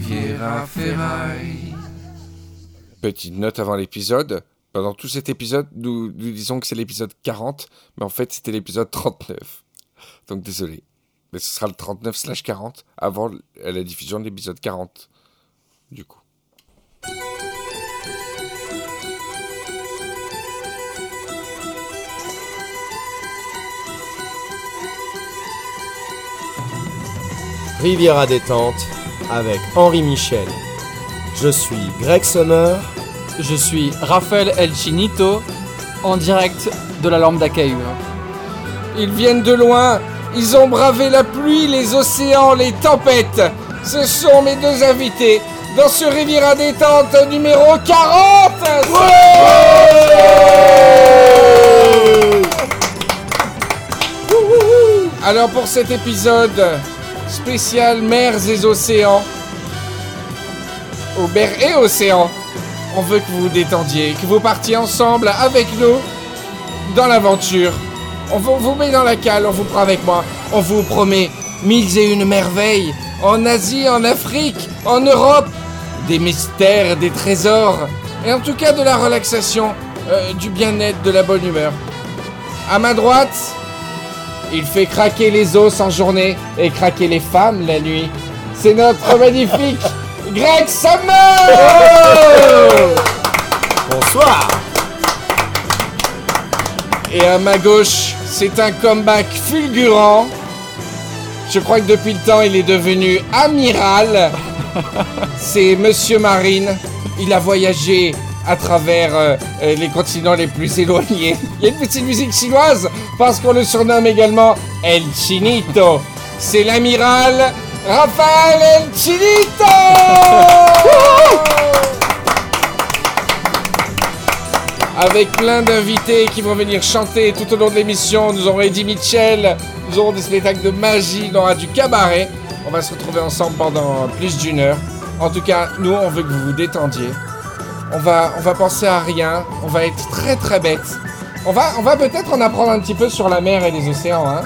Riviera Ferraille. Petite note avant l'épisode. Pendant tout cet épisode, nous, nous disons que c'est l'épisode 40, mais en fait c'était l'épisode 39. Donc désolé. Mais ce sera le 39 slash 40 avant la diffusion de l'épisode 40. Du coup. Riviera détente avec Henri Michel. Je suis Greg Sommer. Je suis Raphaël El Chinito, en direct de la lampe d'accueil. Ils viennent de loin. Ils ont bravé la pluie, les océans, les tempêtes. Ce sont mes deux invités dans ce Riviera détente numéro 40. Alors pour cet épisode spécial mers et océans, aux mers et océans, on veut que vous vous détendiez, que vous partiez ensemble avec nous dans l'aventure. On vous, vous met dans la cale, on vous prend avec moi. On vous promet mille et une merveilles en Asie, en Afrique, en Europe. Des mystères, des trésors. Et en tout cas de la relaxation, euh, du bien-être, de la bonne humeur. À ma droite, il fait craquer les os en journée et craquer les femmes la nuit. C'est notre magnifique Greg Summer Bonsoir. Et à ma gauche, c'est un comeback fulgurant. Je crois que depuis le temps, il est devenu amiral. C'est Monsieur Marine. Il a voyagé à travers euh, euh, les continents les plus éloignés. Il y a une petite musique chinoise parce qu'on le surnomme également El Chinito. C'est l'amiral Raphaël El Chinito avec plein d'invités qui vont venir chanter tout au long de l'émission. Nous aurons Eddie Mitchell, nous aurons des spectacles de magie, il y aura du cabaret. On va se retrouver ensemble pendant plus d'une heure. En tout cas, nous, on veut que vous vous détendiez. On va, on va penser à rien. On va être très très bête. On va, on va peut-être en apprendre un petit peu sur la mer et les océans, hein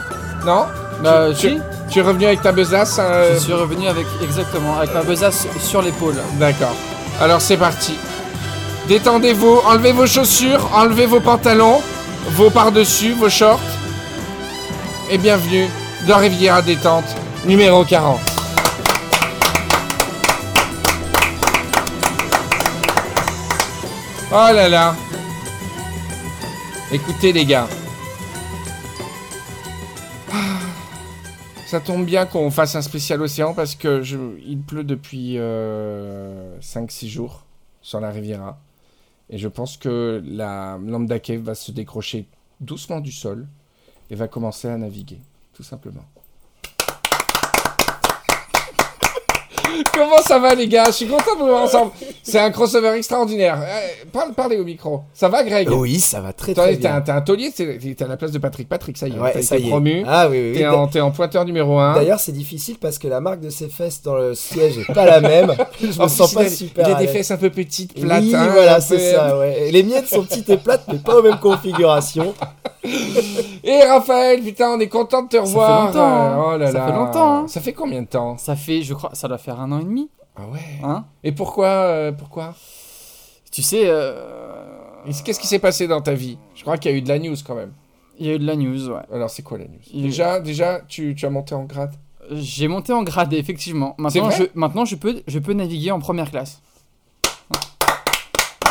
Non? Bah, tu, si. tu- tu es revenu avec ta besace euh, Je suis revenu avec exactement avec ma besace sur l'épaule. D'accord. Alors c'est parti. Détendez-vous, enlevez vos chaussures, enlevez vos pantalons, vos par-dessus, vos shorts. Et bienvenue dans Riviera Détente numéro 40. Oh là là. Écoutez les gars. Ça tombe bien qu'on fasse un spécial océan parce que il pleut depuis 5-6 jours sur la Riviera. Et je pense que la Lambda Cave va se décrocher doucement du sol et va commencer à naviguer, tout simplement. Comment ça va les gars? Je suis content de vous voir ensemble. C'est un crossover extraordinaire. Euh, parle- parlez au micro. Ça va Greg? Oui, ça va très Toi, très bien. un, t'es un taulier, t'es à la place de Patrick. Patrick, ça y est, Ouais, t'as ça été y est. promu. Ah oui, oui. oui. T'es en, pointeur numéro 1. D'ailleurs, c'est difficile parce que la marque de ses fesses dans le siège est pas la même. Je me sens pas super. Il a des fesses un peu petites, plates. Oui, hein, voilà, un c'est ça, ouais. Les miennes sont petites et plates, mais pas aux mêmes configurations. Et Raphaël, putain, on est content de te revoir. fait longtemps, hein. Euh, oh là Ça là. fait longtemps, hein. Ça fait combien de temps? Ça fait, je crois, ça doit faire un an et demi, Ah ouais. hein Et pourquoi euh, Pourquoi? Tu sais, euh, Qu'est-ce qui s'est passé dans ta vie? Je crois qu'il y a eu de la news quand même. il y a eu de la news, ouais. Alors c'est quoi la news? Il- Déjà, déjà, tu, tu as monté en grade? J'ai monté en grade, effectivement. Maintenant, vrai? je, maintenant je, peux, je peux naviguer en première classe.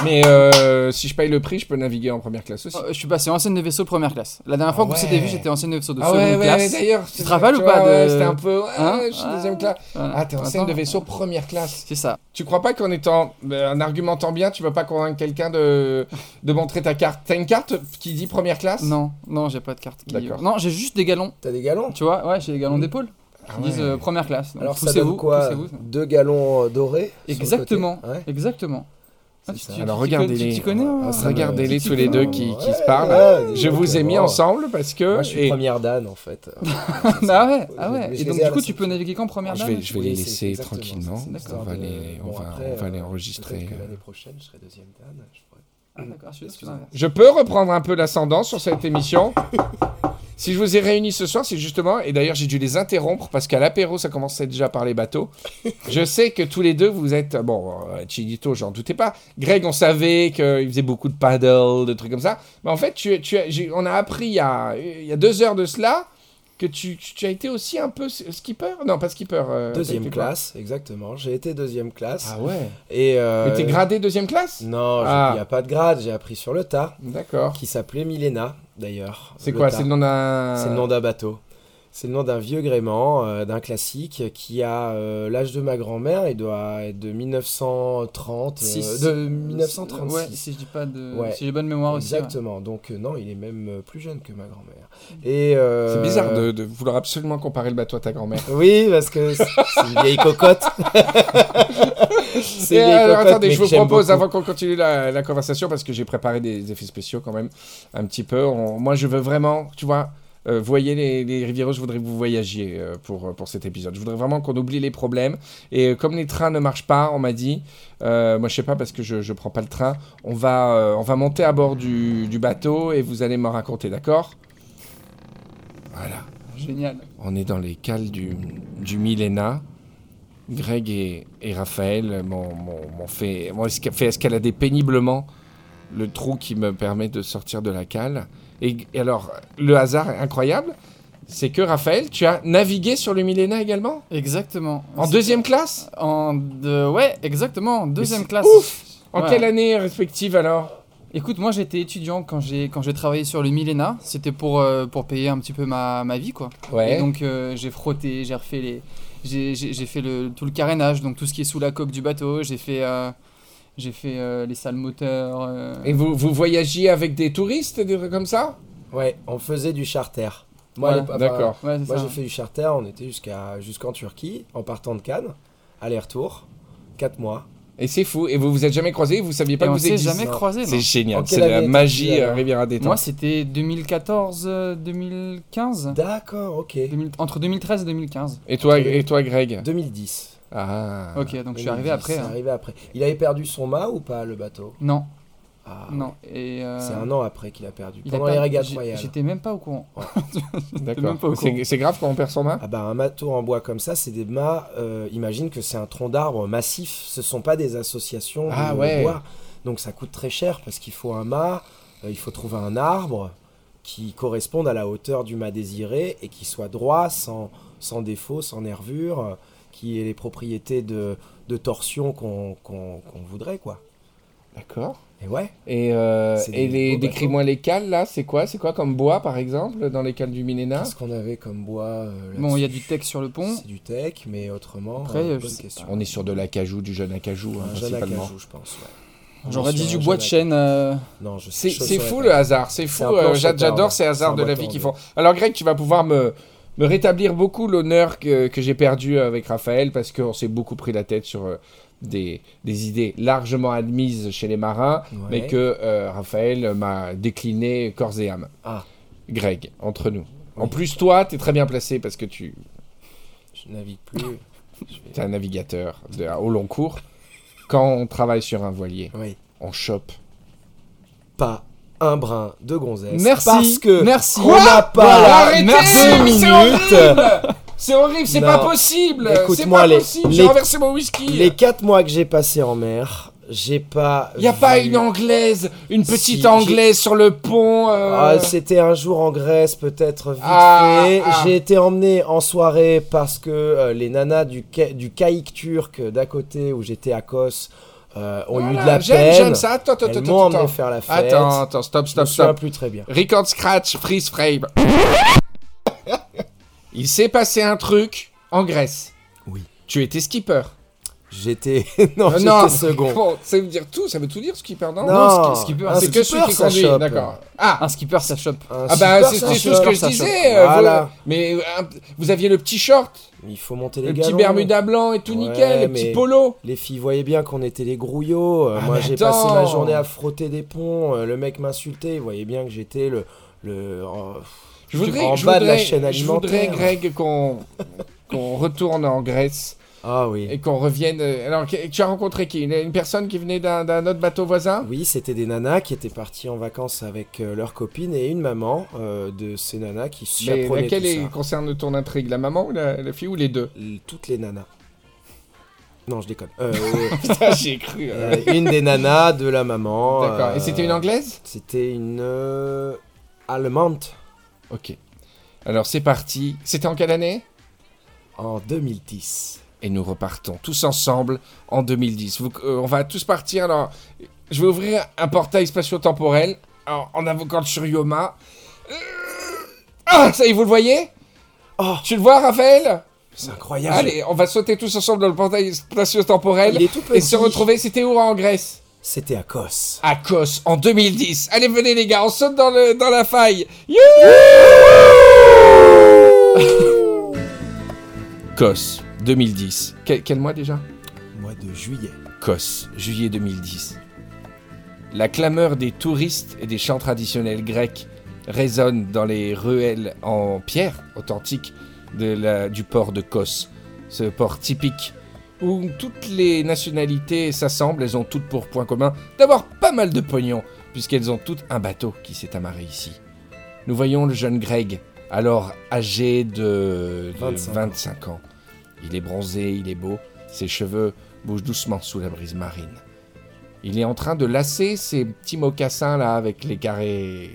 Mais euh, si je paye le prix, je peux naviguer en première classe aussi. Euh, Je suis passé ancienne de vaisseau première classe. La dernière fois Ah qu'on s'était ouais. vu, j'étais ancienne de vaisseau de ah seconde ouais, ouais, classe. d'ailleurs. Tu te rappelles ou pas de- ouais, C'était un peu. ouais, Hein je suis Ouais. deuxième classe. Voilà. Ah, t'es ancienne Attends. de vaisseau première classe. C'est ça. Tu crois pas qu'en étant. euh, en argumentant bien, tu vas pas convaincre quelqu'un de, de montrer ta carte? T'as une carte qui dit première classe? Non, non, j'ai pas de carte. qui- D'accord. Non, j'ai juste des galons. T'as des galons? Tu vois, ouais, j'ai des galons d'épaule. Ah Ils disent ouais. euh, première classe. Donc, Alors ça donne quoi? Deux galons dorés Exactement. Ouais. Exactement. Ah, tu- Alors regardez-les. Connais hein Ah, Regardez-les tu- tous les deux qui, qui Ouais, se parlent. ouais, je vous ai mis ensemble parce que. Moi, je suis et- première dan en fait. Ah ouais, ah Je- ouais. je Et donc du coup, tu peux naviguer qu'en première je dame vais, je vais Oui, les laisser tranquillement. On va les, on va, on va les euh, enregistrer. L'année prochaine, je serai deuxième dan. Je pourrais- Ah, je peux reprendre un peu l'ascendant sur cette émission Si je vous ai réunis ce soir, c'est justement, et d'ailleurs j'ai dû les interrompre parce qu'à l'apéro ça commençait déjà par les bateaux. je sais que tous les deux vous êtes, bon, euh, Chinito, j'en doutais pas. Greg, on savait qu'il faisait beaucoup de paddle, de trucs comme ça. Mais en fait, tu, tu on a appris il y a, il y a deux heures de cela que tu, tu as été aussi un peu skipper? Non, pas skipper. euh, Deuxième classe, exactement. J'ai été deuxième classe. Ah ouais. Et euh, Mais t'es gradé deuxième classe? Non, il Ah. n'y a pas de grade, j'ai appris sur le tas. D'accord. Qui s'appelait Milena, d'ailleurs. C'est quoi? C'est le nom d'un. C'est le nom d'un bateau. C'est le nom d'un vieux gréement, euh, d'un classique qui a euh, l'âge de ma grand-mère. Il doit être de 1930. euh, Six. de 1936. Ouais, si je dis pas de. Ouais. Si j'ai bonne mémoire aussi. ouais. Exactement. Donc, euh, non, il est même plus jeune que ma grand-mère. Et, euh, C'est bizarre de, de vouloir absolument comparer le bateau à ta grand-mère. Oui, parce que c'est une vieille cocotte. c'est Et une vieille alors, cocotte, attendez, mais je vous propose, beaucoup. avant qu'on continue la, la conversation, parce que j'ai préparé des effets spéciaux quand même, un petit peu. On- moi, je veux vraiment, tu vois, euh, voyez les, les Rivieros, je voudrais que vous voyagiez euh, pour, euh, pour cet épisode. Je voudrais vraiment qu'on oublie les problèmes. Et euh, comme les trains ne marchent pas, on m'a dit, moi je sais pas parce que je, je prends pas le train, on va, on va monter à bord du, du bateau et vous allez me raconter, d'accord? Voilà. Génial. On est dans les cales du, du Milena. Greg et, et Raphaël m'ont fait, fait escalader péniblement le trou qui me permet de sortir de la cale. Et, et alors, le hasard incroyable, c'est que Raphaël, tu as navigué sur le Milena également? Exactement. En deuxième classe? En. Ouais, exactement. Deuxième c'est classe. ouf En Ouais. quelle année respective alors? Écoute, moi j'étais étudiant quand j'ai quand j'ai travaillé sur le Milena. C'était pour euh, pour payer un petit peu ma, ma vie quoi. Ouais. Et donc euh, j'ai frotté, j'ai refait les, j'ai fait le tout le carénage, donc tout ce qui est sous la coque du bateau. J'ai fait euh, j'ai fait euh, les salles moteurs. euh, Et vous, vous voyagiez avec des touristes, des trucs comme ça? Ouais, on faisait du charter. Moi, Ouais, D'accord. Ouais, Moi, ça. j'ai fait du charter. On était jusqu'à jusqu'en Turquie en partant de Cannes, aller-retour, 4 mois. Et c'est fou. Et vous vous êtes jamais croisés, vous saviez pas Et que on vous s'est existiez? jamais non. croisés. C'est génial, c'est la magie euh, Riviera détente. Moi c'était 2014 euh, 2015. D'accord, ok. 2000 entre 2013 et 2015. Et toi, et toi Greg? 2010. Ah. Ok, donc je suis arrivé 2010, après. c'est hein. arrivé après. Il avait perdu son mât ou pas, le bateau? Non, Ah, non. Et euh, C'est un an après qu'il a perdu. il a Pendant pas- les régates royales. J'étais même pas au courant. D'accord. C'est grave quand on perd son main Ah bah un mâteau en bois comme ça, c'est des mâts. euh, imagine que c'est un tronc d'arbre massif. Ce sont pas des associations de, Ah de ouais. bois. Donc ça coûte très cher parce qu'il faut un mât, euh, il faut trouver un arbre qui corresponde à la hauteur du mât désiré et qui soit droit, sans, sans défaut, sans nervure, euh, qui ait les propriétés de, de torsion qu'on voudrait quoi. D'accord. Et ouais. Et, euh, et les, décris-moi les cales là, c'est quoi? C'est quoi comme bois par exemple dans les cales du Milena Qu'est-ce qu'on avait comme bois euh, Bon, il y a du texte sur le pont. C'est du tech, mais autrement. Après, euh, question. On est sur de l'acajou, du jeune acajou hein, Un jeune principalement. acajou, je pense. ouais. J'aurais dit du bois de chêne. euh, Non, je C'est fou pas. le hasard, c'est fou. Euh, J'adore ces hasards de la vie qu'ils font. Alors Greg, tu vas pouvoir me, me rétablir beaucoup l'honneur que, que j'ai perdu avec Raphaël parce qu'on s'est beaucoup pris la tête sur euh, des, des idées largement admises chez les marins, Ouais. mais que euh, Raphaël m'a décliné corps et âme. Ah. Greg, entre nous. En plus, toi, tu es très bien placé parce que tu Je navigue plus. Je vais- es un navigateur de- au long cours. Quand on travaille sur un voilier, Oui. on chope. Pas un brin de gonzesse. Merci. Parce que Merci. on n'a pas Voilà, Arrêtez, merci. c'est minutes. horrible C'est horrible, c'est pas possible Écoute-moi, les- j'ai renversé mon whisky les quatre mois que j'ai passés en mer, j'ai pas. Il y a pas une anglaise, une petite anglaise sur le pont euh, Ah, C'était un jour en Grèce, peut-être vite Ah, fait. ah. J'ai été emmené en soirée parce que euh, les nanas du, ca- du caïque turc d'à côté où j'étais à Kos euh, ont eu de la peine. j'aime ça. Attends, attends, Elles m'ont emmené faire la fête. Attends, attends, stop, Je stop, stop. plus très bien. Record scratch, freeze frame. Il s'est passé un truc en Grèce. Oui. Tu étais skipper. J'étais non, Euh, j'étais non, second. Bon, ça veut dire tout, ça veut tout dire skipper, non? Non, ski- skipper, un c'est que celui skipper, qui ça conduit, d'accord. Ah, Un skipper, ça chope. Un ah bah c'est tout ce que je disais. euh, Voilà. vous- mais euh, vous aviez le petit short, Il faut monter les le petit galons. Bermuda blanc et tout Ouais, nickel, le petit polo. Les filles voyaient bien qu'on était les grouillots. Euh, Ah, Moi, j'ai attends. passé ma journée à frotter des ponts. Le mec m'insultait. Il voyait bien que j'étais le. le oh, Je voudrais, en je bas de la voudrais- chaîne je voudrais, alimentaire. Greg, qu'on qu'on retourne en Grèce Ah oui. et qu'on revienne. euh, Alors, que- tu as rencontré qui? Une, une personne qui venait d'un d'un autre bateau voisin? Oui, c'était des nanas qui étaient parties en vacances avec euh, leurs copines et une maman euh, de ces nanas qui Mais chaperonnaient laquelle tout est- ça. concerne ton intrigue? La maman ou la, la fille ou les deux? Toutes les nanas. Non, je déconne. Euh, Putain, j'y ai cru. euh, une des nanas de la maman. D'accord. Et c'était une anglaise? C'était une allemande Ok. Alors c'est parti. C'était en quelle année? En 2010. Et nous repartons tous ensemble en 2010. Vous- euh, on va tous partir. Alors, je vais ouvrir un portail spatio-temporel en, en invoquant sur Yoma. Euh, Ah, ça y est, vous le voyez? Oh, Tu le vois, Raphaël? C'est incroyable. Allez, on va sauter tous ensemble dans le portail spatio-temporel et se retrouver. C'était où en Grèce? C'était à Kos. À Kos, en 2010. Allez, venez les gars, on saute dans, le, dans la faille. Youhou Kos, 2010. Quel, quel mois déjà? Mois de juillet. Kos, juillet 2010. La clameur des touristes et des chants traditionnels grecs résonne dans les ruelles en pierre authentique de la- du port de Kos, ce port typique où toutes les nationalités s'assemblent, elles ont toutes pour point commun d'avoir pas mal de pognon, puisqu'elles ont toutes un bateau qui s'est amarré ici. Nous voyons le jeune Greg, alors âgé de, de 25 ans. 25 ans. Il est bronzé, il est beau, ses cheveux bougent doucement sous la brise marine. Il est en train de lasser ses petits mocassins là avec les carrés,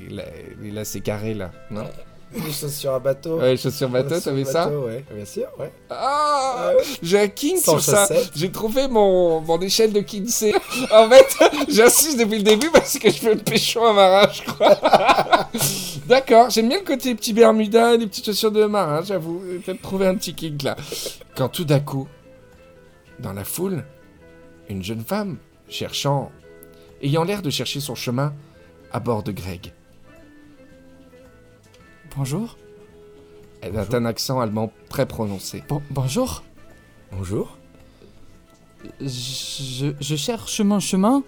les lacets carrés là. Non? Des choses sur un bateau. Ouais, les chaussures bateau, un ça Ouais, bien sûr, ouais. Ah J'ai un king Sans sur ça. J'ai trouvé mon, mon échelle de Kinsey. en fait, j'insiste depuis le début parce que je fais le pécho un marin, je crois. D'accord, j'aime bien le côté petit Bermuda, les petites chaussures de marin, j'avoue. J'ai Peut-être trouver un petit kink là. Quand tout d'un coup, dans la foule, une jeune femme cherchant, ayant l'air de chercher son chemin, à bord de Greg. Bonjour. Elle a un accent allemand très prononcé. Bon, bonjour. Bonjour. Je, je cherche mon chemin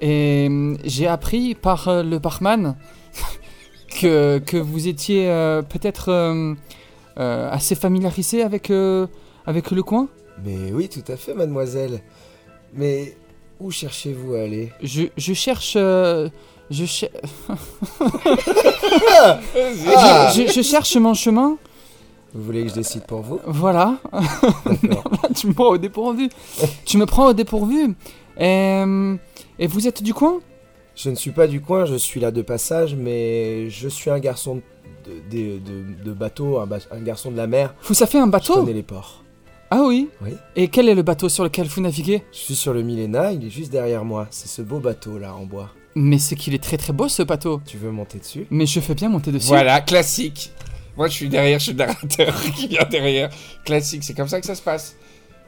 et hum, j'ai appris par euh, le barman que, que vous étiez euh, peut-être euh, euh, assez familiarisé avec, avec le coin. Mais oui, tout à fait, mademoiselle. Mais où cherchez-vous à aller? Je, je cherche. Je, cher- Ah je, je cherche mon chemin. Vous voulez que je décide pour vous? Voilà. D'accord. tu me prends au dépourvu. tu me prends au dépourvu. Et, et vous êtes du coin? Je ne suis pas du coin, je suis là de passage, mais je suis un garçon de, de, de- de bateau, un, ba- un garçon de la mer. Vous savez un Je bateau connais les ports. Ah oui? Oui. Et quel est le bateau sur lequel vous naviguez? Je suis sur le Milena, il est juste derrière moi. C'est ce beau bateau là en bois. Mais c'est qu'il est très très beau ce bateau. Tu veux monter dessus? Mais je fais bien monter dessus. Voilà, classique. Moi, je suis derrière, je suis le narrateur qui vient derrière. Classique, c'est comme ça que ça se passe.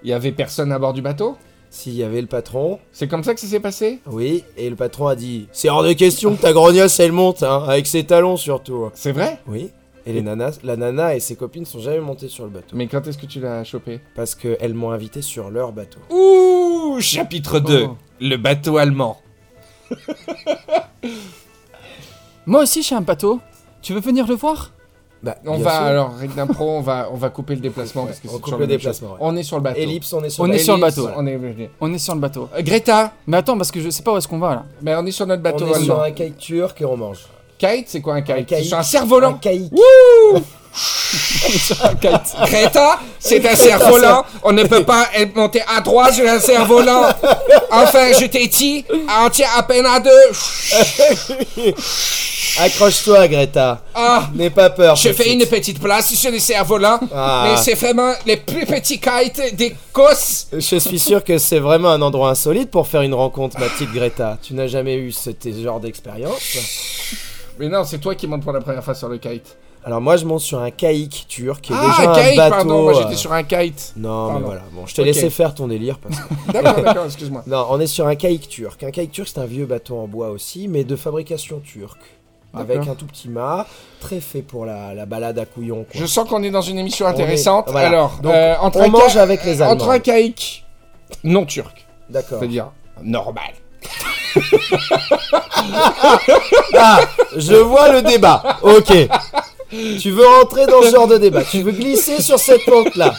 Il y avait personne à bord du bateau? S'il y avait le patron, C'est comme ça que ça s'est passé? Oui, et le patron a dit C'est hors de question que ta grognasse elle monte, hein, avec ses talons surtout. C'est vrai? Oui. Et les nanas, la nana et ses copines sont jamais montées sur le bateau. Mais quand est-ce que tu l'as chopé? Parce qu'elles m'ont invité sur leur bateau. Ouh, chapitre 2. Oh. Le bateau allemand. Moi aussi j'ai un bateau. Tu veux venir le voir? Bah, On bien va, sûr. alors, règle d'impro, on va, on va couper le déplacement parce que on c'est coupe le déplacement, ouais. On est sur le bateau. Ellipse, on est sur On le est bateau. sur le bateau. On est, On est sur le bateau. Euh, Greta Mais attends parce que je sais pas où est-ce qu'on va là. Ben, on est sur notre bateau On est sur un kite turc et on mange. Kite, c'est quoi un kite, Un kite. C'est un cerf-volant. Un caïque. Greta, c'est un cerf-volant. On ne peut pas être monter à droite sur un cerf-volant. Enfin, je t'ai dit, on tient à peine à deux. Accroche-toi, Greta. Ah, N'aie pas peur. je fais petite. une petite place sur les cerfs-volants. Ah. Mais c'est vraiment les plus petits kites des cosses. Je suis sûr que c'est vraiment un endroit insolite pour faire une rencontre, ma petite Greta. Tu n'as jamais eu ce ce genre d'expérience Mais non, c'est toi qui montes pour la première fois sur le kite. Alors moi, je monte sur un caïque turc qui est Ah, déjà un kite, bateau. pardon. Moi, euh, j'étais sur un kite. Non, Pardon. mais voilà. Bon, je t'ai Ok. laissé faire ton délire. Parce... que- D'accord, d'accord, excuse-moi. non, on est sur un caïque turc. Un caïque turc, c'est un vieux bateau en bois aussi, mais de fabrication turque. Avec un tout petit mât, très fait pour la, la balade à couillon. quoi. Je sens qu'on est dans une émission est- intéressante. voilà. Alors, Donc, euh, entre on un mange avec les Entre Allemands. un caïque non turc, D'accord. c'est-à-dire normal. Ah, je vois le débat. Ok. Tu veux rentrer dans ce genre de débat. Tu veux glisser sur cette pente-là.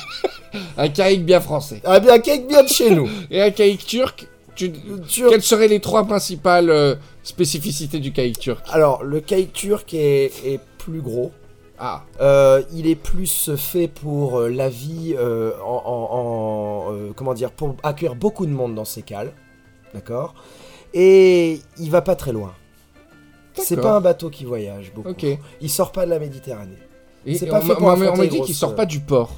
Un caïque bien français. Ah bien, cake bien de chez nous. Et un caïque turc, tu... Turc. quelles seraient les trois principales euh, spécificités du caïque turc? Alors, le cake turc est, est plus gros. Ah, Euh, il est plus fait pour euh, la vie, euh, en, en- en, comment dire, pour accueillir beaucoup de monde dans ses cales, d'accord? Et il va pas très loin. C'est pas un bateau qui voyage beaucoup. Il sort pas de la Méditerranée. Et C'est et pas on, fait m'a- on on dit qu'il sort euh, pas du port.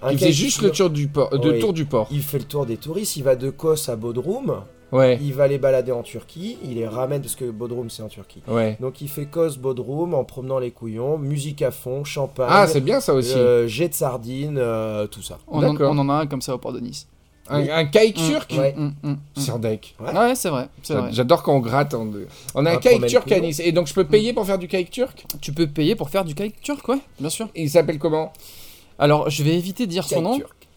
Un il fait juste le tour du port, euh, de Oui. tour du port. Il fait le tour des touristes. Il va de Kos à Bodrum. Ouais, Il va les balader en Turquie. Il les ramène parce que Bodrum c'est en Turquie. ouais. Donc il fait Kos Bodrum en promenant les couillons, musique à fond, champagne. Ah, c'est bien ça aussi. euh, jet de sardines, euh, tout ça. On en, on en a un comme ça au port de Nice. Un, un caïque Mm, turc Ouais. Mm, mm. Sur deck. Ouais. Ouais, c'est vrai. J'adore quand on gratte. On, on a un On promène turc à. Nice. Et donc je peux payer pour faire du caïque turc? Tu peux payer pour faire du kayak turc, ouais, bien sûr. Et il s'appelle comment? Alors, je vais éviter de dire son Cake nom, turc.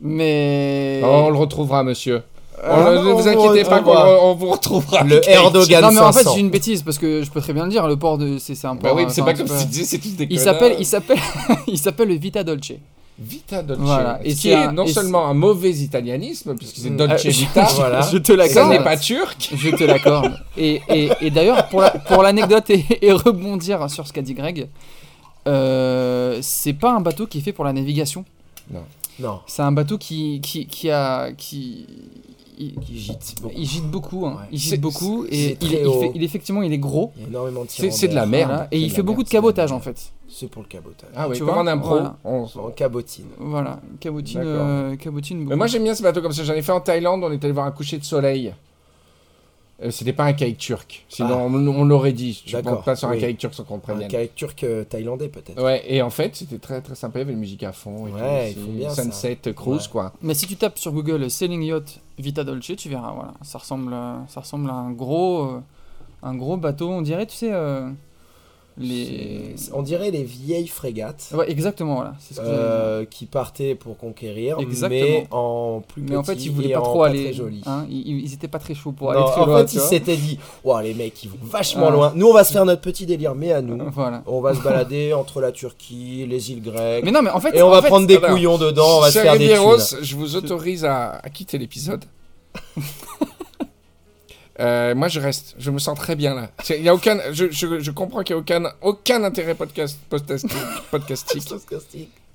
mais. Oh, On le retrouvera, monsieur. Ah, On- ne vous vous inquiétez pas, qu'on retrouvera. on vous retrouvera. Le Erdogan non, mais en fait, 500. c'est une bêtise parce que je peux très bien le dire. Le port de. C'est un turc. port. Bah oui, mais c'est pas comme si tu disais, c'est tous des Il connards. s'appelle, il s'appelle, il s'appelle le Vita Dolce. Vita Dolce. Voilà. Et qui est un- non et seulement un mauvais italianisme, puisque c'est Mm. Dolce Euh, Vita, Voilà. Je te ça n'est pas turc. Je te l'accorde. Et, et, et d'ailleurs, pour la- pour l'anecdote et, et rebondir sur ce qu'a dit Greg, euh, c'est pas un bateau qui est fait pour la navigation. Non, C'est un bateau qui, qui, qui a. Qui, il, qui gîte beaucoup. il gîte beaucoup. hein. Ouais. Il C'est- gîte beaucoup. Et il, il fait, il- effectivement, il est gros. Il y a énormément de C'est- de la merde. Voilà. Et il fait beaucoup merde, de cabotage en fait. C'est pour le cabotage. Ah oui, Tu comme vois, un impro. voilà. En cabotine. Voilà. Cabotine. Euh, cabotine Mais beaucoup. moi j'aime bien ce bateau comme ça. J'en ai fait en Thaïlande. On est allé voir un coucher de soleil. Euh, C'était pas un caïque turc. Sinon Ah. on, on l'aurait dit. Je D'accord, monte pas sur un oui. caïque turc sans qu'on Un kayak turc euh, thaïlandais peut-être. Ouais, et en fait, c'était très très sympa. Il y avait une musique à fond. Et Ouais, tout ils aussi. font bien ça. Sunset Cruise, Ouais. quoi. Mais si tu tapes sur Google Sailing Yacht Vita Dolce, tu verras. Voilà, ça ressemble, à- ça ressemble à un gros, euh, un gros bateau. On dirait, tu sais, euh, les. On dirait les vieilles frégates Ouais, exactement. Voilà. Ce que euh, qui partaient pour conquérir, Exactement. mais en plus petit Mais en fait, ils voulaient pas en trop pas aller. joli. hein, ils, ils étaient pas très chauds pour Non, aller très en loin. fait, tu ils s'étaient dit, les mecs, ils vont vachement loin. Nous, on va se faire notre petit délire, mais à nous, Voilà. on va se balader entre la Turquie, les îles grecques, Mais non, mais en fait. et on en va fait- prendre des alors, couillons dedans, on va se faire des thunes. je vous autorise à, à quitter l'épisode. Euh, moi, je reste. Je me sens très bien là. Il y a aucun. Je, je, je comprends qu'il n'y a aucun, aucun intérêt podcast, podcastique. podcastique.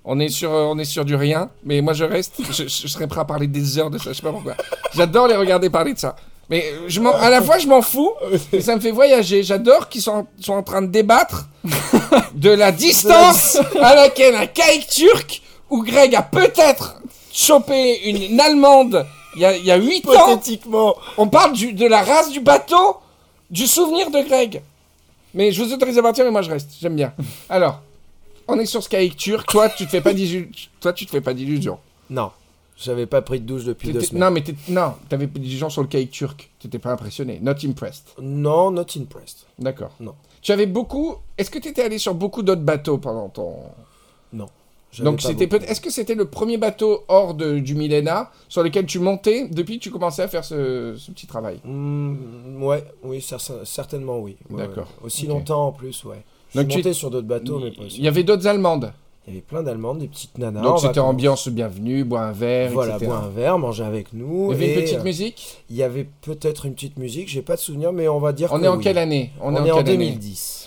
On est sur, on est sur du rien. Mais moi, je reste. Je, je serais prêt à parler des heures de ça. Je sais pas pourquoi. J'adore les regarder parler de ça. Mais euh, je m'en- à la fois, je m'en fous. Ça me fait voyager. J'adore qu'ils sont, sont en train de débattre de la distance à laquelle un caïque turc où Greg a peut-être chopé une, une Allemande il y a, il y a 8 ans. On parle du- de la race du bateau, du souvenir de Greg. Mais je vous autorise à partir, mais moi je reste. J'aime bien. Alors, on est sur ce caïque turc. Toi, tu te fais pas. Toi, tu te fais pas d'illusions. non, j'avais pas pris de douche depuis deux semaines. Non, mais non, t'avais des gens sur le caïque turc. T'étais pas impressionné. Not impressed. Non, not impressed. D'accord. Non. Tu avais beaucoup. Est-ce que t'étais allé sur beaucoup d'autres bateaux pendant ton. Donc c'était peut Est-ce que c'était le premier bateau hors de- du millénaire sur lequel tu montais depuis que tu commençais à faire ce, ce petit travail? Hmm, ouais, oui, cer- certainement oui. Ouais, D'accord. ouais. Aussi longtemps en plus, ouais. Je Donc suis tu- sur d'autres bateaux, mais pas Il y avait d'autres Allemandes. Il y avait plein d'Allemandes, des petites nanas. Donc en c'était ambiance bienvenue, boire un verre, Voilà, etc. boire un verre, manger avec nous. Il y avait et, une petite euh, musique? Il y avait peut-être une petite musique, j'ai pas de souvenir, mais on va dire On que est en oui. quelle année? On, en est en année? 2010.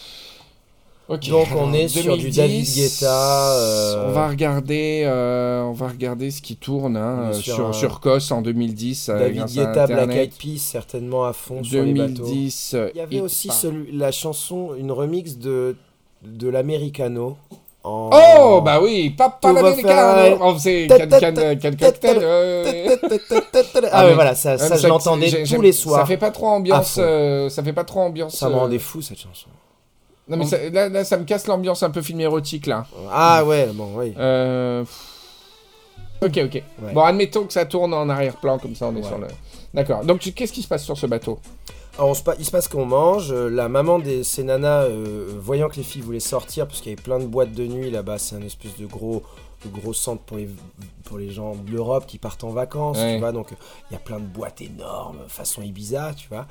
Donc on est sur du David Guetta. euh, On va regarder, euh, on va regarder ce qui tourne hein, euh, sur sur un- sur Kos en 2010. euh, David Guetta, Black. Eyed Peas, certainement à fond sur les bateaux. 2010. Il y avait aussi celui, la chanson, une remix de, de l'Americano. En... Oh bah oui, l'américain. faire- On faisait quel ta- quel- ta- quel ta- cocktail. ta- Ah, ouais, mais- voilà, ça, ça mais je l'entendais tous les soirs. Ça fait pas trop ambiance. ça fait pas trop ambiance. Ça me rendait fou cette chanson. Non mais ça, là, là, ça me casse l'ambiance un peu film érotique là. Ah ouais, bon, oui. Euh... Ok, ok. Ouais. Bon, admettons que ça tourne en arrière-plan, comme ça on est Ouais. sur le... D'accord. Donc, qu'est-ce qui se passe sur ce bateau? Alors, on se pa- il se passe qu'on mange. euh, La maman de ces nanas, euh, voyant que les filles voulaient sortir, parce qu'il y avait plein de boîtes de nuit là-bas, c'est un espèce de gros, de gros centre pour les, pour les gens de l'Europe qui partent en vacances, Ouais. tu vois. Donc, il y a plein de boîtes énormes, façon Ibiza, tu vois.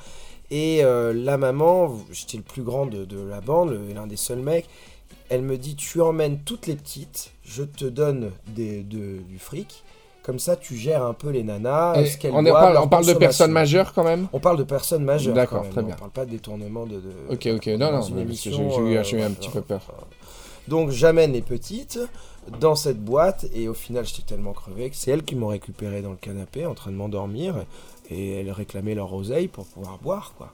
Et euh, la maman, j'étais le plus grand de, de la bande, l'un des seuls mecs, Elle me dit tu emmènes toutes les petites, je te donne des, de- du fric, comme ça tu gères un peu les nanas. Ce on, parle, leur on parle de personnes majeures quand même? On parle de personnes majeures. D'accord, très bien. On parle pas de détournement de. de- Ok, ok, non, non, j'ai eu, euh, eu un voilà. petit peu peur. Donc j'amène les petites dans cette boîte et au final j'étais tellement crevé que c'est elles qui m'ont récupéré dans le canapé en train de m'endormir et elles réclamaient leur oseille pour pouvoir boire quoi.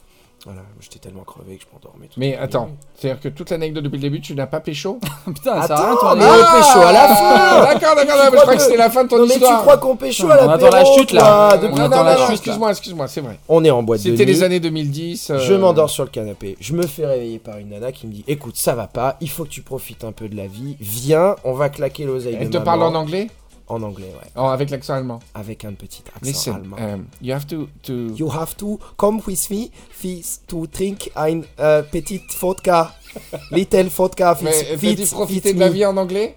Voilà, j'étais tellement crevé que je m'endormais. Mais attends, nuit. c'est-à-dire que toute l'anecdote depuis le début, tu n'as pas pécho Putain, ça Attends, toi. mais on pécho à la fin D'accord, d'accord, je crois que c'était la fin de ton Non mais tu histoire. crois qu'on pécho à on la attend la chute, là. On attend la chute, excuse-moi, excuse-moi, c'est vrai. On est en boîte de C'était les nuit. années 2010. euh, Je m'endors sur le canapé. Je me fais réveiller par une nana qui me dit Écoute, ça va pas, il faut que tu profites un peu de la vie. Viens, on va claquer l'oseille Elle te parle en anglais? En anglais, ouais. Oh, Avec l'accent allemand. Avec un petit accent Listen, allemand. um, you have to... to... You have to come with me fis, to drink ein uh, petit vodka. Little vodka. Mais Fis, peux-tu profiter de la vie en anglais?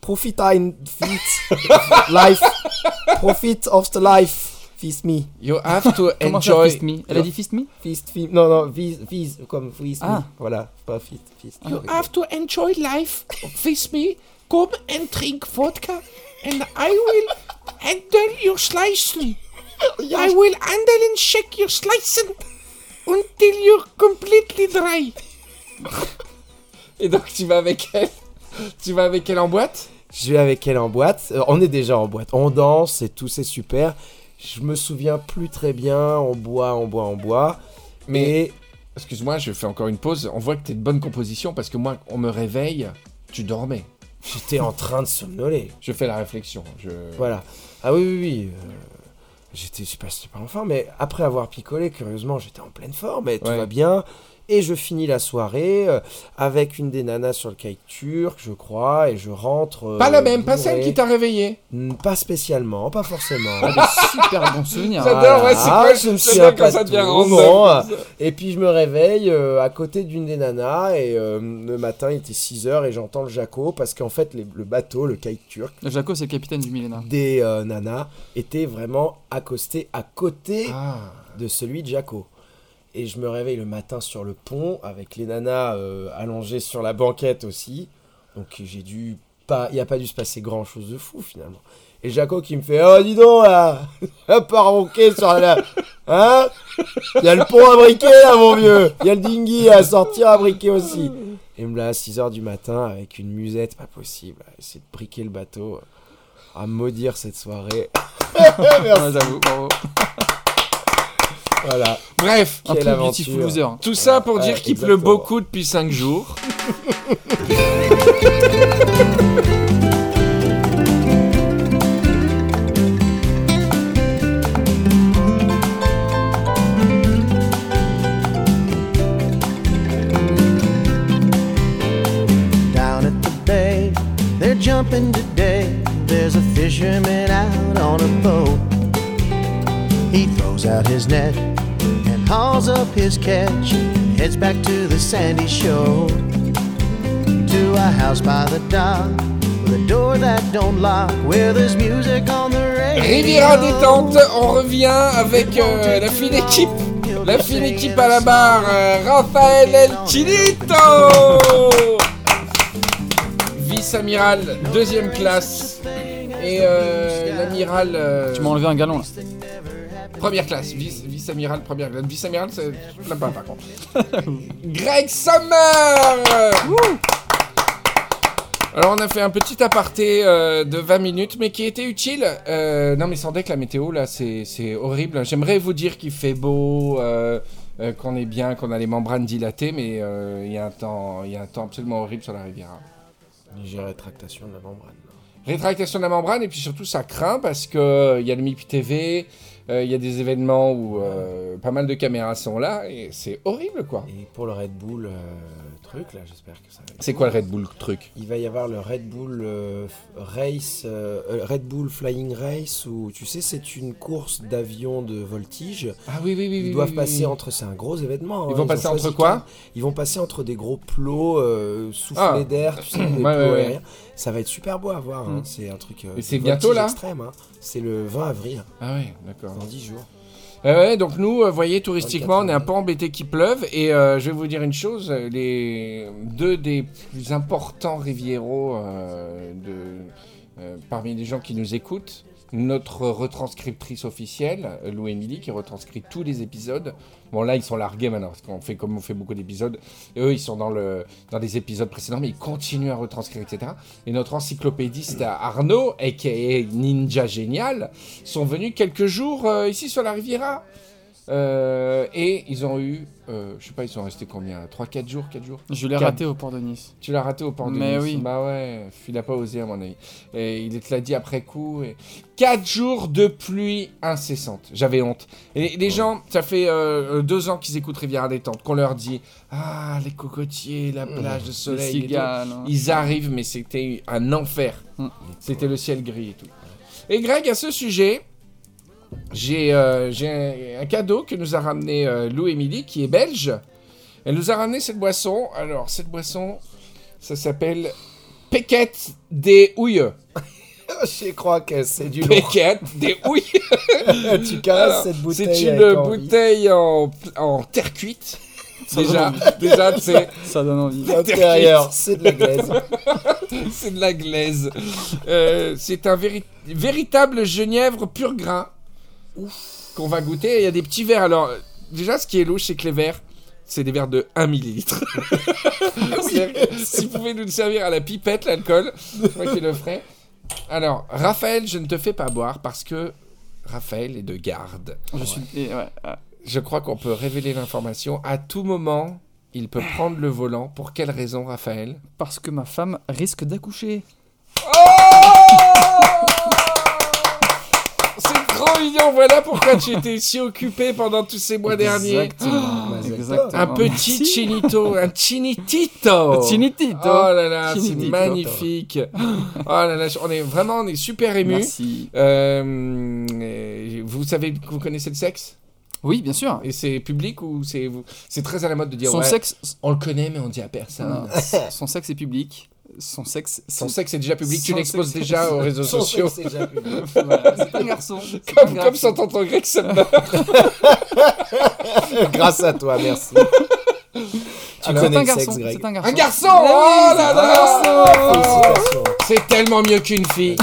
Profit ein fit life. Profit of the life. Fist me. You have to enjoy... fist me? Elle a dit fist me? Fist, fi- non, non, vis, vis, comme fist me. Ah. Voilà, pas fist, fist. You have to enjoy life with me. Come and drink vodka and I will handle your slicing. I will handle and shake your slicing until you're completely dry. Et donc tu vas avec elle Tu vas avec elle en boîte? Je vais avec elle en boîte. Euh, on est déjà en boîte. On danse et tout, c'est super. Je me souviens plus très bien. On boit, on boit, on boit. Mais Mais excuse-moi, je fais encore une pause. On voit que t'es de bonne composition parce que moi, on me réveille, tu dormais. J'étais en train de somnoler. Je fais la réflexion. Je... Voilà. Ah oui, oui, oui. euh, j'étais, je sais pas si pas en forme, mais après avoir picolé, curieusement, j'étais en pleine forme et tout Ouais. va bien. Et je finis la soirée euh, avec une des nanas sur le kite turc, je crois, et je rentre. euh, Pas la même, pas celle qui t'a réveillé. Pas spécialement, pas forcément. Super bon souvenir. J'adore, ouais, c'est quoi je me souviens bien quand pas ça de devient. Bon, Et puis je me réveille euh, à côté d'une des nanas et euh, le matin il était 6h et j'entends le Jaco parce qu'en fait les- le bateau, le kite turc, Jaco, c'est le capitaine du millénaire. des euh, nanas était vraiment accosté à côté Ah. de celui de Jaco. Et je me réveille le matin sur le pont avec les nanas euh, allongées sur la banquette aussi. Donc j'ai dû pas, il n'y a pas dû se passer grand chose de fou finalement. Et Jaco qui me fait Oh, dis donc là Pas ronquer sur la. Hein? Il y a le pont à briquer là, mon vieux Il y a le dinghy à sortir à briquer aussi. Et me là à 6h du matin avec une musette, pas possible, à essayer de briquer le bateau, à maudire cette soirée. J'avoue, bravo. Voilà. Bref, Un Quelle peu aventure. beautiful loser. tout ça pour Ouais, dire qu'il pleut exactement. beaucoup depuis 5 jours. Down at the bay, they're jumping today. There's a fisherman out on a boat. He throws out his net hauls up his catch. Heads back to the sandy shore. To a house by the dock with a door that don't lock. Where there's music on the radio. Riviera détente, on revient avec euh, la fine équipe. La fine équipe à la barre, euh, Raphaël El Chilito Vice-amiral, deuxième classe. Et euh, l'amiral, euh, Tu m'as enlevé un galon là. Première classe. Vice- Vice-amiral, première classe. Vice-amiral, c'est là-bas par contre. Greg Summer alors on a fait un petit aparté euh, de 20 minutes, mais qui était utile. Euh, non mais sans deck la météo là, c'est horrible. J'aimerais vous dire qu'il fait beau, euh, qu'on est bien, qu'on a les membranes dilatées, mais il y a un temps, il y a un temps absolument horrible sur la Riviera. Légère rétractation de la membrane. Rétractation de la membrane et puis surtout ça craint parce que il y a le MIP TV, euh, il y a des événements où euh, pas mal de caméras sont là et c'est horrible quoi. Et pour le Red Bull euh, truc là, j'espère que ça va. être C'est quoi le Red Bull truc? Il va y avoir le Red Bull Race, Red Bull Flying Race, où tu sais, c'est une course d'avions de voltige. Ah oui oui oui. Ils oui, doivent oui, passer oui. entre. C'est un gros événement. Ils hein, vont ont passer entre quoi? Ils vont passer entre des gros plots soufflés Ah. d'air, tu sais, des Ouais, plots ouais, ouais. Ça va être super beau à voir. hein, Mm. C'est un truc. euh, c'est bientôt, là extrême, hein. C'est le 20 avril, Ah oui d'accord. dans 10 jours. Ouais, donc nous, euh, voyez, touristiquement, on est un 24 peu embêté qu'il pleuve. Et euh, je vais vous dire une chose, les deux des plus importants rivieros euh, de, parmi les gens qui nous écoutent, notre retranscriptrice officielle, Lou Emily, qui retranscrit tous les épisodes. Bon, là, ils sont largués maintenant, parce qu'on fait comme on fait beaucoup d'épisodes. Et eux, ils sont dans, le, les épisodes précédents, mais ils continuent à retranscrire, etc. Et notre encyclopédiste Arnaud, a.k.a. Ninja Génial, sont venus quelques jours euh, ici sur la Riviera. Euh, et ils ont eu, euh, je sais pas, ils sont restés combien? 3-4 jours 4 jours? Je l'ai raté au port de Nice. Tu l'as raté au port de Mais Nice? oui. Bah ouais, il a pas osé à mon avis. Et il te l'a dit après coup. Et... 4 jours de pluie incessante. J'avais honte. Et les gens, ça fait euh, deux ans qu'ils écoutent Rivière Détente, qu'on leur dit Ah, les cocotiers, la plage de Les soleil. et tout. cigales. hein. Ils arrivent, mais c'était un enfer. Mm. C'était le ciel gris et tout. Et Greg, à ce sujet, j'ai euh, j'ai un, un cadeau que nous a ramené euh, Lou Emily, qui est belge. Elle nous a ramené cette boisson. Alors, cette boisson, ça s'appelle Péquette des houilles. Je crois que c'est du lourd. Péquette des houilles. tu caresses Alors, cette bouteille. C'est une bouteille en, en terre cuite. Ça Déjà, déjà c'est Ça donne envie. L'intérieur, c'est de la glaise. c'est de la glaise. Euh, c'est un véri- véritable genièvre pur grain qu'on va goûter. Il y a des petits verres. Alors, déjà, ce qui est louche, c'est que les verres, c'est des verres de 1 millilitre. Que si vous pouvez nous le servir à la pipette, l'alcool, c'est moi qui le ferai. Alors, Raphaël, je ne te fais pas boire parce que Raphaël est de garde. Je suis. et ouais, ah. Je crois qu'on peut révéler l'information. À tout moment, il peut prendre le volant. Pour quelle raison, Raphaël? Parce que ma femme risque d'accoucher. C'est trop mignon, voilà pourquoi tu étais si occupé pendant tous ces mois derniers. Exactement. Exactement. Un petit Merci. chinito, un chinitito. Chinitito. Oh là là, c'est magnifique. Oh là là, on est vraiment, on est super ému. Merci. Euh, vous savez, vous connaissez le sexe? Oui, bien sûr. Et c'est public ou c'est vous C'est très à la mode de dire Son ouais, sexe. on le connaît mais on dit à personne. Non, son sexe est public. Son sexe. Son sexe est déjà public, tu l'exposes déjà aux réseaux Son sociaux. sexe, c'est déjà public. Voilà, c'est un garçon. Comme, garçon. comme son tonton grec, ça me Grâce à toi, merci. Tu C'est connais un le garçon. sexe, Greg. Un garçon. Un garçon Ah oui, Oh c'est là un là Félicitations. C'est tellement mieux qu'une fille.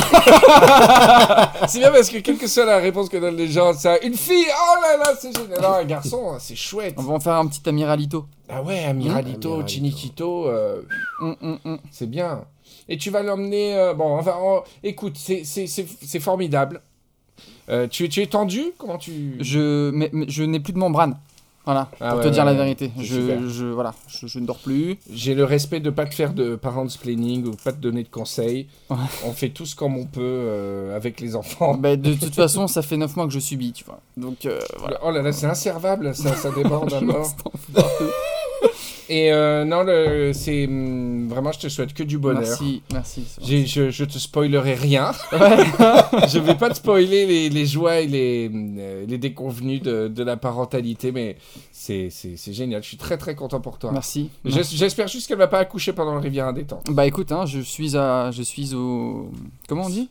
c'est bien parce que quelle que soit la réponse que donnent les gens, ça, une fille, oh là là, c'est génial. Non, un garçon, c'est chouette. On va en faire un petit amiralito. Ah ouais, Amiralito, euh, Hum, hum, hum. c'est bien. Et tu vas l'emmener, euh, bon, enfin, oh, écoute, c'est- c'est c'est- c'est formidable. Euh, tu, tu es tendu Comment tu... Je, mais, mais je n'ai plus de membrane. Voilà, Ah pour ouais, te dire ouais, la vérité. Je, je, voilà, je, je ne dors plus. J'ai le respect de pas te faire de parents planning ou pas te donner de conseils. On fait tous comme on peut euh, avec les enfants. Bah, de toute façon, ça fait 9 mois que je subis, tu vois. Donc, euh, voilà. Oh là là, c'est inservable, ça, ça déborde à mort. Et euh, non, c'est hum, vraiment, je te souhaite que du bonheur. Merci, merci. Je, je te spoilerai rien. Ouais. je vais pas te spoiler les, les joies et les, euh, les déconvenus de, de la parentalité, mais c'est génial. Je suis très très content pour toi. Merci. J'es- J'espère juste qu'elle va pas accoucher pendant le Rivière Détente. Bah écoute, hein, je suis à, je suis au, comment on dit?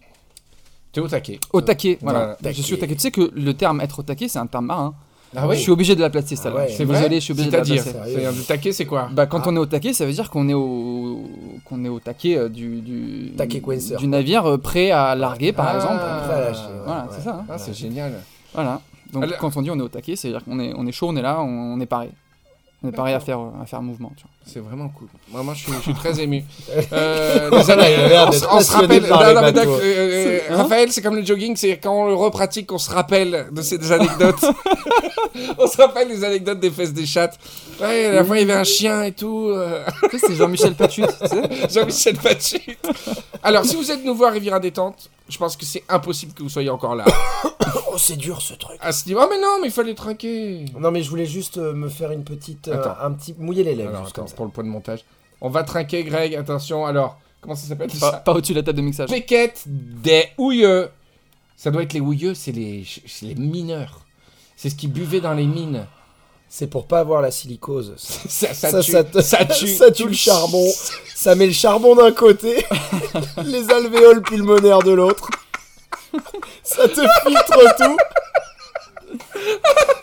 T'es au taquet. Au taquet. Voilà. Voilà, Je suis au taquet. Tu sais que le terme être au taquet, c'est un terme marin. Ah Je oui suis obligé de la placer celle-là. ouais. Je suis C'est vrai désolé, je suis obligé de la C'est-à-dire, placer. c'est-à-dire, le taquet, c'est quoi Bah quand on est au taquet, ça veut dire qu'on est au qu'on est au taquet euh, du du, Taquet du navire euh, prêt à larguer par Ah. exemple. Prêt à lâcher, ouais. Voilà, Ouais. c'est ça. hein. Ah, c'est génial. Voilà. Donc Alors- quand on dit on est au taquet, c'est à dire qu'on est on est chaud, on est là, on, on est paré. On est paré à faire à faire mouvement. Tu vois. C'est vraiment cool. Vraiment, je suis, je suis très ému. Euh, on, on se rappelle. non, euh, euh, Hein Raphaël, c'est comme le jogging, c'est quand on le repratique qu'on se rappelle de ces anecdotes. on se rappelle les anecdotes des fesses des chattes. Ouais, la fois il y avait un chien et tout. euh, c'est Jean-Michel Pachut, tu sais. Jean-Michel Pachut. Alors, si vous êtes nouveau à Riviera Détente, je pense que c'est impossible que vous soyez encore là. Oh, c'est dur ce truc. À ce niveau. Oh, mais non, mais il fallait trinquer. Non, mais je voulais juste euh, me faire une petite. euh, Attends. un petit. mouiller les lèvres. Alors, juste attends, comme ça. pour le point de montage. On va trinquer, Greg. Attention. Alors, comment ça s'appelle Pas, pas au-dessus de la table de mixage. Péquette des houilleux. Ça doit être les houilleux, c'est les, c'est les mineurs. C'est ce qu'ils buvaient dans les mines. C'est pour pas avoir la silicose. Ça, ça, Ça, tue, ça te- ça tue. ça tue le charbon. Ça met le charbon d'un côté, les alvéoles pulmonaires de l'autre. Ça te filtre tout.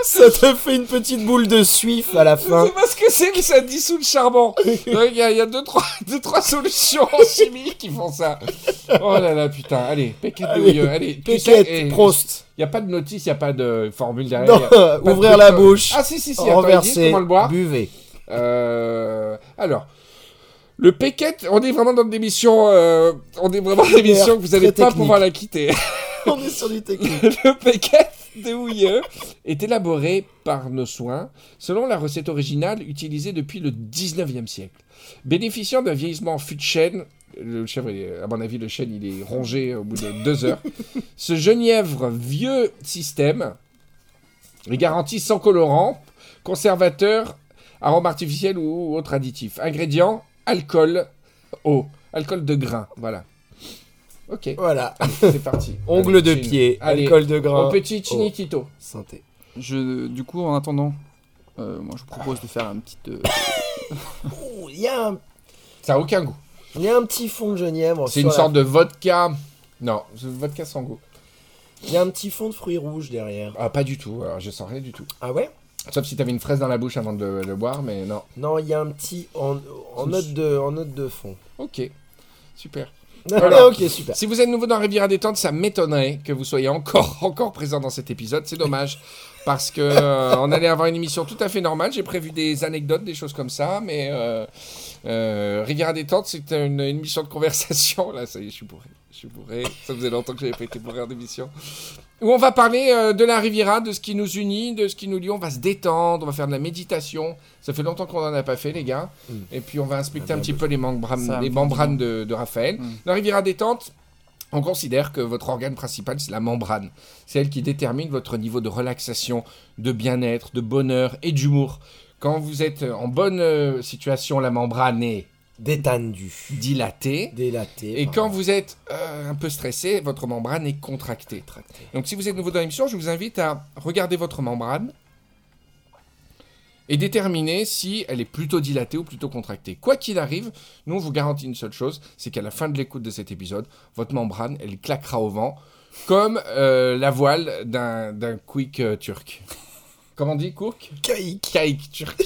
Ça te fait une petite boule de suif à la fin. sais pas ce que c'est, mais ça dissout le charbon. Il y a, il y a deux, trois, deux, trois solutions chimiques qui font ça. Oh là là, putain. Allez, Péquette de Allez, Houilleux. Allez, Péquette, Prost. Il n'y a pas de notice, il n'y a pas de formule derrière. Non, a de ouvrir la bouche. Ah si, si, si. Attends, comment le boire. buvez. Euh, alors, le Péquette, on est vraiment dans une émission, euh, on est vraiment dans une émission que vous n'allez pas technique. pouvoir la quitter. On est sur du technique. le Péquette de Houilleux est élaboré par nos soins selon la recette originale utilisée depuis le 19e siècle. Bénéficiant d'un vieillissement fût de chêne, le chèvre, à mon avis, le chêne, il est rongé au bout de deux heures. Ce genièvre vieux système est garanti sans colorant, conservateur, arôme artificiel ou autre additif. Ingrédients, alcool, eau, alcool de grain, voilà. Ok, Voilà. c'est parti. Ongle de pied, Allez, alcool de grain. au petit chinitito. Santé. Je, du coup, en attendant, euh, moi je vous propose de faire un petit. euh, Il y, a un- Ça a aucun goût. il y a un petit fond de genièvre. C'est une la- sorte de vodka. Non, vodka sans goût. Il y a un petit fond de fruits rouges derrière. Ah, pas du tout. Alors, je sens rien du tout. Ah ouais? Sauf si t'avais une fraise dans la bouche avant de le boire, mais non. Non, il y a un petit en, en note de en note de fond. Ok, super. Ok, super. Si vous êtes nouveau dans Riviera Détente, ça m'étonnerait que vous soyez encore, encore présent dans cet épisode. C'est dommage. Parce que euh, on allait avoir une émission tout à fait normale. J'ai prévu des anecdotes, des choses comme ça. Mais euh, euh, Riviera Détente, c'est une, une émission de conversation. Là, ça y est, je suis bourré. Je suis bourré. Ça faisait longtemps que j'avais pas été bourré en émission. Où on va parler euh, de la Riviera, de ce qui nous unit, de ce qui nous lie. On va se détendre, on va faire de la méditation. Ça fait longtemps qu'on en a pas fait, les gars. Mm. Et puis on va inspecter Ah, un petit peu les membranes, Ça, les membranes de, de Raphaël. Mm. La Riviera Détente, on considère que votre organe principal, c'est la membrane. C'est elle qui détermine votre niveau de relaxation, de bien-être, de bonheur et d'humour. Quand vous êtes en bonne euh, situation, la membrane est Détendu. dilatée. Délaté. Et quand vous êtes euh, un peu stressé, votre membrane est contractée. Donc si vous êtes nouveau dans l'émission, je vous invite à regarder votre membrane et déterminer si elle est plutôt dilatée ou plutôt contractée. Quoi qu'il arrive, nous on vous garantit une seule chose, c'est qu'à la fin de l'écoute de cet épisode, votre membrane, elle claquera au vent, comme euh, la voile d'un d'un quick euh, turc. Comment on dit, cook? Caïque. Kaïk turc.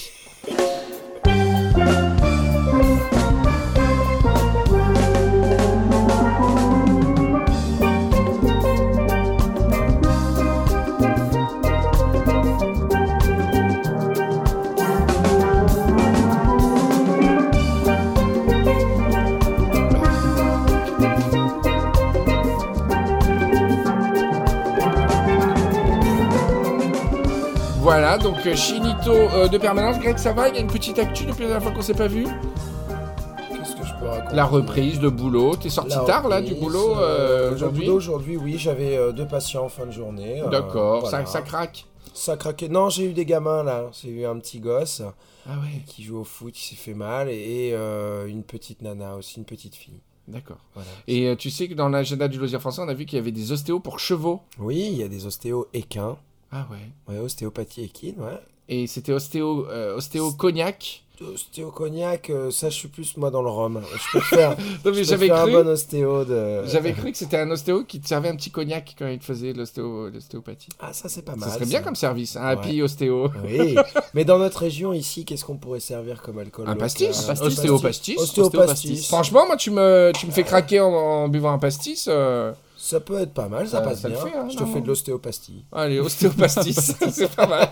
Donc euh, Chinito euh, de permanence. Greg, ça va? Il y a une petite actu depuis la dernière fois qu'on s'est pas vu? Qu'est-ce que je peux raconter? La reprise de boulot. T'es sorti La tard là du boulot euh, aujourd'hui? aujourd'hui, oui, j'avais euh, deux patients en fin de journée. D'accord, voilà. ça, ça craque? Ça craquait. Non, j'ai eu des gamins là. J'ai eu un petit gosse Ah ouais, qui joue au foot, qui s'est fait mal, et euh, une petite nana aussi, une petite fille. d'accord. Voilà. Et euh, tu sais que dans l'agenda du loisir français, on a vu qu'il y avait des ostéos pour chevaux. Oui, il y a des ostéos équins. Ah ouais. Ouais, ostéopathie équine, ouais. Et c'était ostéo, euh, ostéo cognac. Ostéo cognac, euh, ça je suis plus moi dans le rhum. Je peux faire, Non mais je peux j'avais faire cru, un bon ostéo de. j'avais cru que c'était un ostéo qui te servait un petit cognac quand il te faisait l'ostéo- l'ostéopathie. Ah, ça c'est pas Ça mal. serait bien comme service, un Ouais. happy ostéo. Oui, mais dans notre région ici, qu'est-ce qu'on pourrait servir comme alcool? Un pastis, Un pastis. ostéopastis. Ostéopastis. Franchement, moi, tu me, tu me fais craquer en, en buvant un pastis. euh, Ça peut être pas mal, ça, Ça- passe ça bien. fait, hein, je te fais de l'ostéopastie. Allez, ostéopastis, c'est pas mal.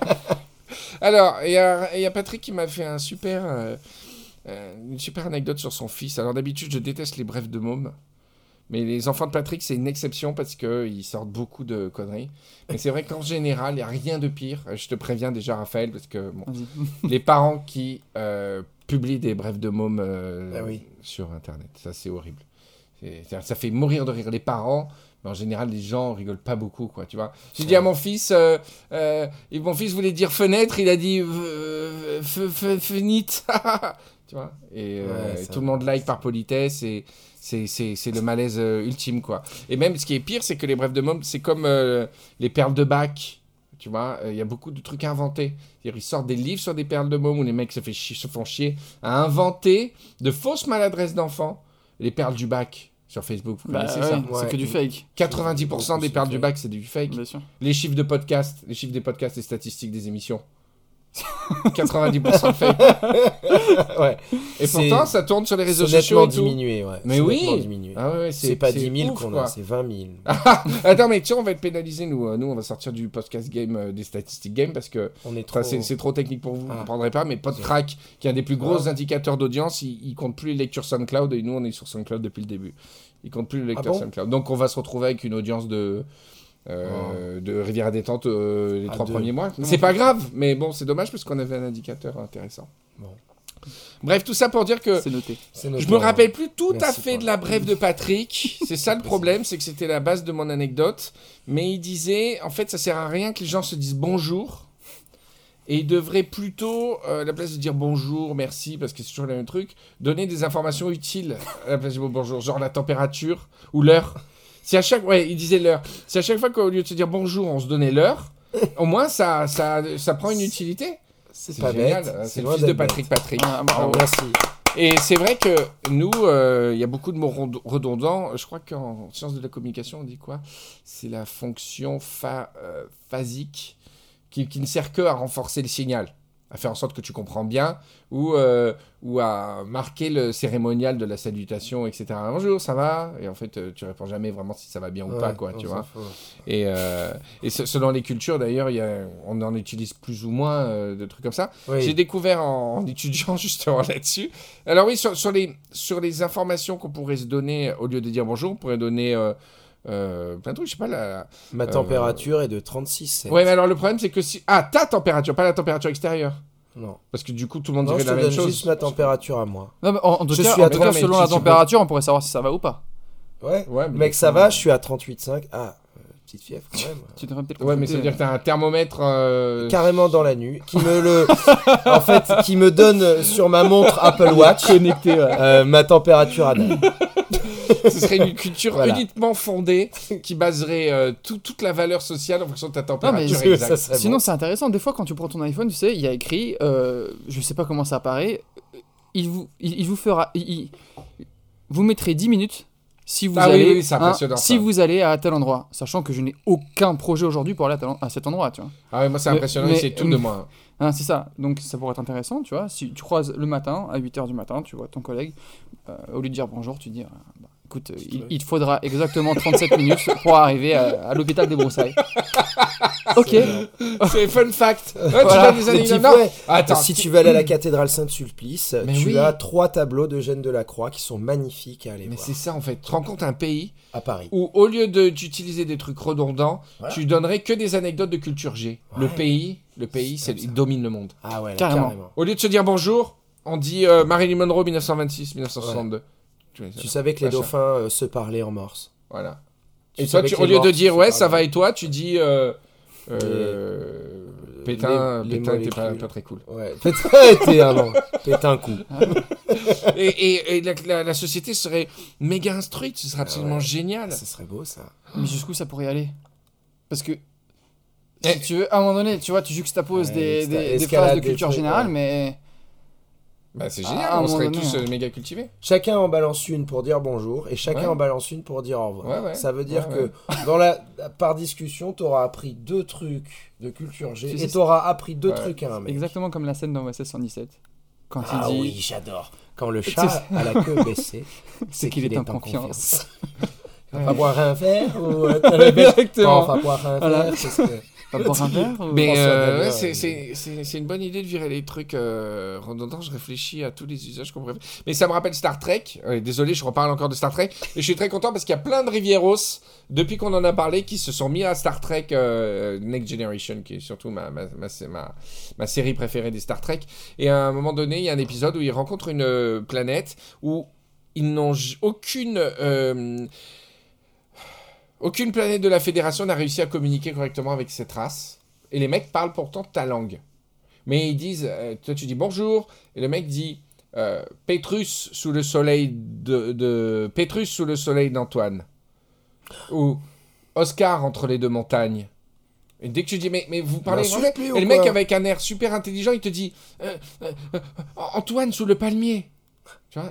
Alors, il y a, il y a Patrick qui m'a fait un super, euh, euh, une super anecdote sur son fils. Alors d'habitude, je déteste les brefs de môme. Mais les enfants de Patrick, c'est une exception parce qu'ils sortent beaucoup de conneries. Mais c'est vrai qu'en général, il n'y a rien de pire. Je te préviens déjà, Raphaël, parce que bon, les parents qui euh, publient des brefs de môme euh, Ah oui. sur Internet, ça c'est horrible. Ça fait mourir de rire les parents, mais en général les gens rigolent pas beaucoup, quoi, tu vois. J'ai dit à mon fils, euh, euh, et mon fils voulait dire fenêtre, il a dit euh, fe- fe- fenêtre, tu vois. Et, Ouais, et ça- tout le monde like par politesse et c'est- le malaise ultime, quoi. Et même ce qui est pire, c'est que les brefs de môme, c'est comme euh, les perles de bac. Tu vois, il y a beaucoup de trucs inventés. Ils sortent des livres sur des perles de môme où les mecs se, fait chi- se font chier à inventer de fausses maladresses d'enfants. Les perles du bac. sur Facebook. Vous Bah, connaissez ouais, ça Ouais. c'est que du fake. 90% des c'est du bac, c'est du fake. Bien sûr. Les chiffres de podcast, les chiffres des podcasts, les statistiques des émissions. 90% de fake. ouais. Et pourtant, ça tourne sur les réseaux sociaux et tout. diminué, ouais. Mais oui. diminué. Ah ouais, c'est pas 10 000 ouf, qu'on quoi. a, c'est 20 000. Attends, mais tiens, on va être pénalisé, nous. Euh, Nous, on va sortir du podcast game, euh, des statistiques game, parce que trop. c'est trop technique pour vous, vous Ah. ne comprendrez pas. Mais PodTrack, qui est un des plus gros indicateurs d'audience, il, il compte plus les lectures SoundCloud, et nous, on est sur SoundCloud depuis le début. Il compte plus les lecteurs Ah bon? SoundCloud. Donc, on va se retrouver avec une audience de. Euh, de Rivière à détente euh, les À trois deux. premiers mois. C'est pas grave, mais bon, c'est dommage parce qu'on avait un indicateur intéressant. Bon. Bref, tout ça pour dire que C'est noté. C'est je me rappelle plus tout à fait de la- brève de Patrick. C'est ça le problème, c'est que c'était la base de mon anecdote. Mais il disait, en fait, ça sert à rien que les gens se disent bonjour. Et ils devraient plutôt, euh, à la place de dire bonjour, merci, parce que c'est toujours le même truc, donner des informations utiles à la place de bonjour, genre la température ou l'heure. Si à chaque, ouais, il disait l'heure. Si à chaque fois qu'au lieu de se dire bonjour, on se donnait l'heure, au moins ça, ça, ça prend une utilité. C'est pas génial. bête. C'est le fils de Patrick Patrick. Ah, bravo. bête. Merci. Et c'est vrai que nous, euh, il y a beaucoup de mots rond- redondants. Je crois qu'en sciences de la communication, on dit quoi? C'est la fonction pha- euh, phasique qui, qui ne sert que à renforcer le signal, à faire en sorte que tu comprends bien, ou, euh, ou à marquer le cérémonial de la salutation, etc. Bonjour, ça va? Et en fait, euh, tu réponds jamais vraiment si ça va bien ou pas, quoi, tu vois. Et, euh, et selon les cultures, d'ailleurs, on en utilise plus ou moins euh, de trucs comme ça. Oui. J'ai découvert en, en étudiant justement là-dessus. Alors oui, sur, sur les, sur les informations qu'on pourrait se donner, au lieu de dire bonjour, on pourrait donner euh, euh, plein de trucs, je sais pas. La... Ma température est de 36. Ouais, mais alors le problème, c'est que si... Ah, ta température, pas la température extérieure. Non. Parce que du coup, tout le monde Non, dirait je te la même donne chose. juste ma température à moi. Non, mais en, en tout Je cas, suis en à tout cas, 30, mais selon la peux- température, on pourrait savoir si ça va ou pas. Ouais. Ouais, mais Mec, ça va, euh, je suis à 38,5. Ah, euh, petite fièvre quand même. Tu devrais peut-être Ouais, mais ça veut dire que t'as un thermomètre. euh, Carrément dans la nuit. Qui me le. en fait, qui me donne sur ma montre Apple Watch connecté. euh, ma température à date. Ce serait une culture Voilà. uniquement fondée qui baserait euh, tout- toute la valeur sociale en fonction de ta mais température ça exacte. Sinon, bon. c'est intéressant. Des fois, quand tu prends ton iPhone, tu sais, il y a écrit, euh, je sais pas comment ça apparaît, il vous, il, il vous fera, il- il- vous mettrez 10 minutes si vous Ah oui, allez, oui, hein, si vous allez à tel endroit, sachant que je n'ai aucun projet aujourd'hui pour aller à, à cet endroit, tu vois. Ah ouais, moi c'est impressionnant, c'est tout de moi. Hein, c'est ça. Donc ça pourrait être intéressant, tu vois. Si tu croises le matin, à 8h du matin, tu vois ton collègue, euh, au lieu de dire bonjour, tu dis, euh, bah, écoute, il, il te faudra exactement 37 minutes pour arriver à, à l'hôpital des Broussailles. ok. C'est fun fact. Ouais, tu Voilà. donnes des Non. fouets. Attends, si tu veux aller à la cathédrale Saint-Sulpice, Mais tu oui. as trois tableaux d'Eugène Delacroix qui sont magnifiques à aller Mais voir c'est ça en fait. Tu te rends compte un pays à Paris. où au lieu de- d'utiliser des trucs redondants, Voilà. tu donnerais que des anecdotes de culture G. Le pays, le pays, C'est il domine le monde. Ah ouais, là, Carrément. carrément. Au lieu de se dire bonjour, on dit euh, Marilyn Monroe 1926, 1962. Tu vois, Tu va. savais que les Machin. dauphins euh, se parlaient en morse. Voilà. Tu Et toi, tu- au lieu de dire ouais, ça va et toi, tu dis euh, euh, Pétain, les- Pétain était pas, pas très cool. Ouais, Pétain était un an. Pétain coup. et et- et la, la- la société serait méga instruite, ce serait absolument ouais. génial. Ça serait beau ça. Mais jusqu'où ça pourrait aller? Parce que Eh. si tu veux, à un moment donné, tu vois, tu juxtaposes Ouais, des, des, des phrases de des culture trucs, générale, ouais. mais Bah, c'est Ah, génial, on serait donné, tous hein. euh, méga cultivés. Chacun en balance une pour dire bonjour et chacun Ouais. en balance une pour dire au revoir. Ouais, ouais. Ça veut dire Ouais, que dans la par discussion, tu auras appris deux trucs de culture G et tu auras appris deux Ouais. truc à un mec. exactement comme la scène dans OSS 117. Quand Ah il dit oui, j'adore. Quand le chat a la queue baissée, c'est qu'il est, en confiance. On va boire un verre ou euh, Exactement. On va boire un Voilà. verre parce que- Pas boire un verre ou- Mais François euh, Damien, ouais, c'est- euh, c'est c'est- c'est une bonne idée de virer les trucs euh, redondants. Je réfléchis à tous les usages qu'on pourrait faire. Mais ça me rappelle Star Trek. Euh, désolé, je reparle encore de Star Trek. Et je suis très content parce qu'il y a plein de Rivieros, depuis qu'on en a parlé, qui se sont mis à Star Trek euh, Next Generation, qui est surtout ma, ma, ma, ma, ma série préférée des Star Trek. Et à un moment donné, il y a un épisode où ils rencontrent une euh, planète où ils n'ont j- aucune... aucune planète de la Fédération n'a réussi à communiquer correctement avec cette race. Et les mecs parlent pourtant ta langue. Mais ils disent, euh, toi tu dis bonjour, et le mec dit euh, Pétrus sous le soleil de, de- Pétrus sous le soleil d'Antoine. Ou Oscar entre les deux montagnes. Et dès que tu dis, mais, mais vous parlez ou Et le mec avec un air super intelligent, il te dit euh, euh, Antoine sous le palmier.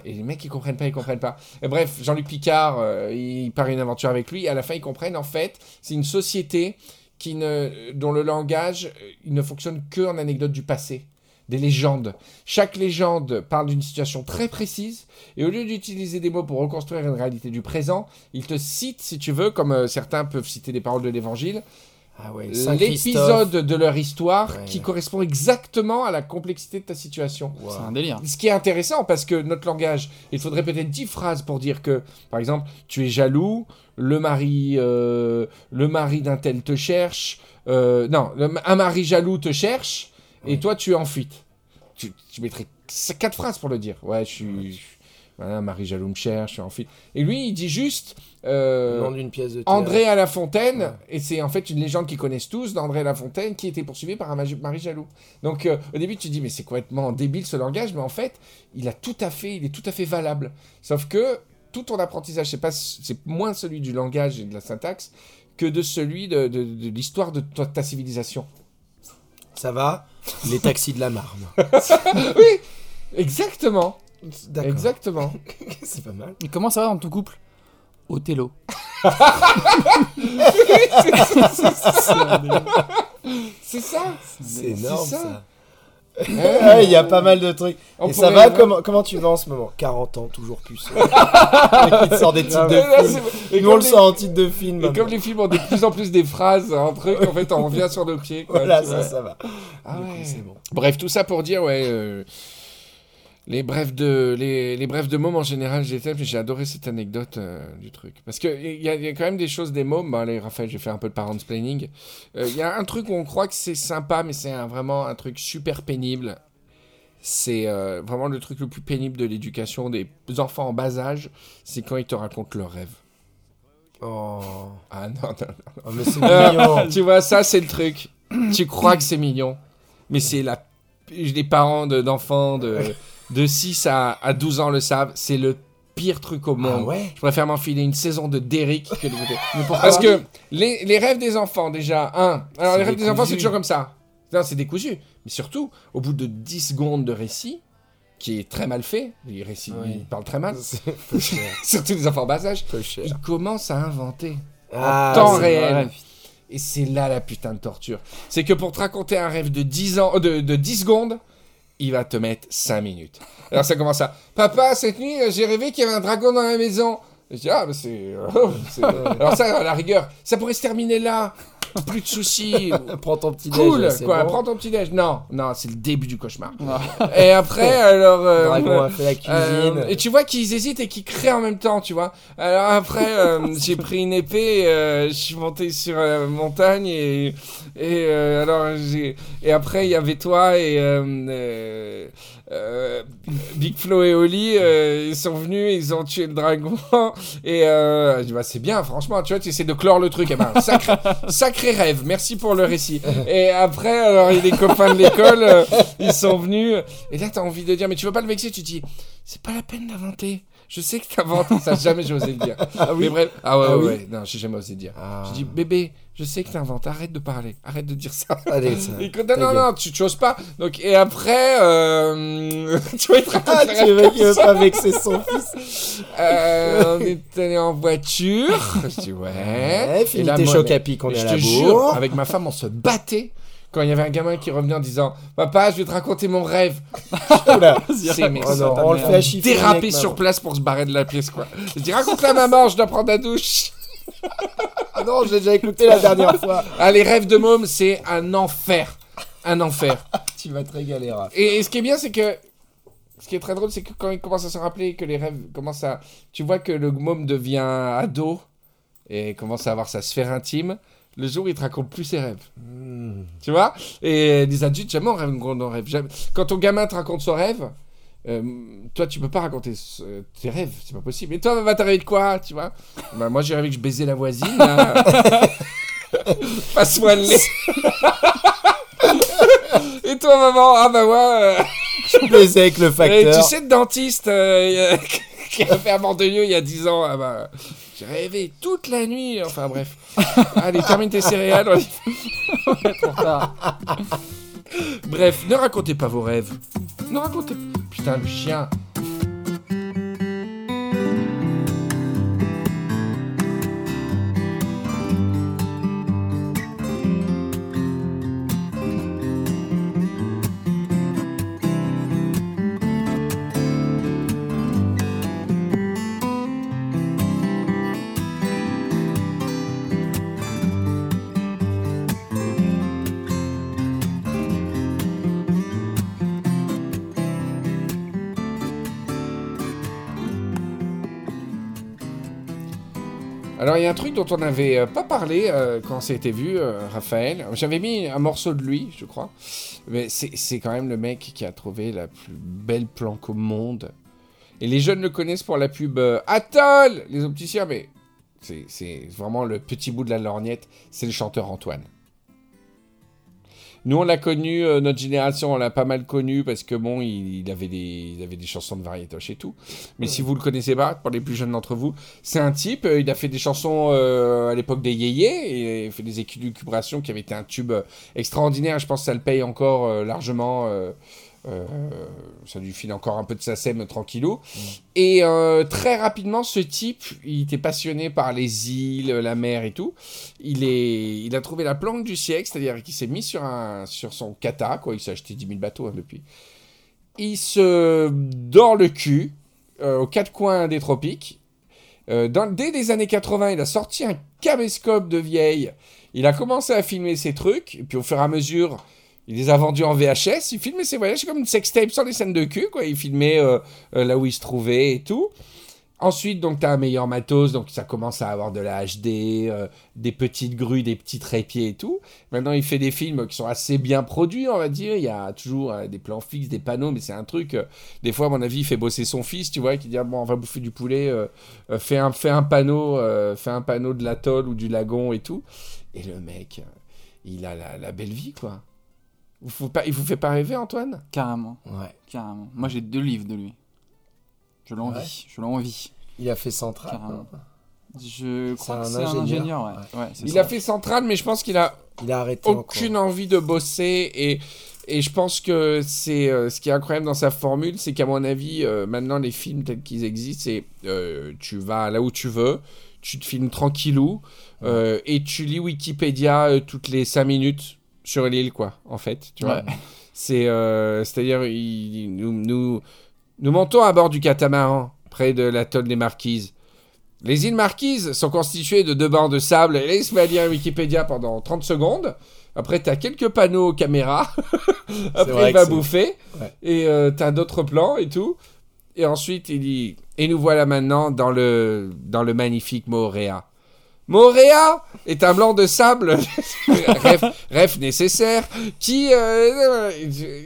Et les mecs, ils comprennent pas, ils comprennent pas. Et bref, Jean-Luc Picard, euh, il part une aventure avec lui. À la fin, ils comprennent, en fait, c'est une société qui ne, dont le langage, euh, il ne fonctionne que en anecdotes du passé. Des légendes. Chaque légende parle d'une situation très précise, et au lieu d'utiliser des mots pour reconstruire une réalité du présent, il te cite, si tu veux, comme euh, certains peuvent citer des paroles de l'évangile, Ah ouais, l'épisode de leur histoire Ouais. qui correspond exactement à la complexité de ta situation. C'est un délire. Ce qui est intéressant parce que notre langage, il faudrait peut-être 10 phrases pour dire que, par exemple, tu es jaloux, le mari, euh, le mari d'un tel te cherche, euh, non, le- un mari jaloux te cherche et toi tu es en fuite. Tu, tu mettrais 4 phrases pour le dire. Ouais, je suis. Je- voilà, un mari jaloux me cherche, je suis en fuite. Et lui, il dit juste. euh, d'une pièce de. André à la Fontaine, Ouais. et c'est en fait une légende qu'ils connaissent tous d'André à la Fontaine qui était poursuivi par un magi- mari jaloux. Donc euh, au début tu te dis mais c'est complètement débile ce langage, mais en fait il a tout à fait, il est tout à fait valable. Sauf que tout ton apprentissage, c'est pas, c'est moins celui du langage et de la syntaxe que de celui de, de- de l'histoire de ta, ta civilisation. Ça va Les taxis de la Marne. Exactement, D'accord. exactement. C'est pas mal. Et comment ça va dans ton couple? Othello. C'est ça. C'est énorme ça. ça. Ouais. Il y a pas mal de trucs. On Et ça va comment, comment tu vas en ce moment? 40 ans, toujours puce. Il sort des titres de film. c'est- et Nous on le sort en titre de film. Et maintenant. comme les films ont de plus en plus des phrases, un truc, en fait, on revient sur nos pieds. Quoi, Voilà, ça, vois. ça va. Ah coup, bon. Bref, tout ça pour dire, ouais, euh, les brefs de les, les brefs de mômes en général, j'ai adoré cette anecdote euh, du truc, parce que il y, a- il y a quand même des choses des mômes. Bon, allez, Raphaël, j'ai fait un peu de parents planning. Il y a un truc où on croit que c'est sympa, mais c'est vraiment un truc super pénible. C'est euh, vraiment le truc le plus pénible de l'éducation des enfants en bas âge, c'est quand ils te racontent leurs rêves. Oh, Ah non, non, non. Oh, mais c'est Euh, mignon. tu vois, ça, c'est le truc. tu crois que c'est mignon, mais c'est la. Les parents de- d'enfants de, de 6 à, à 12 ans le savent, c'est le pire truc au Ah monde. ouais? Je préfère m'enfiler une saison de Derrick que de. Mais Parce que les, les rêves des enfants, déjà, un. Alors, les rêves des enfants, c'est toujours comme ça. Non, c'est décousu. Mais surtout, au bout de 10 secondes de récit, qui est très mal fait, les récits, Oui. ils parlent très mal, surtout les enfants en bas âge, ils commencent à inventer Ah, temps réel. vrai. Et c'est là la putain de torture. C'est que pour te raconter un rêve de 10 ans, de, de 10 secondes, il va te mettre 5 minutes. Alors ça commence à Papa, cette nuit, euh, j'ai rêvé qu'il y avait un dragon dans la maison. Et je dis, ah, c'est. oh, c'est- Alors ça, à la rigueur, ça pourrait se terminer là. Plus de soucis. Prends ton petit Cool, déj, c'est quoi. bon. Prends ton petit déj. Non, non, c'est le début du cauchemar. Et après, alors. Euh, dragon a fait la euh, cuisine. et tu vois qu'ils hésitent et qu'ils créent en même temps, tu vois. Alors après, euh, j'ai pris une épée, euh, je suis monté sur la montagne et, et euh, alors j'ai et après il y avait toi et euh, euh, euh, Big Flo et Oli, euh, ils sont venus, ils ont tué le dragon et euh, je dis bah c'est bien, franchement, tu vois, tu essaies de clore le truc, eh ben, sacré, sacré rêve, merci pour le récit. Et après, alors il y a des copains de l'école, euh, ils sont venus et là t'as envie de dire mais tu veux pas le vexer, tu te dis c'est pas la peine d'inventer. Je sais que t'inventes, ça jamais j'ai osé le dire. Ah oui? Mais bref, ah ouais, Ah ouais, oui? ouais. non, j'ai jamais osé le dire. Ah. Je dis bébé, je sais que t'inventes, arrête de parler, arrête de dire ça. Allez, ça. Et ta non, non, non, tu tu oses pas. Donc, et après, euh, tu vas être Ah, tu veux veut pas vexer son fils euh, on est allé en voiture. Je dis ouais. Ouais, Et là, tes chocs à pic, on est à la jure, avec ma femme, on se battait quand il y avait un gamin qui revenait en disant Papa, je vais te raconter mon rêve. C'est mais Oh non, on le fait à chiffrer. dérapé sur place pour se barrer de la pièce, quoi. Je dis Raconte la maman, je dois prendre la douche. Ah non, j'ai déjà écouté la dernière fois. Ah, les rêves de môme, c'est un enfer. Un enfer. Tu vas te régaler, Raph. Et, et ce qui est bien, c'est que. Ce qui est très drôle, c'est que quand il commence à se rappeler que les rêves commencent à. Tu vois que le môme devient ado et commence à avoir sa sphère intime. Le jour où il te raconte plus ses rêves. Hmm. Tu vois? Et les adultes, jamais on rêve on rêve. Jamais. Quand ton gamin te raconte son rêve, euh, toi, tu peux pas raconter ce- tes rêves. C'est pas possible. Et toi, va t'as rêvé de quoi Tu vois? Bah, Moi, j'ai rêvé que je baisais la voisine. là. Passe-moi le lait. Et toi, maman? Ah bah ouais. euh, Je baisais avec le et facteur. tu sais, le dentiste euh, qui a fait un Mandelieu il y a 10 ans, ah bah, j'ai rêvé toute la nuit. Enfin bref. Allez, termine tes céréales. on y-. Bref, ne racontez pas vos rêves. Ne racontez. Putain, le chien. A un truc dont on n'avait euh, pas parlé euh, quand c'était vu, euh, Raphaël. J'avais mis un morceau de lui, je crois. Mais c'est quand même le mec qui a trouvé la plus belle planque au monde. Et les jeunes le connaissent pour la pub euh, Atoll Les opticiens, mais c'est vraiment le petit bout de la lorgnette. C'est le chanteur Antoine. Nous, on l'a connu, euh, notre génération, on l'a pas mal connu parce que bon, il, avait des, avait des chansons de variétoche et tout. Mais si vous le connaissez pas, pour les plus jeunes d'entre vous, c'est un type, euh, il a fait des chansons euh, à l'époque des yéyés, et il fait des élucubrations qui avaient été un tube extraordinaire, je pense que ça le paye encore largement, ça lui file encore un peu de sa sème tranquillou. Et euh, très rapidement, ce type, il était passionné par les îles, la mer et tout. Il, est, il a trouvé la planque du siècle, c'est-à-dire qu'il s'est mis sur, un, sur son kata, quoi, il s'est acheté 10 000 bateaux hein, depuis. Il se dort le cul euh, aux quatre coins des tropiques. Euh, dans- dès les années 80, il a sorti un caméscope de vieille. Il a commencé à filmer ses trucs, et puis au fur et à mesure, il les a vendus en VHS. Il filmait ses voyages comme une sextape sans les scènes de cul, quoi. Il filmait euh, euh, là où il se trouvait et tout. Ensuite, donc, t'as un meilleur matos, donc ça commence à avoir de la HD, euh, des petites grues, des petits trépieds et tout. Maintenant, il fait des films qui sont assez bien produits, on va dire. Il y a toujours des plans fixes, des panneaux, mais c'est un truc. des fois, à mon avis, il fait bosser son fils, tu vois, qui dit ah, bon, on va bouffer du poulet, fais un, un panneau, fais un panneau de l'atoll ou du lagon et tout. Et le mec, il a la, la belle vie, quoi. Il vous, pas, il vous fait pas rêver, Antoine? Carrément, Ouais. carrément. Moi, j'ai deux livres de lui. Je l'envie, Ouais. je l'envie. Il a fait Central. Je crois que c'est un ingénieur. ouais. Ouais, Il ça. a fait Central, mais je pense qu'il a Il a arrêté aucune encore. envie de bosser et et je pense que c'est euh, ce qui est incroyable dans sa formule, c'est qu'à mon avis, euh, maintenant les films tels qu'ils existent, c'est euh, tu vas là où tu veux, tu te filmes tranquillou euh, et tu lis Wikipédia euh, toutes les 5 minutes sur l'île, quoi, en fait, tu vois. Ouais. C'est euh, c'est-à-dire nous, nous nous montons à bord du catamaran près de l'atoll des Marquises. Les îles Marquises sont constituées de deux bancs de sable. Et là, il se met à lire Wikipédia pendant 30 secondes. Après, t'as quelques panneaux caméra. Après, il va bouffer. Ouais. Et euh, t'as d'autres plans et tout. Et ensuite, il dit Et nous voilà maintenant dans le, dans le magnifique Moorea. Moorea est un blanc de sable, rêve, rêve nécessaire, qui. euh,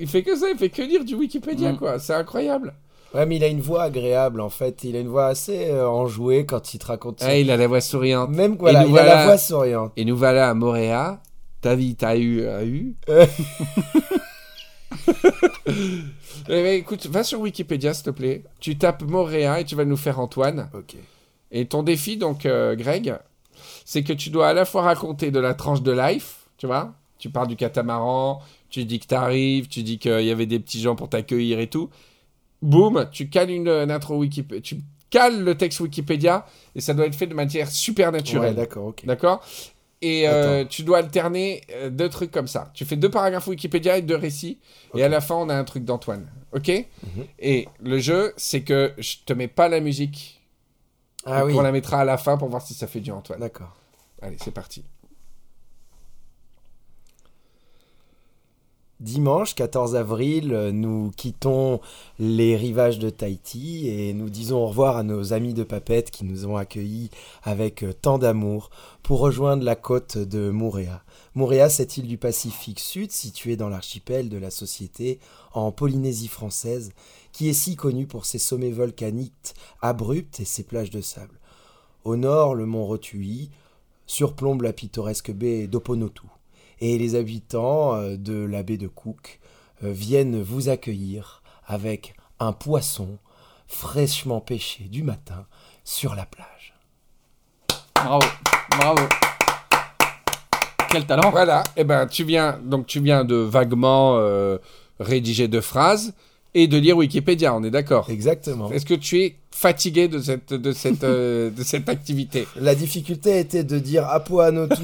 il fait que ça, il fait que lire du Wikipédia, Mm. quoi. C'est incroyable. Ouais, mais il a une voix agréable en fait. Il a une voix assez euh, enjouée quand il te raconte ça. Ah, il a la voix souriante. Même voilà, nous il a la voix souriante. Et nous voilà à Moréa. Ta vie, t'as eu, a eu. Euh. Eh ben, écoute, va sur Wikipédia, s'il te plaît. Tu tapes Moréa et tu vas nous faire Antoine. Ok. Et ton défi, donc, euh, Greg, c'est que tu dois à la fois raconter de la tranche de life, tu vois. Tu parles du catamaran, tu dis que t'arrives, tu dis qu'il y avait des petits gens pour t'accueillir et tout. Boum, tu cales une, une intro Wikipédia. Tu cales le texte Wikipédia et ça doit être fait de manière super Ouais, naturelle. d'accord, ok. D'accord? Et euh, tu dois alterner euh, deux trucs comme ça. Tu fais deux paragraphes Wikipédia et deux récits. Et à la fin, on a un truc d'Antoine. Ok? Mhm. Et le jeu, c'est que je te mets pas la musique. Ah oui, On la mettra à la fin pour voir si ça fait du Antoine. d'accord. Allez, c'est parti. Dimanche 14 avril, euh, nous quittons les rivages de Tahiti et nous disons au revoir à nos amis de Papette qui nous ont accueillis avec euh, tant d'amour pour rejoindre la côte de Moorea. Moorea, cette île du Pacifique Sud située dans l'archipel de la Société en Polynésie française, qui est si connue pour ses sommets volcaniques abrupts et ses plages de sable. Au nord, le mont Rotui surplombe la pittoresque baie d'Oponotu et les habitants euh, de la baie de Cook euh, viennent vous accueillir avec un poisson fraîchement pêché du matin sur la plage. Bravo, bravo. Quel talent. Voilà. Et ben, tu viens donc tu viens de vaguement euh, rédiger deux phrases et de lire Wikipédia. On est d'accord. Exactement. Est-ce que tu es fatigué de cette de cette euh, de cette activité? La difficulté était de dire Apuanotu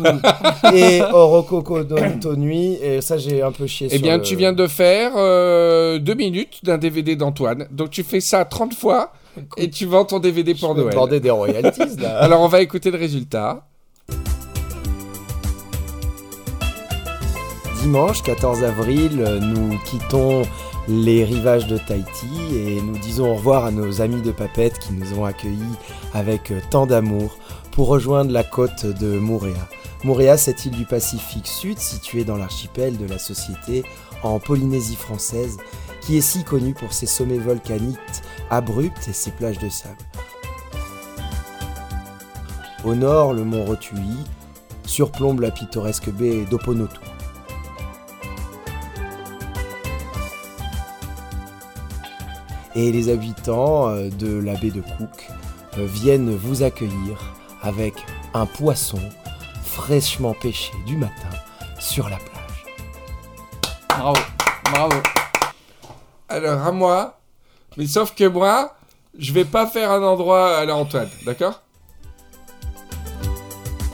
et Orokoko Tonui et ça j'ai un peu chié Eh bien, le- tu viens de faire euh, deux minutes d'un DVD d'Antoine. Donc, tu fais ça 30 fois et tu vends ton DVD Je pour peux Noël. demander des royalties là. Alors, on va écouter le résultat. Dimanche 14 avril, nous quittons les rivages de Tahiti et nous disons au revoir à nos amis de Papette qui nous ont accueillis avec tant d'amour pour rejoindre la côte de Moorea. Moorea, cette île du Pacifique Sud située dans l'archipel de la Société en Polynésie française, qui est si connue pour ses sommets volcaniques abrupts et ses plages de sable. Au nord, le mont Rotui surplombe la pittoresque baie d'Oponotu. Et les habitants euh, de la baie de Cook euh, viennent vous accueillir avec un poisson fraîchement pêché du matin sur la plage. Bravo, bravo. Alors à moi, mais sauf que moi, je vais pas faire un endroit à la Antoine, d'accord?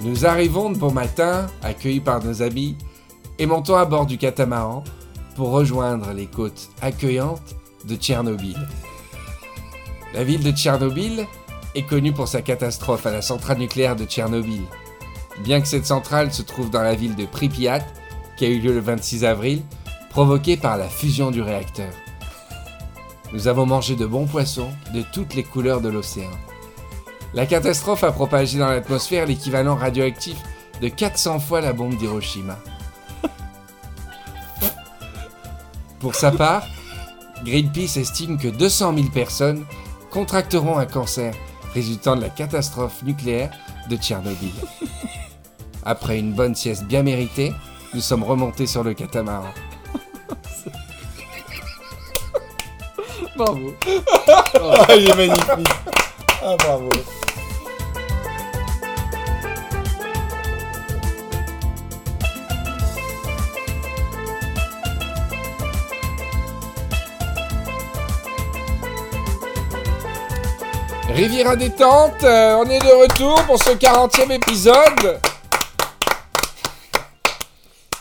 Nous arrivons de bon matin, accueillis par nos amis, et montons à bord du catamaran pour rejoindre les côtes accueillantes de Tchernobyl. La ville de Tchernobyl est connue pour sa catastrophe à la centrale nucléaire de Tchernobyl. Bien que cette centrale se trouve dans la ville de Pripyat, qui a eu lieu le 26 avril, provoquée par la fusion du réacteur. Nous avons mangé de bons poissons de toutes les couleurs de l'océan. La catastrophe a propagé dans l'atmosphère l'équivalent radioactif de 400 fois la bombe d'Hiroshima. Pour sa part, Greenpeace estime que 200 000 personnes contracteront un cancer résultant de la catastrophe nucléaire de Tchernobyl. Après une bonne sieste bien méritée, nous sommes remontés sur le catamaran. Bravo. Ah, il est magnifique. Ah, bravo. Riviera détente, euh, on est de retour pour ce 40e épisode.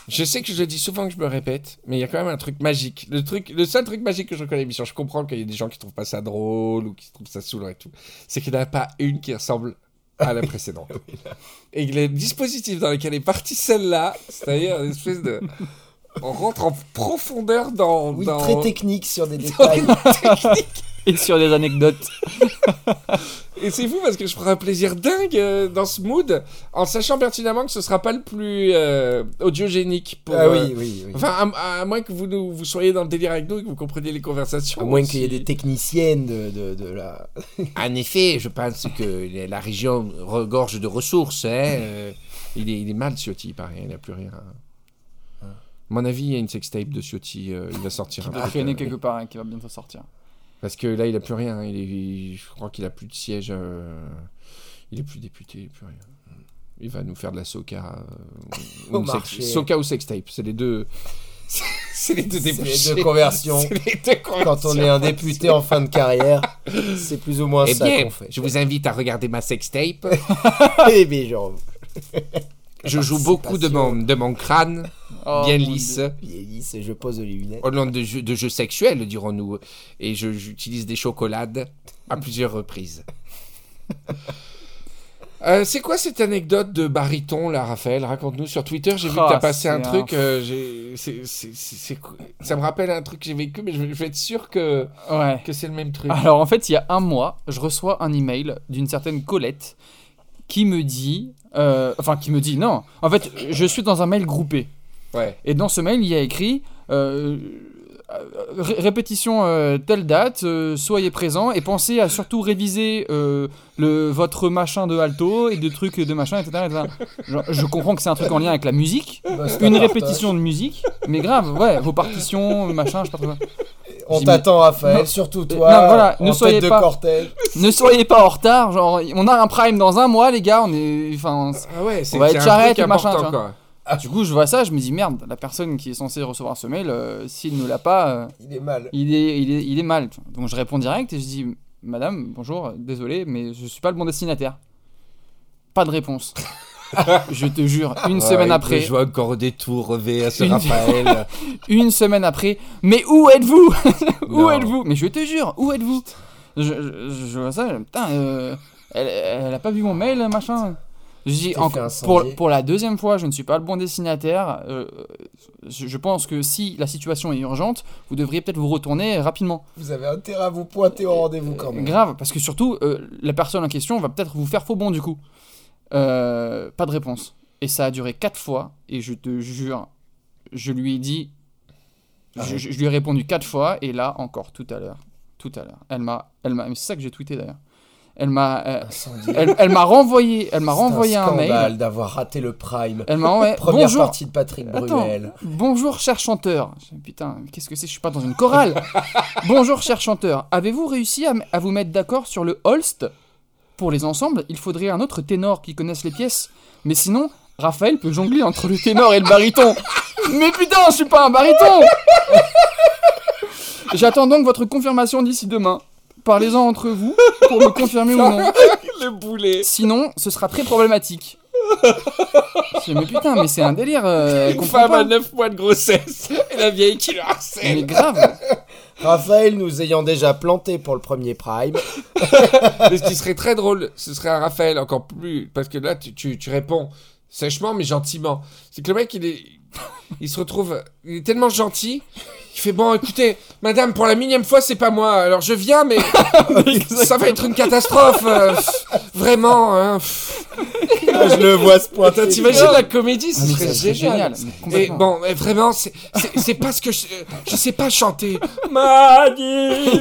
Je sais que je dis souvent que je me répète, mais il y a quand même un truc magique. Le truc, le seul truc magique que je reconnais l'émission, je comprends qu'il y a des gens qui trouvent pas ça drôle ou qui trouvent ça saoulant et tout, c'est qu'il n'y en a pas une qui ressemble à la précédente. et que les dispositifs dans lesquels est partie celle-là, c'est-à-dire une espèce de... On rentre en profondeur dans... Oui, dans... très technique sur des détails. Et sur des anecdotes. Et c'est fou parce que je prends un plaisir dingue euh, dans ce mood, en sachant pertinemment que ce sera pas le plus euh, audiogénique. Pour, ah euh, oui, oui, oui. Enfin, à, à moins que vous, nous- vous soyez dans le délire avec nous et que vous compreniez les conversations. À moins qu'il y ait des techniciennes de, de, de la... En effet, je pense que la région regorge de ressources. Hein. euh, Il est, il est mal, Ciotti, il paraît, il n'a plus rien. À mon avis, il y a une sextape de Ciotti, euh, il va sortir un Il va truc, traîner euh, quelque part et qui va bientôt sortir. Parce que là, il a plus rien. hein, Il est, je crois qu'il a plus de siège. euh, il est plus député, il plus rien. Il va nous faire de la soca. euh, ou sex- soca ou sextape, c'est les deux. C'est les deux C'est les débouchés. deux conversions. C'est les deux Quand on est un député en fin de carrière, c'est plus ou moins Eh ça bien, qu'on fait. je vous invite à regarder ma sextape. Eh bien, genre, Je joue beaucoup de mon, de mon crâne, Oh, bien lisse, Dieu. vieillisse, je pose les lunettes. au nom de jeux, de jeux sexuels, dirons-nous. Et j'utilise des chocolades à plusieurs reprises. Euh, c'est quoi cette anecdote de baryton là, Raphaël? Raconte-nous sur Twitter. J'ai vu que t'as passé un truc. euh, ça me rappelle un truc que j'ai vécu, mais je veux être sûr que, Ouais. que c'est le même truc. Alors en fait, il y a un mois, je reçois un email d'une certaine Colette qui me dit, euh, enfin qui me dit non. En fait, je suis dans un mail groupé Ouais. et dans ce mail, il y a écrit euh, euh, ré- répétition euh, telle date, soyez présents et pensez à surtout réviser le votre machin de alto et de trucs de machin, etc. etc. Genre, je comprends que c'est un truc en lien avec la musique, Bah, une un répétition de musique, mais grave, ouais, vos partitions, machin, je sais pas trop. On t'attend, Raphaël, Non. surtout Euh, toi. non, voilà, en ne tête soyez de pas- cortège. Ne soyez pas en retard, genre on a un prime dans un mois les gars, on est enfin Ah ouais, c'est On va être un charrette et machin, tu vois. quoi. du coup je vois ça, je me dis merde, la personne qui est censée recevoir ce mail euh, s'il ne l'a pas, euh, Il est mal. il est il est il est mal. tu vois. Donc je réponds direct et je dis madame, bonjour, désolé mais je suis pas le bon destinataire. Pas de réponse. je te jure, une Ouais, semaine après, peut jouer encore des tours revêt à ce Une- Raphaël. une semaine après, mais où êtes-vous? Où êtes-vous? Mais je te jure, où êtes-vous? Je, je, je vois ça, je- putain, euh, elle, elle a pas vu mon mail, machin? Je dis, T'es en- fait pour, pour la deuxième fois, je ne suis pas le bon destinataire. euh, je, je pense que si la situation est urgente, vous devriez peut-être vous retourner rapidement. Vous avez intérêt à vous pointer au rendez-vous quand même. Grave, parce que surtout, euh, la personne en question va peut-être vous faire faux bon du coup. Euh, pas de réponse. Et ça a duré quatre fois. Et je te jure, je lui ai dit. Je, je- je lui ai répondu quatre fois. Et là, encore, tout à l'heure. Tout à l'heure. Elle m'a. Elle m'a. C'est ça que j'ai tweeté d'ailleurs. Elle m'a. euh, Incendie. elle elle m'a renvoyé. Elle m'a renvoyé un, scandale mail. d'avoir raté le prime. Elle m'a envoyé. Première Bonjour. partie de Patrick Attends. Bruel. Bonjour, cher chanteur. Putain, qu'est-ce que c'est Je suis pas dans une chorale. Bonjour, cher chanteur. Avez-vous réussi à vous mettre d'accord sur le Holst? Pour les ensembles, il faudrait un autre ténor qui connaisse les pièces. Mais sinon, Raphaël peut jongler entre le ténor et le baryton. Mais putain, je suis pas un baryton J'attends donc votre confirmation d'ici demain. Parlez-en entre vous pour me confirmer ou non. Le boulet. Sinon, ce sera très problématique. Mais putain, mais c'est un délire. euh, Une femme pas. à 9 mois de grossesse. Et la vieille qui le harcèle. Mais grave. Raphaël nous ayant déjà planté pour le premier prime. Ce qui serait très drôle, ce serait un Raphaël encore plus. Parce que là, tu, tu, tu réponds sèchement, mais gentiment. C'est que le mec, il est. Il se retrouve. Il est tellement gentil. Il fait Bon, écoutez, madame, pour la millième fois, c'est pas moi. Alors je viens, mais. ça va être une catastrophe. euh, vraiment. hein. je le vois se pointer. T'imagines la comédie Ce Ah, serait ça serait génial. génial. mais Et bon, mais vraiment, c'est- pas ce que je. Je sais pas chanter. Magnificat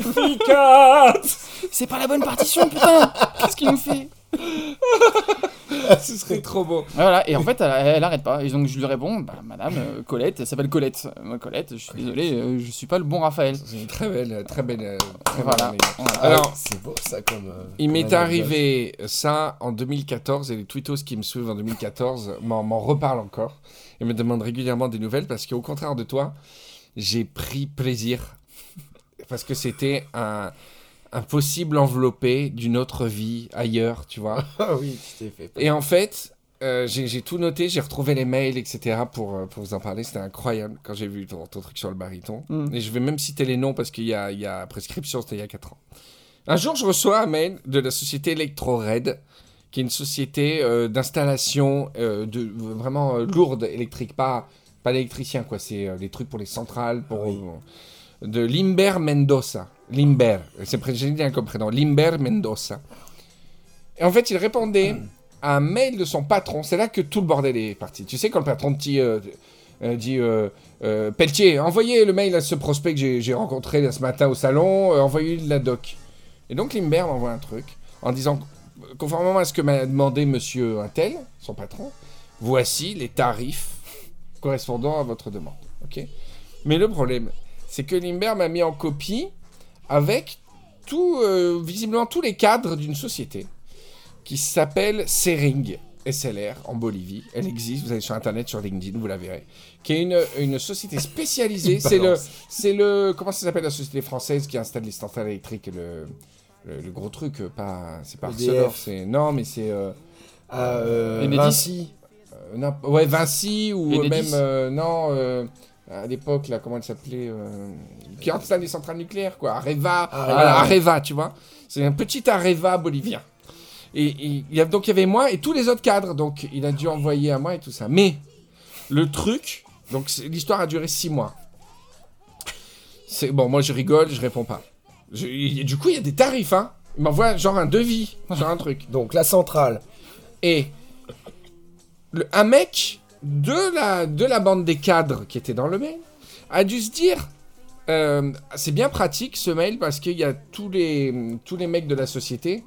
C'est pas la bonne partition, putain Qu'est-ce qu'il nous fait? Ce serait trop beau. Voilà, et en fait, elle, elle arrête pas. Et donc, je lui réponds, bah, madame, euh, Colette, elle s'appelle Colette. Euh, Moi, Colette, je suis désolé, euh, je suis pas le bon Raphaël. C'est une très belle, très belle. euh, très Voilà. Voilà. Alors, c'est beau ça comme. euh, Il m'est arrivé ça en 2014 et les tweetos qui me suivent en 2014 m'en m'en reparlent encore et me demandent régulièrement des nouvelles parce qu'au contraire de toi, j'ai pris plaisir parce que c'était un, un possible enveloppé d'une autre vie ailleurs, tu vois. Ah oui, tu t'es fait. Et en fait, euh, j'ai tout noté, j'ai retrouvé les mails, etc. pour, euh, pour vous en parler. C'était incroyable quand j'ai vu ton, ton truc sur le baryton. Mm. Et je vais même citer les noms parce qu'il y a, il y a prescription, c'était il y a 4 ans. Un jour, je reçois un mail de la société ElectroRed, qui est une société euh, d'installation euh, de vraiment lourde électrique, pas, pas l'électricien, quoi. C'est les trucs pour les centrales, pour, Oui. euh, de Limber Mendoza. Limber, c'est pré- génial comme prénom. Limber Mendoza. Et en fait, il répondait à un mail de son patron. C'est là que tout le bordel est parti. Tu sais, quand le patron dit, euh, euh, dit euh, Pelletier, envoyez le mail à ce prospect que j'ai- j'ai rencontré ce matin au salon, envoyez-lui de la doc. Et donc, Limber m'envoie un truc en disant, conformément à ce que m'a demandé monsieur Intel, son patron, voici les tarifs correspondant à votre demande. Ok? Mais le problème, c'est que Limber m'a mis en copie avec tout, euh, visiblement tous les cadres d'une société qui s'appelle Sering SLR en Bolivie. Elle existe, vous allez sur internet, sur LinkedIn, vous la verrez. Qui est une, une société spécialisée. C'est le, balance. c'est le, comment ça s'appelle la société française qui installe les centrales électriques, le, le, le gros truc, euh, pas, c'est pas. Arcelor, c'est non, mais c'est euh, Ah, euh. Vinci. euh, non, ouais Vinci ou Enedis. même non. À l'époque, là, comment elle s'appelait euh, Qui installe les centrales nucléaires, quoi. Areva. Voilà, ouais. Areva, tu vois. C'est un petit Areva bolivien. Et, et il y a, donc, il y avait moi et tous les autres cadres. Donc, il a dû envoyer à moi et tout ça. Mais, le truc, donc, l'histoire a duré six mois. C'est Bon, moi, je rigole, je réponds pas. Je- du coup, il y a des tarifs, hein. Il m'envoie genre un devis sur un truc. Donc la centrale. Et le- un mec de la, de la bande des cadres qui était dans le mail a dû se dire euh, c'est bien pratique ce mail parce qu'il y a tous les, tous les mecs de la société.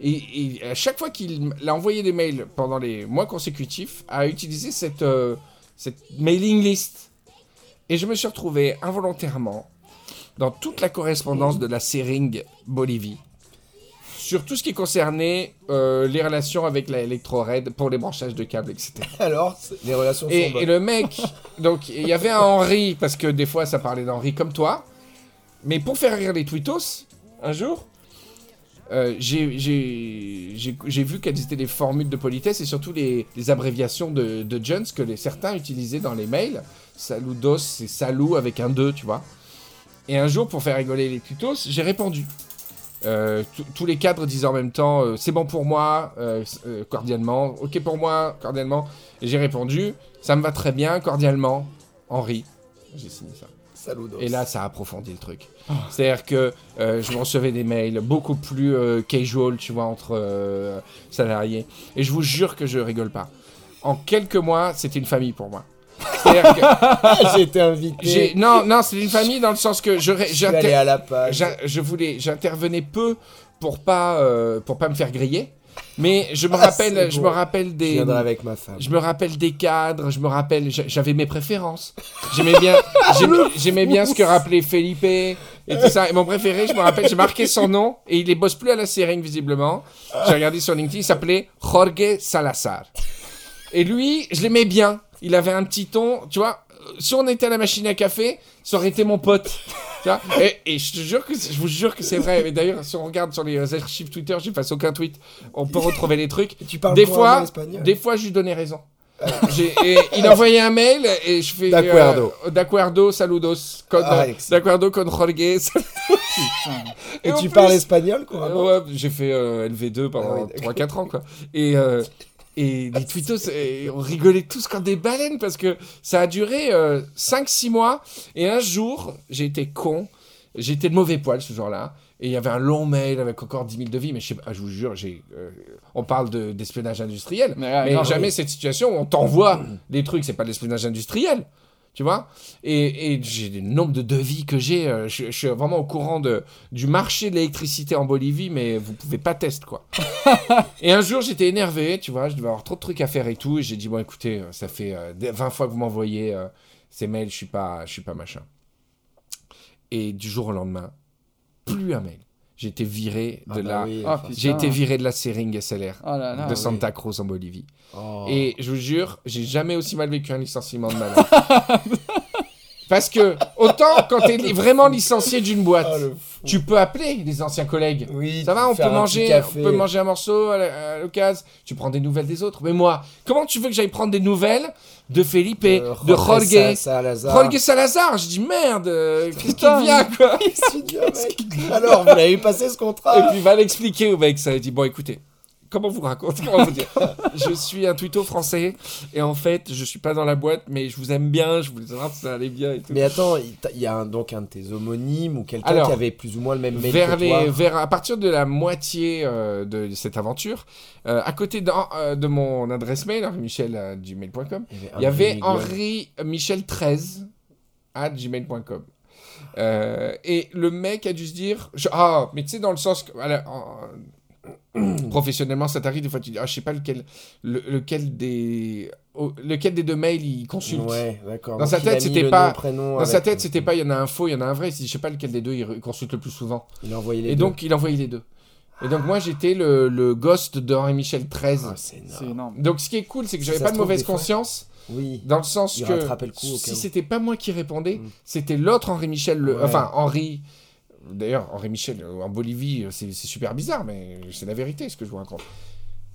Et, et à chaque fois qu'il a envoyé des mails pendant les mois consécutifs, a utilisé cette, euh, cette mailing list. Et je me suis retrouvé involontairement dans toute la correspondance de la Sering Bolivie sur tout ce qui concernait euh, les relations avec la ElectroRed pour les branchages de câbles, etc. Alors, les relations sont Et, bonnes. et le mec, donc il y avait un Henri, parce que des fois ça parlait d'Henri comme toi, mais pour faire rire les tweetos, un jour, euh, j'ai- vu quelles étaient les formules de politesse et surtout les, les abréviations de, de Jones que les, certains utilisaient dans les mails. Saludos, c'est salou avec un 2, tu vois. Et un jour, pour faire rigoler les tweetos, j'ai répondu. Euh, tous- les cadres disaient en même temps euh, c'est bon pour moi euh, cordialement ok pour moi cordialement et j'ai répondu ça me va très bien cordialement Henri j'ai signé ça Saludos. Et là, ça a approfondi le truc. C'est-à-dire que euh, je recevais des mails beaucoup plus euh, casual, tu vois, entre euh, salariés. Et je vous jure que je rigole pas. En quelques mois, c'était une famille pour moi. C'est-à-dire que j'ai été invité. non, non, c'est une famille dans le sens que je, Je à la page. Je voulais, j'intervenais peu pour pas, euh, pour pas me faire griller. Mais je me Ah, rappelle, je me rappelle Je des, viendrai avec ma femme. je me rappelle des cadres, je me rappelle, j'a- j'avais mes préférences. J'aimais bien, j'aimais- j'aimais bien ce que rappelait Felipe et tout ça. Et mon préféré, je me rappelle, j'ai marqué son nom et il ne bosse plus à la Sering visiblement. J'ai regardé sur LinkedIn, il s'appelait Jorge Salazar. Et lui, je l'aimais bien. Il avait un petit ton, tu vois. euh, Si on était à la machine à café, ça aurait été mon pote. Tu vois et, et je te jure que je vous jure que c'est vrai. Mais d'ailleurs, si on regarde sur les euh, archives Twitter, j'ai fasse aucun tweet. On peut retrouver les trucs. Tu parles Des fois, espagnol des fois, je lui donnais raison. J'ai- et il envoyait un mail et je fais. D'acuerdo. euh, D'acuerdo, saludos. Con, Ah. D'acuerdo con Jorge. Et tu plus- parles espagnol couramment Ouais, j'ai fait euh, LV2 Ah pendant oui, d'accord. 3-4 ans, quoi. Et, euh, et les tweetos, euh, on rigolait tous comme des baleines parce que ça a duré 5-6 mois. Et un jour, j'ai été con. J'étais de mauvais poil ce jour-là. Et il y avait un long mail avec encore 10 000 devis. Mais je, sais pas, je vous jure, j'ai, euh, on parle de- d'espionnage industriel. Mais, jamais oui. cette situation où on t'envoie des trucs, c'est pas de l'espionnage industriel. Tu vois? Et, et j'ai le nombre de devis que j'ai. euh, je, je suis vraiment au courant de, du marché de l'électricité en Bolivie, mais vous pouvez pas tester, quoi. et un jour, j'étais énervé, tu vois, je devais avoir trop de trucs à faire et tout. Et j'ai dit, bon, écoutez, euh, ça fait euh, des- 20 fois que vous m'envoyez euh, ces mails, je suis pas, je suis pas machin. Et du jour au lendemain, plus un mail. J'ai été viré de Ah bah la. oui, Ah. J'ai été viré de la Sering SLR Oh là là. de oui. Santa Cruz en Bolivie. oh. Et je vous jure, j'ai jamais aussi mal vécu un licenciement de ma. Parce que, autant quand t'es vraiment licencié d'une boîte, Oh, tu peux appeler les anciens collègues. Oui, Ça va, on peut, manger, on peut manger un morceau à l'occasion. Tu prends des nouvelles des autres. Mais moi, comment tu veux que j'aille prendre des nouvelles de Felipe, Euh, de Jorge Jorge, Sa- Salazar. Jorge Salazar? Je dis merde, euh, qu'est-ce qu'il vient quoi? bien, mec. Alors, vous l'avez passé ce Et contrat puis il va l'expliquer au mec. Ça il dit bon, écoutez, comment vous raconter Comment vous dire? Je suis un twitto français et en fait, je suis pas dans la boîte, mais je vous aime bien. Je voulais savoir si ça allait bien et tout. Mais attends, il y a un- donc un de tes homonymes ou quelqu'un qui avait plus ou moins le même mail vers que les, toi? vers, à partir de la moitié euh, de cette aventure, euh, à côté euh, de mon adresse mail, henri-michel@gmail.com, il y avait. Henri Michel 13 à gmail.com. Euh, et le mec a dû se dire je- ah mais tu sais dans le sens que professionnellement ça t'arrive des fois tu dis ah je sais pas lequel le- lequel des oh, lequel des deux mails il consulte Ouais, d'accord. Dans sa tête, mis c'était pas- nom, dans avec- sa tête c'était pas il y en a un faux il y en a un vrai il se dit je sais pas lequel des deux il consulte le plus souvent Il a envoyé les et deux. donc il envoyait les deux et donc moi j'étais le, le ghost de Henri Michel 13 Ah, c'est C'est énorme. énorme. donc ce qui est cool c'est que j'avais ça pas de mauvaise conscience Oui. dans le sens Il que le coup, si c'était pas moi qui répondais, Mm. c'était l'autre Henri Michel, le- Ouais. enfin Henri. D'ailleurs, Henri Michel euh, en Bolivie, euh, c'est super bizarre, mais c'est la vérité ce que je vous raconte.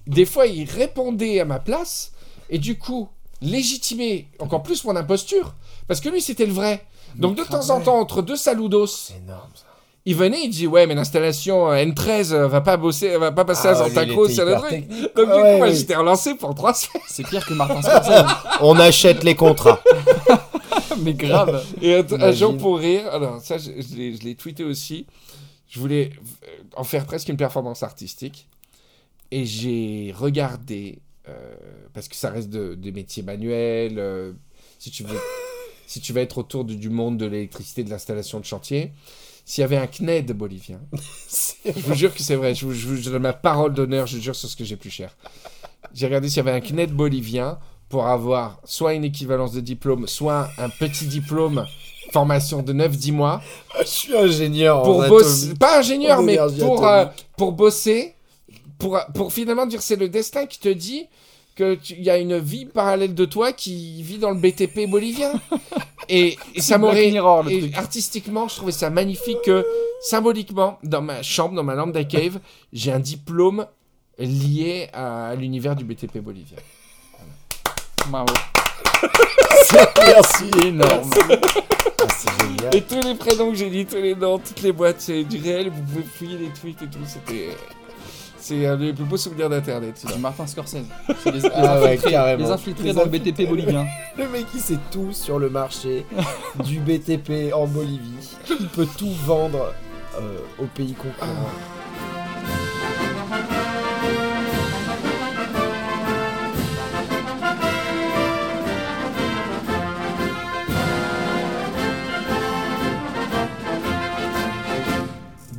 Des fois, il répondait à ma place et du coup légitimait encore plus mon imposture parce que lui c'était le vrai. Donc de temps en temps, entre deux saludos, C'est énorme ça. il venait, il dit ouais, mais l'installation euh, N13 euh, va pas bosser, va pas passer à Ah, Santa il Cruz, c'est le truc. Donc du ouais, coup, moi, ouais. j'étais relancé pour trois semaines. C'est pire que Martin Scorsese. On achète les contrats. mais grave. Et un, un jour pour rire, alors ça je, je l'ai- tweeté aussi, je voulais euh, en faire presque une performance artistique. Et j'ai regardé, euh, parce que ça reste de- des métiers manuels, euh, si, tu veux, si tu vas être autour du, du monde de l'électricité, de l'installation de chantier, s'il y avait un CNED bolivien, je vous jure que c'est vrai, je vous, je vous- je donne ma parole d'honneur, je jure sur ce que j'ai plus cher. J'ai regardé s'il y avait un CNED bolivien pour avoir soit une équivalence de diplôme, soit un petit diplôme, formation de 9-10 mois, Je suis ingénieur pour en bosser, pas ingénieur, mais pour, euh, pour bosser, pour, pour finalement dire c'est le destin qui te dit que tu- il y a une vie parallèle de toi qui vit dans le BTP bolivien. et, et ça m'aurait artistiquement, je trouvais ça magnifique que symboliquement, dans ma chambre, dans ma lambda cave, j'ai un diplôme lié à, l'univers du BTP bolivien. Bravo. Merci. Énorme. Ah, c'est génial. Et tous les prénoms que j'ai dit, tous les noms, toutes les boîtes, c'est du réel. Vous pouvez fouiller les tweets et tout. C'était, C'est un des plus beaux souvenirs d'internet. C'est du Martin Scorsese. C'est les, les Ah ouais, infiltrés, les infiltrés Les dans le. BTP bolivien. Le mec, il sait tout sur le marché du BTP en Bolivie. Il peut tout vendre euh, aux pays concurrents.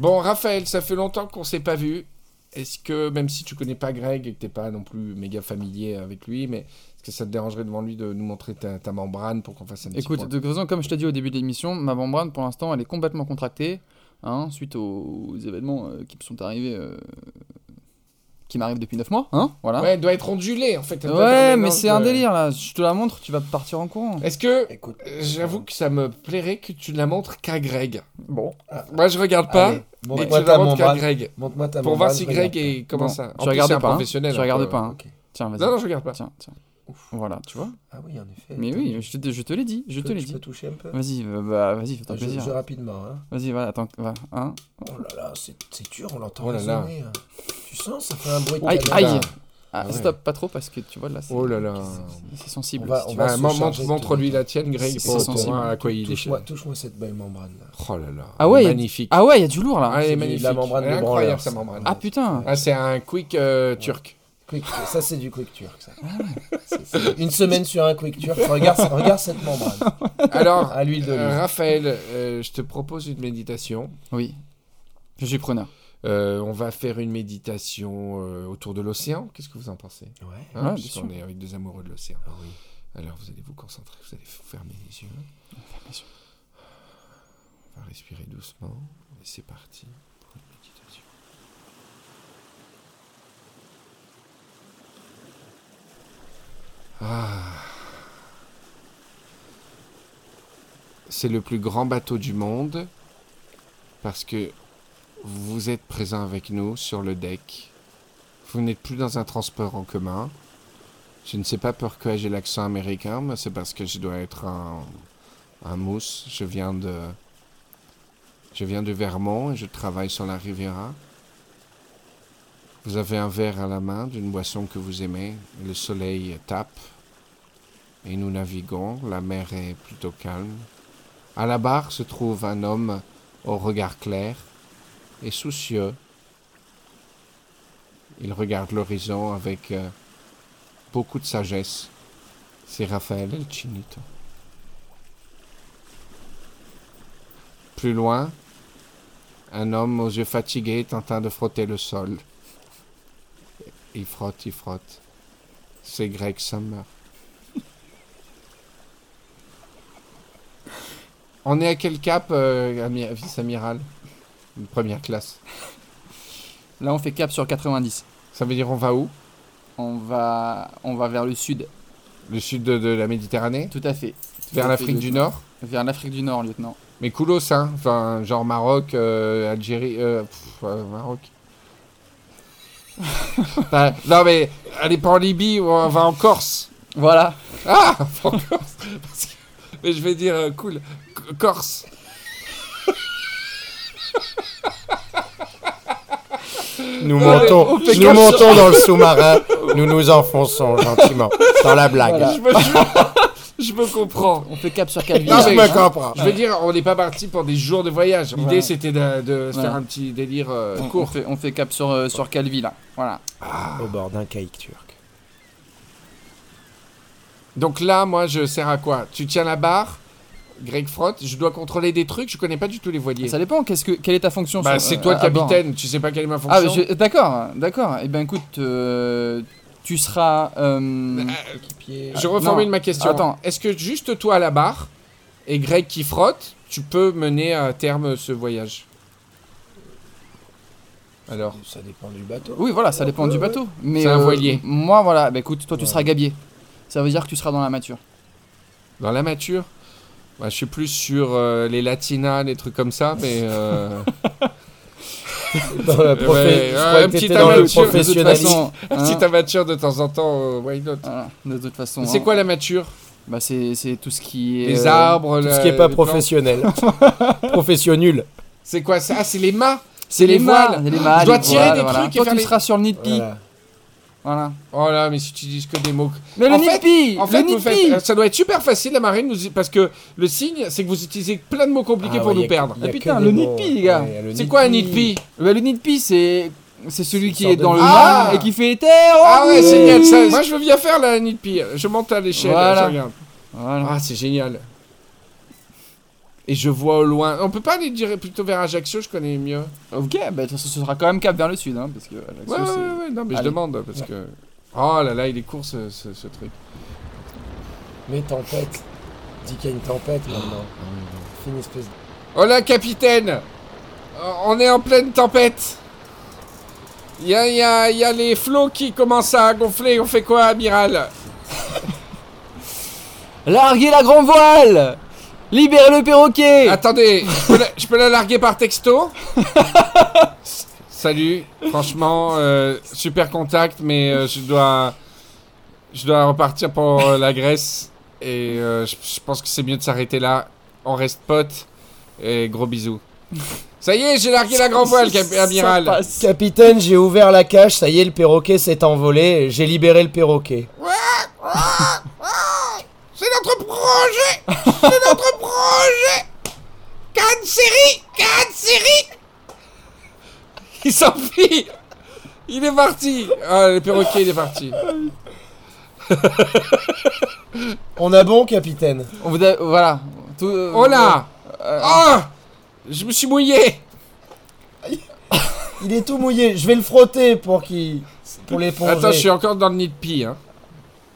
Bon, Raphaël, ça fait longtemps qu'on s'est pas vu. Est-ce que, même si tu connais pas Greg et que t'es pas non plus méga familier avec lui, mais est-ce que ça te dérangerait devant lui de nous montrer ta, ta membrane pour qu'on fasse un petit Écoute, point de toute façon, comme je t'ai dit au début de l'émission, ma membrane pour l'instant elle est complètement contractée. hein, suite aux, aux événements euh, qui me sont arrivés. euh, qui m'arrivent depuis 9 mois. Hein, voilà. Ouais, elle doit être ondulée en fait. Ouais, mais c'est un délire là. Je te la montre, tu vas partir en courant. Est-ce que, Écoute, euh, j'avoue que ça me plairait que tu ne la montres qu'à Greg Bon. Moi, je regarde pas, Allez, mais tu la montres qu'à. Greg. Montre-moi ta Pour voir si Greg est. Comment Bon, ça tu plus, regardes c'est un pas, hein. professionnel. Tu un regardes peu. pas, hein. Ok. Tiens, vas-y. Non, non, je regarde pas. Tiens, tiens. Voilà, tu vois. Ah oui, en effet. Mais oui, je te, je te l'ai dit. Je te l'ai dit. peux toucher un peu Vas-y, euh, bah, vas-y, fais-toi je, plaisir. je rapidement. Hein. Vas-y, voilà, attends, va, hein. Oh là là, c'est c'est dur, on l'entend Oh là résonner. hein. Tu sens, ça fait un bruit de Aïe, aïe. Ah, Ah ouais. stop, pas trop parce que tu vois là. c'est- Oh là là. C'est sensible. On va- on montre- tout. la tienne, Greg, C'est pour sensible. voir à quoi il est Touche-moi cette belle membrane. Là. Oh là là. Ah ouais, Magnifique. Ah ouais, il y a du lourd là. Ah, elle c'est est du- magnifique. la membrane Elle est de incroyable branleur, sa ça. membrane. Ah putain. Ah, c'est un quick euh, turc. Quick, ça c'est du quick turk. Ça. Une semaine sur un quick turk. Regarde, regarde cette membrane. Alors, À l'huile euh. Raphaël, euh, je te propose une méditation. Oui. Je suis preneur. Euh, on va faire une méditation euh, autour de l'océan. Qu'est-ce que vous en pensez? Ouais. Hein, Ouais, sûr. est avec des amoureux de l'océan. Ah oui. Alors, vous allez vous concentrer, vous allez fermer les yeux. On va respirer doucement. Et c'est parti pour une méditation. Ah. C'est le plus grand bateau du monde parce que vous êtes présent avec nous sur le deck. Vous n'êtes plus dans un transport en commun. Je ne sais pas pourquoi j'ai l'accent américain, mais c'est parce que je dois être un, mousse. Je viens de. Je viens de Vermont et je travaille sur la Riviera. Vous avez un verre à la main d'une boisson que vous aimez. Le soleil tape et nous naviguons. La mer est plutôt calme. À la barre se trouve un homme au regard clair et soucieux. Il regarde l'horizon avec euh, beaucoup de sagesse. C'est Raphaël El Chinito. Plus loin, un homme aux yeux fatigués est en train de frotter le sol. Il frotte, il frotte. C'est Greg Summer. On est à quel cap, euh, ami- vice-amiral? Une première classe. Là, on fait cap sur 90. Ça veut dire on va où? On va, on va vers le sud. Le sud de, de la Méditerranée? Tout à fait. Tout Vers l'Afrique du. Nord Vers l'Afrique du Nord, lieutenant. Mais coolos, hein Enfin, genre Maroc, euh, Algérie... Euh, pff, euh, Maroc... Enfin, non mais, allez pas en Libye, on va en Corse Voilà. Ah En Corse Parce que- Mais je vais dire, euh, cool, C- Corse Nous Non, montons, nous montons dans le sous-marin. Nous nous enfonçons gentiment dans la blague. Voilà. je me, je me comprends On fait cap sur Calvi. Non, Je me comprends. Je veux dire, on n'est pas parti pour des jours de voyage. L'idée, Ouais. c'était de, de faire un petit délire euh, on, on court. fait, on fait cap sur, euh, sur Calvi, là. Voilà. Au bord d'un caïque turc. Donc là, moi, je sers à quoi? Tu tiens la barre, Greg frotte, je dois contrôler des trucs, je connais pas du tout les voiliers. Ça dépend, qu'est-ce que, quelle est ta fonction Bah, sur- c'est euh, toi le bord capitaine, tu sais pas quelle est ma Ah, fonction je- d'accord, d'accord. Eh ben écoute, euh, tu seras. euh, Équipier. Je reformule non, ma question. attends. Est-ce que juste toi à la barre et Greg qui frotte, tu peux mener à terme ce voyage? Alors Ça dépend du bateau. Oui, voilà, ça dépend Ouais, du ouais. bateau. Mais C'est un euh, voilier. Moi, voilà, bah écoute, toi tu Ouais. seras gabier. Ça veut dire que tu seras dans la mature. Dans la mature? Bah, Je suis plus sur euh, les latinas, les trucs comme ça, mais... Dans le profé- Ouais, un petit le amateur, de hein, de temps en temps, euh, why not voilà, de toute façon. C'est hein. quoi la mature Bah c'est c'est tout ce qui est. Les euh, arbres, Tout la- ce qui est pas professionnel. Professionnel. C'est quoi ça? Ah, c'est les mâts C'est les les voiles. Les mâles, Je dois tirer voiles, des voilà. trucs et Toi, faire tu les- seras sur le nid de. Voilà. Voilà. Oh là, mais si tu dis que des mots. Mais le En nid fait- En fait, Le vous faites- ça doit être super facile la marine, parce que le signe, c'est que vous utilisez plein de mots compliqués Ah pour ouais, nous perdre. Ah, putain, le nid de mots. pie, les gars. Ouais, le C'est quoi un nid de pie Bah, le nid de pie, c'est. C'est celui qui est dans le Ah et qui fait terre. oh Ah ouais, oui. génial ça. Moi, je veux bien faire la nid de pie. Je monte à l'échelle, Voilà. je regarde. Voilà. Ah, c'est génial. Et je vois au loin. On peut pas aller dire plutôt vers Ajaccio, je connais mieux. Ok, bah de toute façon, ce sera quand même cap vers le sud, hein, parce que Ajaccio, Ouais, ouais, ouais, ouais, non, mais je demande parce que. Oh là là, il est court ce, ce- ce truc. Mais tempête. Dis qu'il y a une tempête maintenant. Espèce de... Oh là, capitaine On est en pleine tempête Il y a, il y a- il y a les flots qui commencent à gonfler. On fait quoi, amiral? Larguez la grande voile Libérez le perroquet Attendez, je peux, la, je peux la larguer par texto Salut, franchement, euh, super contact, mais euh, je dois, je dois repartir pour euh, la Grèce et euh, je, je pense que c'est mieux de s'arrêter là. On reste potes et gros bisous. Ça y est, j'ai largué la grand voile, cap- amiral. Capitaine, j'ai ouvert la cage, ça y est, le perroquet s'est envolé, j'ai libéré le perroquet. C'est notre projet, c'est notre projet. Cannes série, Cannes série. Il s'enfuit. Il est parti. Ah, le perroquet, il est parti. On a bon, capitaine On vous a- Voilà. Tout, euh, Oh là euh, Ah Je me suis mouillé Il est tout mouillé, je vais le frotter pour qu'il... pour l'éponger. Attends, je suis encore dans le nid de pie. Hein.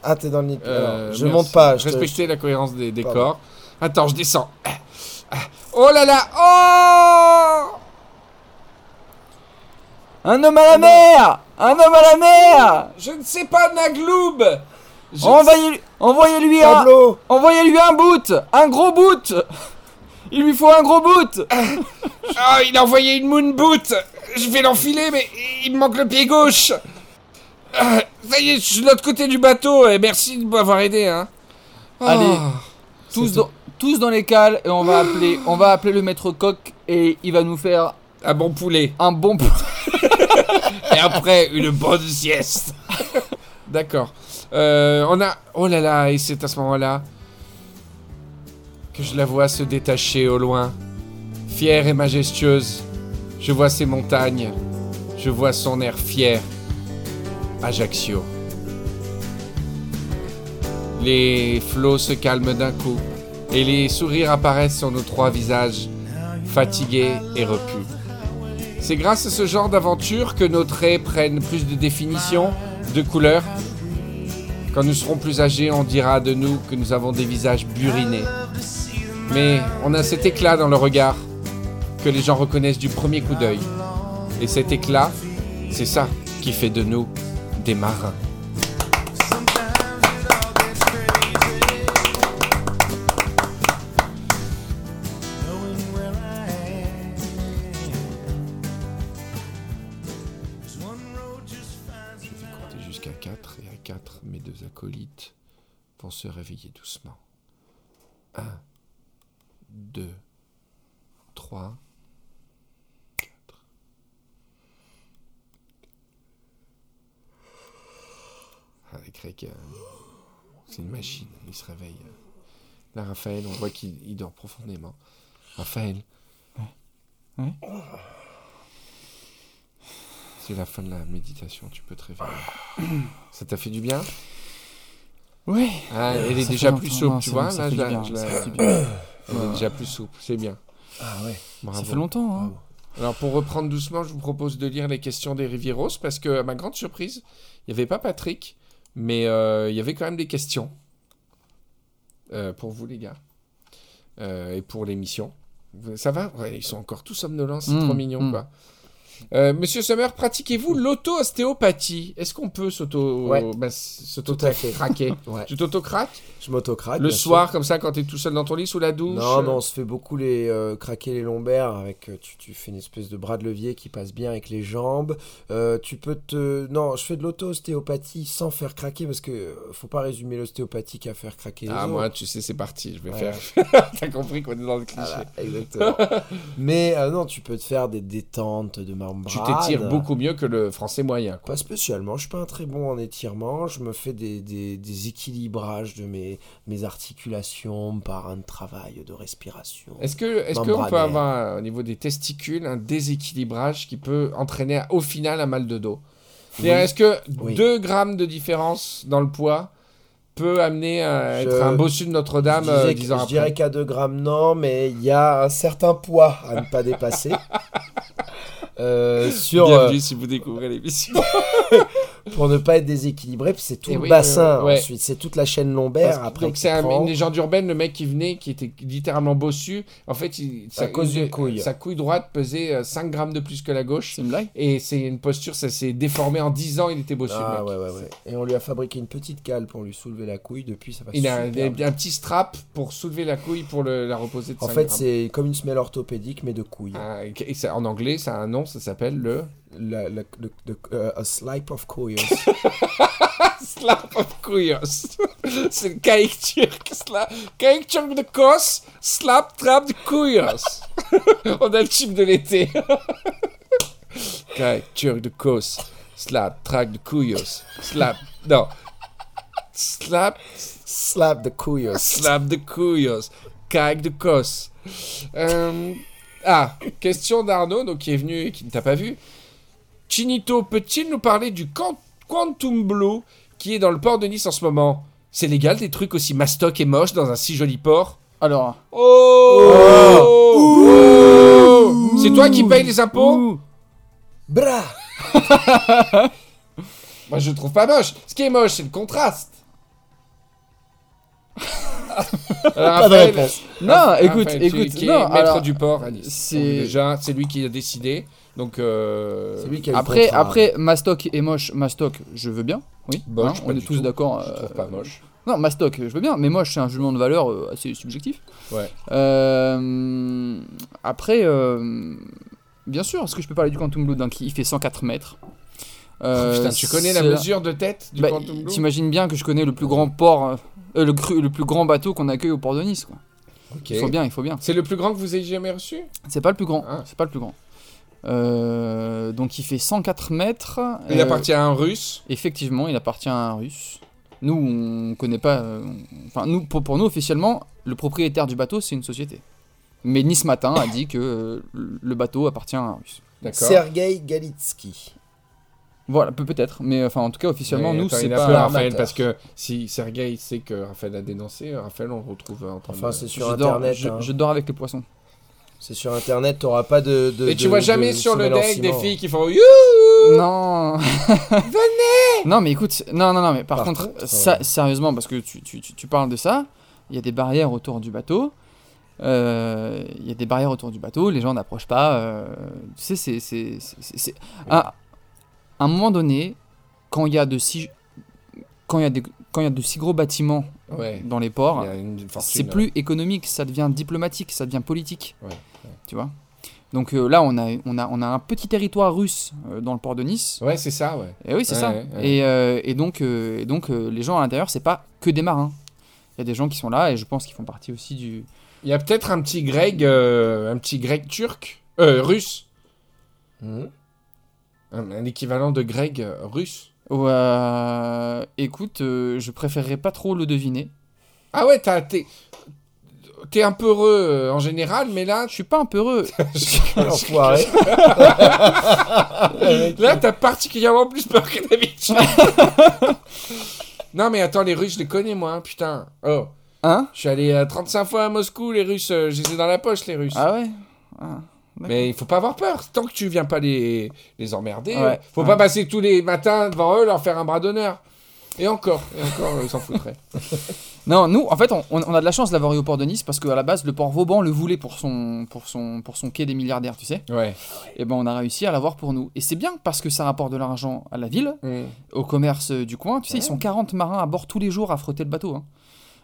Ah, t'es dans le nid. Euh, je merci. monte pas. Je te- Respectez la cohérence des décors. Attends, je descends. Oh là là Oh Un homme à la mer. Un homme à la mer. Je ne sais pas, Nagloub. Envoyez-lui un, envoyez-lui un boot. Un gros boot. Il lui faut un gros boot. Ah, il a envoyé une moon boot. Je vais l'enfiler, mais il me manque le pied gauche Ah, Ça y est, je suis de l'autre côté du bateau, et merci de m'avoir aidé, hein. Oh. Allez. tous dans, tous dans les cales et on va appeler on va appeler le maître coq et il va nous faire Un bon poulet. un bon pou- Et après, une bonne sieste. D'accord. Euh, on a... Oh là là, et c'est à ce moment-là que je la vois se détacher au loin. Fière et majestueuse. Je vois ses montagnes. Je vois son air fier. Ajaccio. Les flots se calment d'un coup. Et les sourires apparaissent sur nos trois visages, fatigués et repus. C'est grâce à ce genre d'aventure que nos traits prennent plus de définition, de couleurs. Quand nous serons plus âgés, on dira de nous que nous avons des visages burinés. Mais on a cet éclat dans le regard que les gens reconnaissent du premier coup d'œil. Et cet éclat, c'est ça qui fait de nous des c'est une machine, il se réveille. Là, Raphaël, on voit qu'il il dort profondément. Raphaël. Ouais. C'est la fin de la méditation, tu peux te réveiller. Ça t'a fait du bien? Ouais. ah, Elle est déjà plus souple, non, tu vois. Là. Elle est déjà plus souple, c'est bien. Ah ouais. Bravo. Ça fait longtemps, hein. Alors pour reprendre doucement, je vous propose de lire les questions des Rivieros parce que à ma grande surprise, il n'y avait pas Patrick, mais euh, il y avait quand même des questions Euh, pour vous les gars Euh, et pour l'émission. Ça va? Ouais, Ils sont encore tous somnolents, c'est trop mignon mm. quoi. Euh, Monsieur Summer, pratiquez-vous l'auto-ostéopathie? Est-ce qu'on peut s'auto Ouais. bah, s'auto Tout à fait. craquer? Ouais. Tu t'auto-craques Je m'autocrate. Le soir, comme ça, quand t'es tout seul dans ton lit sous la douche Non, non, on se fait beaucoup les euh, craquer les lombaires avec. euh, tu, tu fais une espèce de bras de levier qui passe bien avec les jambes. Euh, tu peux te. Non, je fais de l'auto-ostéopathie sans faire craquer parce que euh, faut pas résumer l'ostéopathie qu'à faire craquer les Ah, os. moi, tu sais, c'est parti. Je vais Ouais. faire. T'as compris qu'on est dans le cliché. Voilà, exactement. Mais euh, non, tu peux te faire des détentes de membrane. Tu t'étires beaucoup mieux que le français moyen. Quoi. Pas spécialement, je suis pas un très bon en étirement, je me fais des, des, des équilibrages de mes, mes articulations par un travail de respiration. Est-ce que est-ce qu'on peut avoir au niveau des testicules un déséquilibrage qui peut entraîner au final un mal de dos? Oui. Est-ce que Oui. 2 grammes de différence dans le poids peut amener à Je- être un bossu de Notre-Dame je euh, ans je après? dirais qu'à 2 grammes, non, mais il y a un certain poids à ne pas dépasser. Euh, sur, euh, Bienvenue si vous découvrez l'émission. pour ne pas être déséquilibré, puis c'est tout Et le oui, bassin. euh, ouais. Ensuite, c'est toute la chaîne lombaire. après, Donc c'est un- prend. une légende urbaine, le mec qui venait, qui était littéralement bossu. En fait, il, À cause d'une couille. Sa couille droite pesait euh, 5 grammes de plus que la gauche. C'est une blague Et c'est une posture, ça s'est déformé en 10 ans, il était bossu. Ah le mec. ouais, ouais, ouais. Et on lui a fabriqué une petite cale pour lui soulever la couille. Depuis, ça va Il a un, petit strap pour soulever la couille pour le- la reposer de En 5 fait, c'est comme une semelle orthopédique, mais de couilles. Ah, et ça- en anglais, ça a un nom, ça s'appelle le La- le- le- euh, a slipe of couilles. Slap of Couillos. c'est le caïque turc. Sla... Caïque turc de Kos, slap trap de Couillos. On a le chip de l'été. caïque turc de Kos, slap trap de Couillos. Slap. Non. Slap, Slap the couilles. slap de Couillos. Caïque de Kos. Euh, Ah, question d'Arnaud, donc qui est venu et qui ne t'a pas vu. Chinito, peut-il nous parler du Quan- Quantum Blue qui est dans le port de Nice en ce moment? C'est légal des trucs aussi mastoc et moches dans un si joli port? Alors, Oh, Oh C'est toi qui payes les impôts? Bra Moi je le trouve pas moche. Ce qui est moche, c'est le contraste. Alors, Pas de réponse. non, Raphaël, écoute, écoute, qui est non, maître alors, du port à Nice. c'est- déjà, c'est lui qui a décidé. Donc, euh, lui qui Après, après, Mastoc est moche. Mastoc, je veux bien. Oui. Hein, pas on est tous d'accord. euh, pas moche. Non, Mastoc, je veux bien, mais moche, c'est un jugement de valeur euh, assez subjectif. Ouais. Euh, après, bien sûr, est-ce que je peux parler du Quantum Donc, il fait 104 mètres? Oh, putain, tu connais la mesure de tête du Bah, Quantum T'imagines bien que je connais le plus grand port, le, cru- le plus grand bateau qu'on accueille au port de Nice. Quoi. Il faut bien, il faut bien. C'est le plus grand que vous ayez jamais reçu? C'est pas le plus grand. Ah. C'est pas le plus grand. Euh, donc il fait 104 mètres. Il Euh, appartient à un russe. Effectivement, il appartient à un russe. Nous, on connaît pas. euh, Enfin, nous, pour, pour nous, officiellement, le propriétaire du bateau, c'est une société. Mais Nice Matin a dit que euh, le bateau appartient à un russe. D'accord. Sergei Galitsky. Voilà, peut- peut-être. Mais enfin, en tout cas, officiellement, Mais nous, c'est pas. peur, Raphaël, amateur. parce que si Sergei sait que Raphaël a dénoncé, Raphaël, on le retrouve en train Enfin, de... c'est Je sur dors, internet. je, hein. je dors avec les poissons. C'est sur internet, t'auras pas de. de Et tu de- vois de jamais sur le deck des filles qui font You Non Venez Non, mais écoute, non, non, non, mais par, Par contre, contre, ça, sérieusement, parce que tu, tu, tu- tu parles de ça, il y a des barrières autour du bateau. euh, Il y a des barrières autour du bateau, les gens n'approchent pas. euh, tu sais, c'est- À, à un moment donné, quand il y a de si. Quand il y a, des, quand il y a de si gros bâtiments Ouais, dans les ports, c'est plus économique, ça devient diplomatique, ça devient politique. Ouais, Tu vois? Donc euh, là, on a, on, a, on a un petit territoire russe euh, dans le port de Nice. Ouais, c'est ça, ouais. Et oui, c'est Ouais, ça. ouais, ouais. Et, euh, et donc, euh, et donc euh, les gens à l'intérieur, c'est pas que des marins. Il y a des gens qui sont là et je pense qu'ils font partie aussi du. Il y a peut-être un petit grec, euh, un petit grec turc, euh, russe, Mhm. un, un équivalent de grec euh, russe. Ouais, euh, écoute, euh, je préférerais pas trop le deviner. Ah ouais, t'as- t'es t'es un peu heureux euh, en général, mais là, Je suis pas un peu heureux. Là, t'as particulièrement plus peur que d'habitude. non, mais attends, les Russes, je les connais, moi, hein, putain. Oh, Hein? Je suis allé euh, 35 fois à Moscou, les Russes, euh, je les ai dans la poche, les Russes. Ah ouais? Ah. Mais il faut pas avoir peur, tant que tu viens pas les, les emmerder. Ouais, faut ouais. pas passer tous les matins devant eux, leur faire un bras d'honneur. Et encore, et encore, ils s'en foutraient. Non, nous, en fait, on, on a de la chance d'avoir eu au port de Nice parce qu'à la base, le port Vauban le voulait pour son, pour son, pour son quai des milliardaires, tu sais. Ouais. Et ben, on a réussi à l'avoir pour nous. Et c'est bien parce que ça rapporte de l'argent à la ville, Mm. au commerce du coin. Tu sais, ils sont 40 marins à bord tous les jours à frotter le bateau. hein.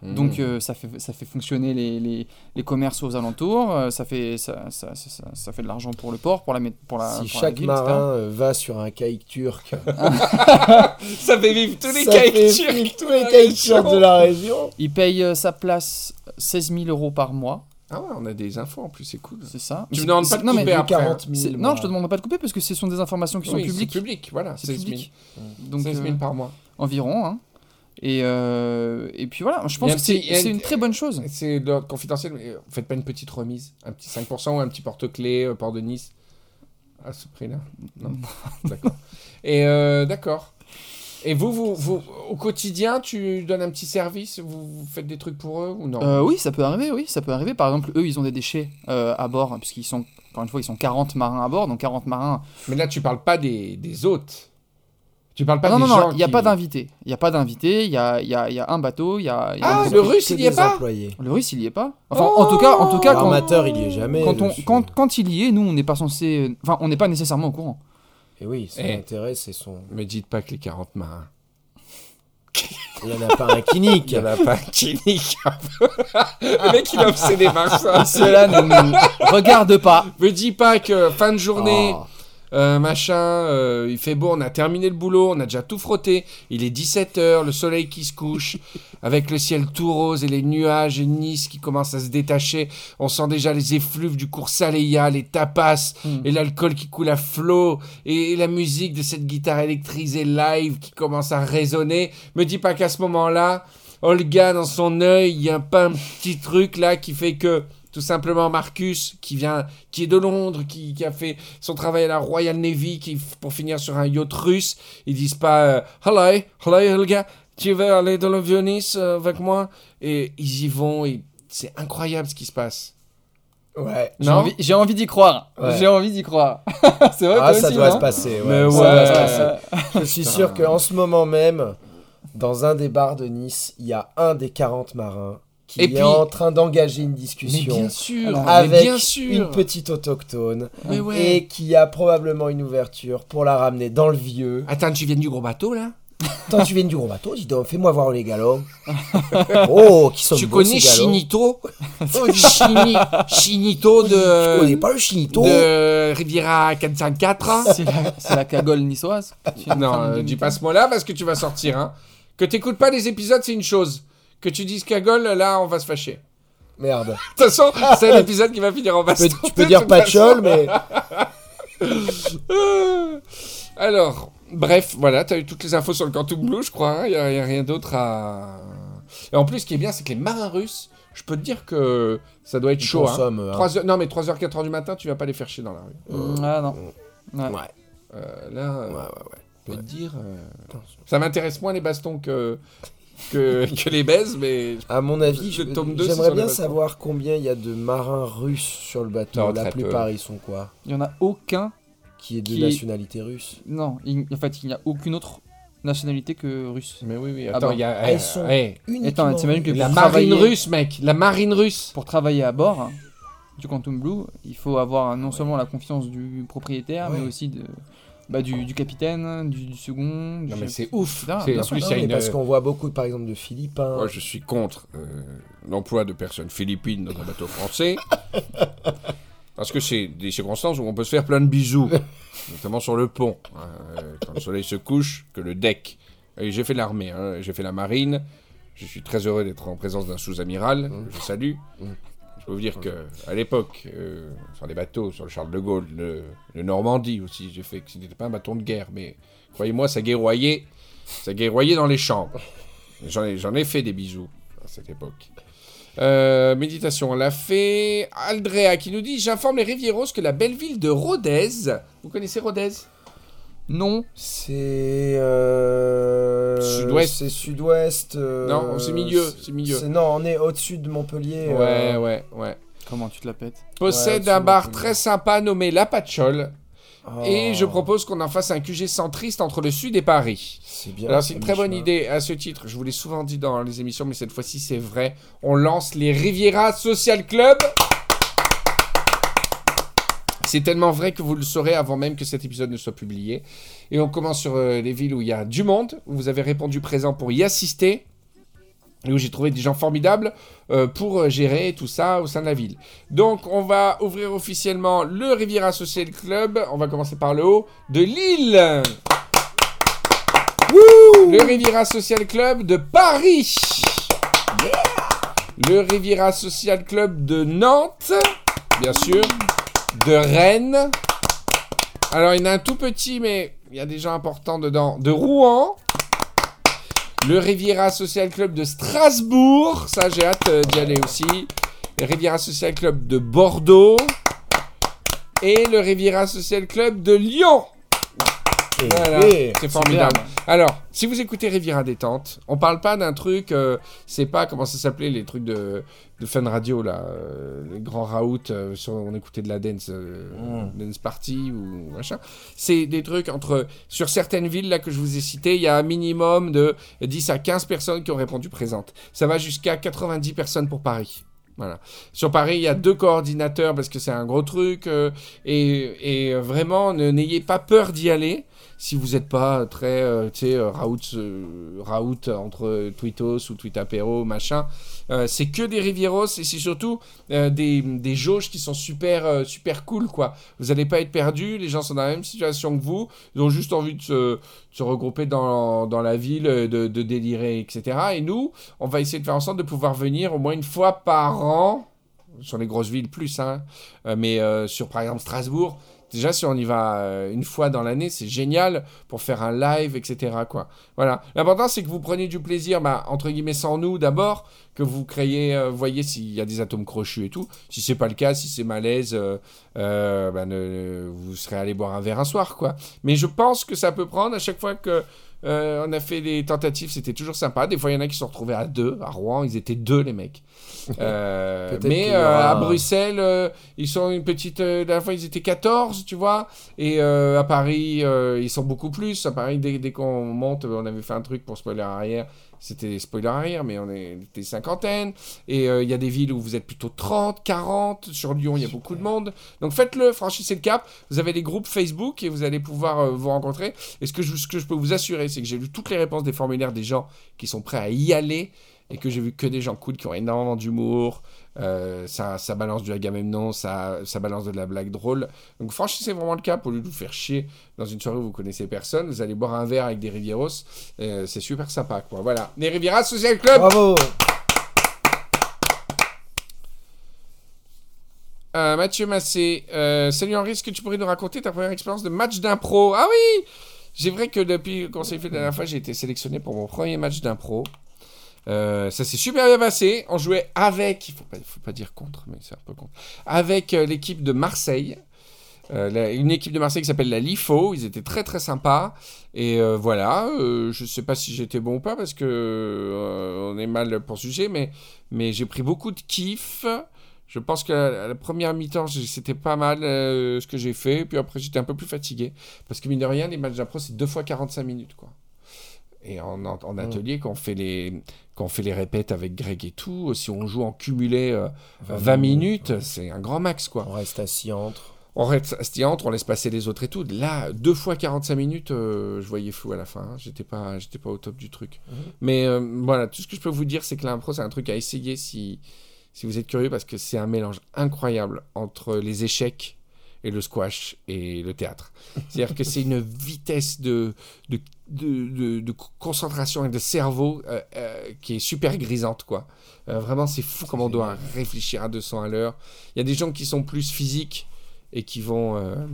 Mm. Donc euh, ça, fait, ça fait fonctionner les, les, les commerces aux alentours, euh, ça, fait, ça, ça, ça, ça- ça fait de l'argent pour le port, pour la, pour la, Si pour la chaque ville, marin euh, va sur un caïque turc, Ça fait vivre tous les caïques turcs. tous les caïques turcs de la région. etc. Il paye euh, sa place 16 000 euros par mois, Ah ouais, on a des infos en plus, c'est cool. c'est ça. Tu me demandes pas de non, mais couper après. 40 000. c'est- Non, je te demande pas de couper parce que ce sont des informations qui sont Oui, c'est publiques. public, voilà, C'est 16 000. public. Donc, 16 000 euh, par mois. environ. Hein. Et, euh, et puis voilà, je pense que c'est une- une très bonne chose. C'est de l'ordre confidentiel, mais euh, faites pas une petite remise Un petit 5% ou un petit porte-clés au port de Nice À ce prix-là Non D'accord. Et euh, d'accord. Et vous, vous, vous, au quotidien, tu donnes un petit service vous, vous faites des trucs pour eux ou non? Euh, oui, ça peut arriver, oui, ça peut arriver. Par exemple, eux, ils ont des déchets euh, à bord, puisqu'ils sont, encore une fois, ils sont 40 marins à bord, donc 40 marins. Mais là, tu parles pas des, des hôtes. Tu parles pas Ah non, des non, gens non, il n'y a qui- pas d'invité. Il n'y a pas d'invité, il y a, y, a, y a un bateau, il y a. il y a Ah, un- le russe, il y est des pas employés. Le russe, il y est pas. Enfin, en tout cas, en tout cas, quand, L'armateur, il y est jamais. quand, on, quand, quand il y est, nous, on n'est pas censé. Enfin, on n'est pas nécessairement au courant. Et oui, son Eh. intérêt, c'est son. Me dites pas que les 40 marins. Il n'y en a pas un qui nique. Il y en a pas un qui nique. le mec, il a obsédé par ça. Cela ne nous regarde pas. Me dis pas que fin de journée, Oh. Euh, machin, euh, il fait beau, on a terminé le boulot, on a déjà tout frotté. Il est 17h, le soleil qui se couche, avec le ciel tout rose et les nuages et Nice qui commencent à se détacher. On sent déjà les effluves du cours Saléa, les tapas Hmm. et l'alcool qui coule à flot et, et la musique de cette guitare électrisée live qui commence à résonner. Me dis pas qu'à ce moment-là, Olga dans son œil, il y a pas un petit truc là qui fait que tout simplement Marcus qui vient, qui est de Londres, qui, qui a fait son travail à la Royal Navy, qui pour finir sur un yacht russe, ils disent pas euh, Hello, hello Olga, tu veux aller dans le Venice euh, avec moi? Et ils y vont et c'est incroyable ce qui se passe. Ouais. J'ai envie, j'ai envie d'y croire. Ouais. J'ai envie d'y croire. c'est vrai, Ah, toi ça aussi, doit se passer. Ouais, Mais ça doit se passer. Je suis sûr qu'en ce moment même, dans un des bars de Nice, il y a un des 40 marins qui Et est puis- en train d'engager une discussion bien sûr, mais avec bien sûr. une petite autochtone Mais ouais. et qui a probablement une ouverture pour la ramener dans le vieux. Attends, tu viens du gros bateau là? Toi, tu viens du gros bateau, dis donc, fais-moi voir les galons. oh, qui sont Tu beaux, connais ces galons. Chinito Chini- Chinito Je connais de, pas le chinito. de Riviera 404 c'est la, c'est la cagole niçoise. Non, de euh, dis pas ce mot-là parce que tu vas sortir. Hein. Que t'écoutes pas les épisodes, c'est une chose. Que tu dises cagole, là, on va se fâcher. Merde. De toute façon, c'est l'épisode qui va finir en Tu baston. peux, tu peux dire toute façon. patchol, mais Alors, bref, voilà, t'as eu toutes les infos sur le Quantum Blue, je crois. Il n'y a, y a rien d'autre à. Et en plus, ce qui est bien, c'est que les marins russes, je peux te dire que ça doit être ils chaud. Hein. consomment, hein. 3 heures, non, mais 3h, 4h du matin, tu vas pas les faire chier dans la rue. Mm, Ah non. Ouais. Ouais, Euh, là, euh, ouais, ouais. ouais. je peux te dire. euh, Ça m'intéresse moins les bastons que, que, que les baises, mais. À mon avis, je- tome j'aimerais bien savoir combien il y a de marins russes sur le bateau. Non, La plupart, peu. ils sont quoi? Il y en a aucun. Qui est de Qui est- nationalité russe Non, il- en fait, il n'y a aucune autre nationalité que russe. Mais oui, oui, Ah attends, il y a. Ah, eh, ils sont- Uniquement Attends, t'imagines que la pour marine travailler- russe, mec, la marine russe. Pour travailler à bord hein, du Quantum Blue, il faut avoir non seulement la confiance du propriétaire, Ouais. mais aussi de, bah, du, du capitaine, du, du second. du Non, mais c'est ouf. Bien en plus, Non, une. Parce qu'on voit beaucoup, par exemple, de Philippins. Moi, je suis contre euh, l'emploi de personnes philippines dans un bateau français. parce que c'est des circonstances où on peut se faire plein de bisous. notamment sur le pont. euh, quand le soleil se couche, que le deck. Et j'ai fait l'armée, hein, j'ai fait la marine. Je suis très heureux d'être en présence d'un sous-amiral. que Je salue. Je peux vous dire que à l'époque, euh, sur les bateaux, sur le Charles de Gaulle, le, Normandie aussi, j'ai fait que ce n'était pas un bâton de guerre, mais croyez-moi, ça guerroyait, ça guerroyait dans les chambres. J'en ai, j'en ai fait des bisous à cette époque. Euh, méditation, on l'a fait. Aldrea qui nous dit J'informe les Rivieros que la belle ville de Rodez. Vous connaissez Rodez? Non, C'est. euh, Sud-ouest. C'est sud-ouest. euh, Non, c'est milieu, c'est milieu. Non, on est au-dessus de Montpellier. Ouais, euh, ouais, ouais. comment tu te la pètes Possède Ouais, un bar très sympa nommé La Patchole, Et Oh, je propose qu'on en fasse un QG centriste entre le sud et Paris. C'est bien. Alors c'est une très bonne idée à ce titre. Je vous l'ai souvent dit dans les émissions, mais cette fois-ci c'est vrai. On lance les Riviera Social Club. C'est tellement vrai que vous le saurez avant même que cet épisode ne soit publié. Et on commence sur euh, les villes où il y a du monde, où vous avez répondu présent pour y assister, et où j'ai trouvé des gens formidables euh, pour euh, gérer tout ça au sein de la ville. Donc on va ouvrir officiellement le Riviera Social Club. On va commencer par le haut de Lille. Le Riviera Social Club de Paris. Le Riviera Social Club de Nantes, bien sûr. De Rennes. Alors, il y en a un tout petit, mais il y a des gens importants dedans. De Rouen. Le Riviera Social Club de Strasbourg. Ça, j'ai hâte euh, d'y aller aussi. Le Riviera Social Club de Bordeaux. Et le Riviera Social Club de Lyon. Voilà, c'est formidable. Alors, si vous écoutez Riviera Détente, on parle pas d'un truc, euh, c'est pas comment ça s'appelait les trucs de, de fun radio là, euh, les grands raouts, euh, sur, on écoutait de la dance, euh, Mm. dance party ou machin. C'est des trucs entre, sur certaines villes là que je vous ai citées, il y a un minimum de 10 à 15 personnes qui ont répondu présentes. Ça va jusqu'à 90 personnes pour Paris. Sur Paris, il y a deux coordinateurs parce que c'est un gros truc. euh, et, et vraiment, n'ayez pas peur d'y aller si vous n'êtes pas très, euh, tu sais, euh, euh, raout entre Twittos ou Tweetapéro, machin. C'est que des Rivieros et c'est surtout des, des jauges qui sont super, super cool, quoi. Vous n'allez pas être perdu, les gens sont dans la même situation que vous, ils ont juste envie de se, regrouper dans, dans la ville, de, de délirer, etc. Et nous, on va essayer de faire en sorte de pouvoir venir au moins une fois par an, sur les grosses villes plus, hein, euh, mais euh, sur par exemple Strasbourg, déjà si on y va euh, une fois dans l'année, c'est génial pour faire un live, etc. Quoi. Voilà. L'important c'est que vous preniez du plaisir, bah, entre guillemets sans nous d'abord, que vous créez, voyez s'il y a des atomes crochus et tout. Si c'est pas le cas, si c'est malaise, euh, bah, vous serez allé boire un verre un soir, quoi. Mais je pense que ça peut prendre à chaque fois que euh, on a fait des tentatives, c'était toujours sympa. Des fois, il y en a qui se sont retrouvés à deux. À Rouen, ils étaient deux, les mecs. Euh, mais euh, à Bruxelles, ils sont une petite. la dernière fois, ils étaient 14, tu vois. Et à Paris, ils sont beaucoup plus. À Paris, dès, dès qu'on monte, on avait fait un truc pour spoiler arrière. C'était spoiler arrière, mais on était cinquantaine. Et euh, il y a des villes où vous êtes plutôt 30, 40. Sur Lyon, il y a beaucoup de monde. Donc faites-le, franchissez le cap. Vous avez des groupes Facebook et vous allez pouvoir euh, vous rencontrer. Et ce que, je, ce que je peux vous assurer, c'est que j'ai lu toutes les réponses des formulaires des gens qui sont prêts à y aller. Et que j'ai vu que des gens cool qui ont énormément d'humour. Euh, ça, ça balance du Agamemnon, ça, ça balance de la blague drôle. Donc franchissez vraiment le cap au lieu de vous faire chier dans une soirée où vous connaissez personne. Vous allez boire un verre avec des Rivieros. Euh, c'est super sympa, quoi. Voilà. Les Rivieras Social Club. Bravo Euh, Mathieu Massé, salut Henri, est-ce que tu pourrais nous raconter ta première expérience de match d'impro? Ah oui C'est vrai que depuis qu'on s'est fait la dernière fois, j'ai été sélectionné pour mon premier match d'impro. Euh, ça s'est super bien passé. On jouait avec, il faut faut pas dire contre, mais c'est un peu contre, avec euh, l'équipe de Marseille. Euh, une équipe de Marseille qui s'appelle la LIFO. Ils étaient très très sympas. Et voilà, je sais pas si j'étais bon ou pas parce que on est mal pour sujet, mais, j'ai pris beaucoup de kiff. Je pense que la, la première mi-temps, c'était pas mal ce que j'ai fait. Puis après, j'étais un peu plus fatigué. Parce que mine de rien, les matchs d'impro, c'est deux fois 45 minutes. quoi. Et en, en, en atelier, quand on, fait les, quand on fait les répètes avec Greg et tout, si on joue en cumulé euh, 20 minutes, c'est un grand max. quoi. On reste assis entre. On reste assis entre, on laisse passer les autres et tout. Là, deux fois 45 minutes, euh, je voyais flou à la fin. hein. J'étais pas, j'étais pas au top du truc. Mhm. Mais euh, voilà, tout ce que je peux vous dire, c'est que l'impro, c'est un truc à essayer si, si vous êtes curieux, parce que c'est un mélange incroyable entre les échecs et le squash et le théâtre. C'est-à-dire que c'est une vitesse de, de, de, concentration et de cerveau euh, euh, qui est super grisante, quoi. Euh, vraiment, c'est fou comment on doit réfléchir à 200 à l'heure. Il y a des gens qui sont plus physiques et qui vont,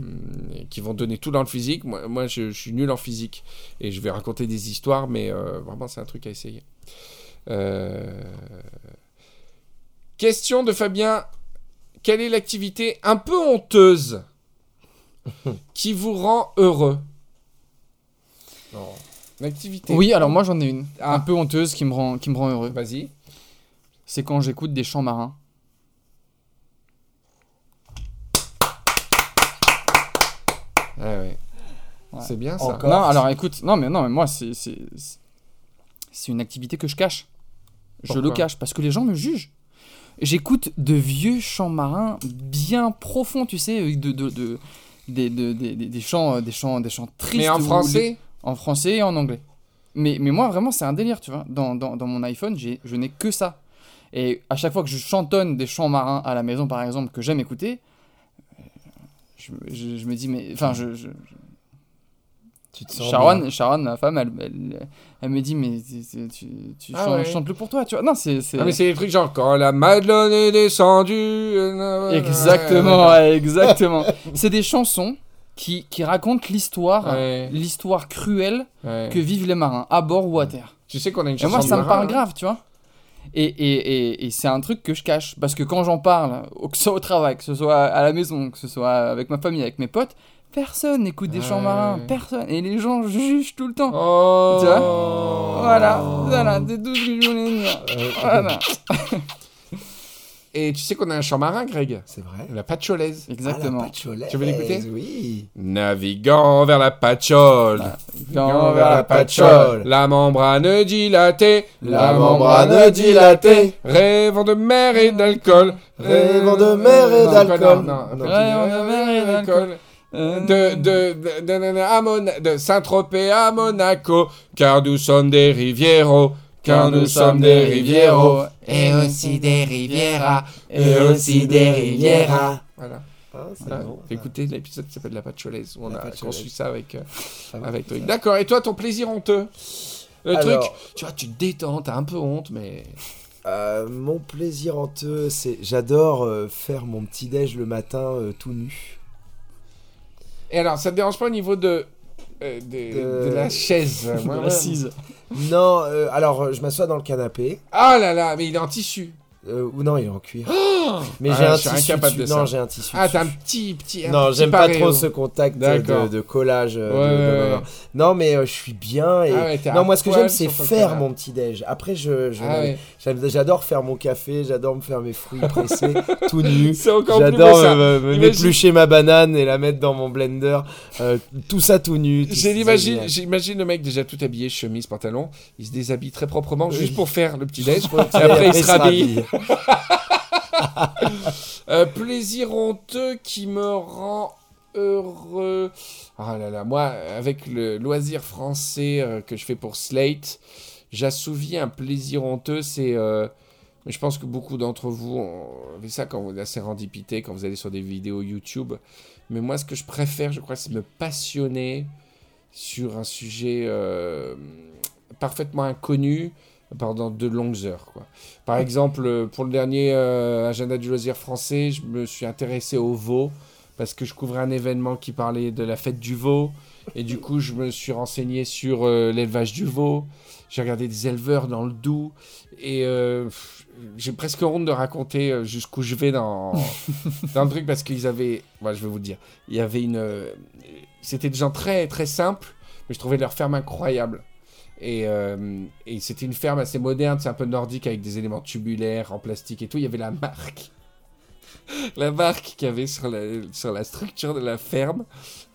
qui vont donner tout dans le physique. Moi, moi je, suis nul en physique et je vais raconter des histoires, mais vraiment, c'est un truc à essayer. Question de Fabien. Quelle est l'activité un peu honteuse qui vous rend heureux L'activité. Oui, alors moi j'en ai une, Ah. un peu honteuse qui me rend, qui me rend heureux. Vas-y. C'est quand j'écoute des chants marins. Ouais, ouais. Ouais. C'est bien ça. Encore. Non, alors écoute, non mais non mais moi c'est c'est c'est une activité que je cache. Je le cache parce que les gens me jugent. J'écoute de vieux chants marins bien profonds, tu sais, avec de, de, de- des, de- des- des- des chants, euh, des chants, des chants tristes. Mais en ou- français En français et en anglais. Mais, mais moi, vraiment, c'est un délire, tu vois. Dans, dans, dans mon iPhone, j'ai- je n'ai que ça. Et à chaque fois que je chantonne des chants marins à la maison, par exemple, que j'aime écouter, euh, je, me- je- je me dis, mais. Enfin, je, je- Tu te sens Sharon, bien. Sharon, ma femme, elle, elle, elle me dit, mais c'est- c'est- tu, tu Ah chantes, ouais. chantes-le pour toi, tu vois. Non, c'est. c'est- Ah, mais c'est des trucs genre quand la Madeleine est descendue. euh, Exactement, ouais, exactement. c'est des chansons qui, qui racontent l'histoire, Ouais, l'histoire cruelle ouais. que vivent les marins, à bord ou à terre. Tu sais qu'on a une Et chanson moi, de ça me marin, parle hein. grave, tu vois. Et, et, et, et c'est un truc que je cache. Parce que quand j'en parle, au- que ce soit au travail, que ce soit à la maison, que ce soit avec ma famille, avec mes potes, personne n'écoute des chants Ouais. marins. Personne. Et les gens jugent tout le temps. Oh. Tu Voilà, voilà, c'est tout ce que je voulais dire. Voilà. Et tu sais qu'on a un chant marin, Greg C'est vrai. La patcholaise. Exactement. Ah, la patcholaise, Tu veux l'écouter Oui. Naviguant vers la patchole. Quand vers la patchole. La membrane dilatée. La membrane dilatée. Rêvons de mer et d'alcool. Rêvons de mer et Non, d'alcool. non, non, Non. Rêvons de mer et d'alcool. De, de, de, de, de- à de Saint-Tropez à Monaco, car nous sommes des rivieros, car nous sommes des rivieros, Et aussi des Riviera. Et aussi des Riviera. Voilà. Ah, Voilà. bon. Écouté l'épisode qui s'appelle La Patcholaise, où on La a construit ça avec, euh, Ah, avec toi. D'accord, et toi, ton plaisir honteux? Le Alors- truc, tu vois, tu te détends, t'as un peu honte, mais. Euh, mon plaisir honteux, c'est j'adore euh, faire mon petit déj le matin euh, tout nu. Et alors, ça te dérange pas au niveau de. euh, de, De- de la chaise? De l'assise. Non, euh, alors euh, je m'assois dans le canapé. Ah là là, mais il est en tissu. Euh, ou non, il est en cuir. Mais Ah, j'ai un tissu. Non, j'ai un tissu. Ah, t'as un petit. petit un Non, petit j'aime pas trop ce contact de, de collage. euh, de- Ouais, de- ouais, non, mais euh, je suis bien. Et... Ah ouais, non, moi, ce que j'aime, c'est faire mon petit déj. Après, je, je- Ah j'adore faire mon café, j'adore me faire mes fruits pressés, tout nu. J'adore me, me m'éplucher ma banane et la mettre dans mon blender. euh, tout ça tout nu. tout- génial. j'imagine le mec déjà tout habillé, chemise, pantalon, il se déshabille très proprement juste pour faire le petit déj. Et et après il se rhabille. Rhabille. Euh, plaisir honteux qui me rend heureux. Ah là là, moi, avec le loisir français euh, que je fais pour Slate, j'assouvis un plaisir honteux. C'est. euh, je pense que beaucoup d'entre vous ont fait ça quand vous êtes assez rendipité, quand vous allez sur des vidéos YouTube. Mais moi, ce que je préfère, je crois, c'est me passionner sur un sujet parfaitement inconnu pendant de longues heures. Quoi. Par exemple, euh, pour le dernier euh, agenda du loisir français, je me suis intéressé au veau parce que je couvrais un événement qui parlait de la fête du veau. Et du coup, je me suis renseigné sur euh, l'élevage du veau. J'ai regardé des éleveurs dans le Doubs. Et euh, j'ai presque honte de raconter jusqu'où je vais dans, dans le truc parce qu'ils avaient. Voilà, je vais vous dire. Il y avait une. C'était des gens très, très simples, mais je trouvais leur ferme incroyable. Et, euh, et c'était une ferme assez moderne, c'est un peu nordique avec des éléments tubulaires en plastique et tout. Il y avait la marque. La marque qu'il y avait sur la, structure de la ferme.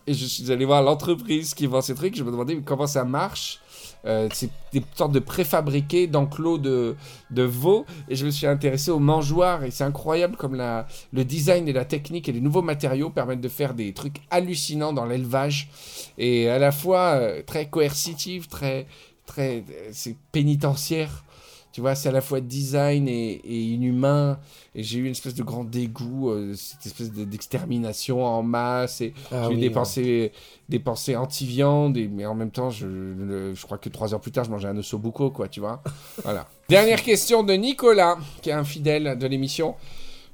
Et je suis allé voir l'entreprise qui vend ces trucs. Je me demandais comment ça marche? Euh, c'est des sortes de préfabriqués d'enclos de, veaux. Et je me suis intéressé aux mangeoires. Et c'est incroyable comme le design et la technique et les nouveaux matériaux permettent de faire des trucs hallucinants dans l'élevage. Et à la fois euh, très coercitif, très, très, c'est pénitentiaire. Tu vois, c'est à la fois design et, et inhumain. Et j'ai eu une espèce de grand dégoût, euh, cette espèce de- d'extermination en masse. Et Ah j'ai eu oui, des, ouais. pensées, des pensées anti-viande. Mais en même temps, je, le- je crois que trois heures plus tard, je mangeais un ossobuco, quoi, tu vois. voilà. Dernière question de Nicolas, qui est un fidèle de l'émission.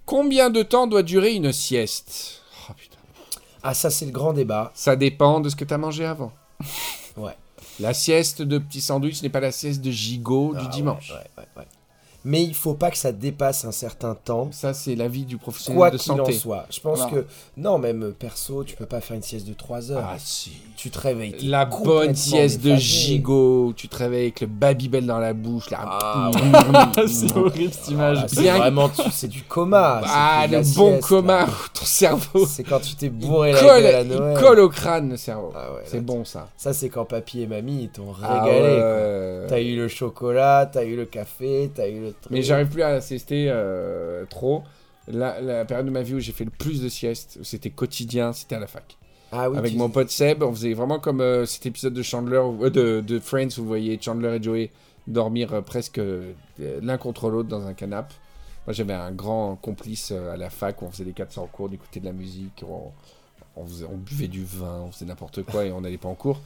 Combien de temps doit durer une sieste? Oh putain. Ah, ça, c'est le grand débat. Ça dépend de ce que tu as mangé avant. Ouais. La sieste de petit sandwich n'est pas la sieste de gigot du Ah, dimanche. ouais, ouais, ouais, ouais. Mais il faut pas que ça dépasse un certain temps. Ça, c'est l'avis du professionnel Quoi de qu'il en santé. soit. Je pense Voilà. que. Non, même euh, perso, tu peux pas faire une sieste de 3 heures. Ah, si. tu te réveilles. La bonne sieste de gigot, tu te réveilles avec le Babybel dans la bouche, là. Ah, c'est horrible cette image. Ah, c'est vraiment. C'est du coma. Ah, le la bon sieste, coma, là. ton cerveau. C'est quand tu t'es Il bourré la colle, à il Noël. colle au crâne, le cerveau. Ah ouais, c'est bon, ça. Ça, c'est quand papy et mamie ils t'ont Ah régalé. quoi. ouais. T'as eu le chocolat, t'as eu le café, t'as eu le Mais j'arrive plus à siester euh, trop. La, la période de ma vie où j'ai fait le plus de siestes, où c'était quotidien, c'était à la fac. Ah oui, Avec tu- mon pote Seb, on faisait vraiment comme euh, cet épisode de Chandler, où- euh, de, de Friends, où vous voyez Chandler et Joey dormir euh, presque euh, l'un contre l'autre dans un canapé. Moi j'avais un grand complice euh, à la fac où on faisait des 400 cours, on écoutait de la musique, on, on, faisait- on buvait du vin, on faisait n'importe quoi et on n'allait pas en cours.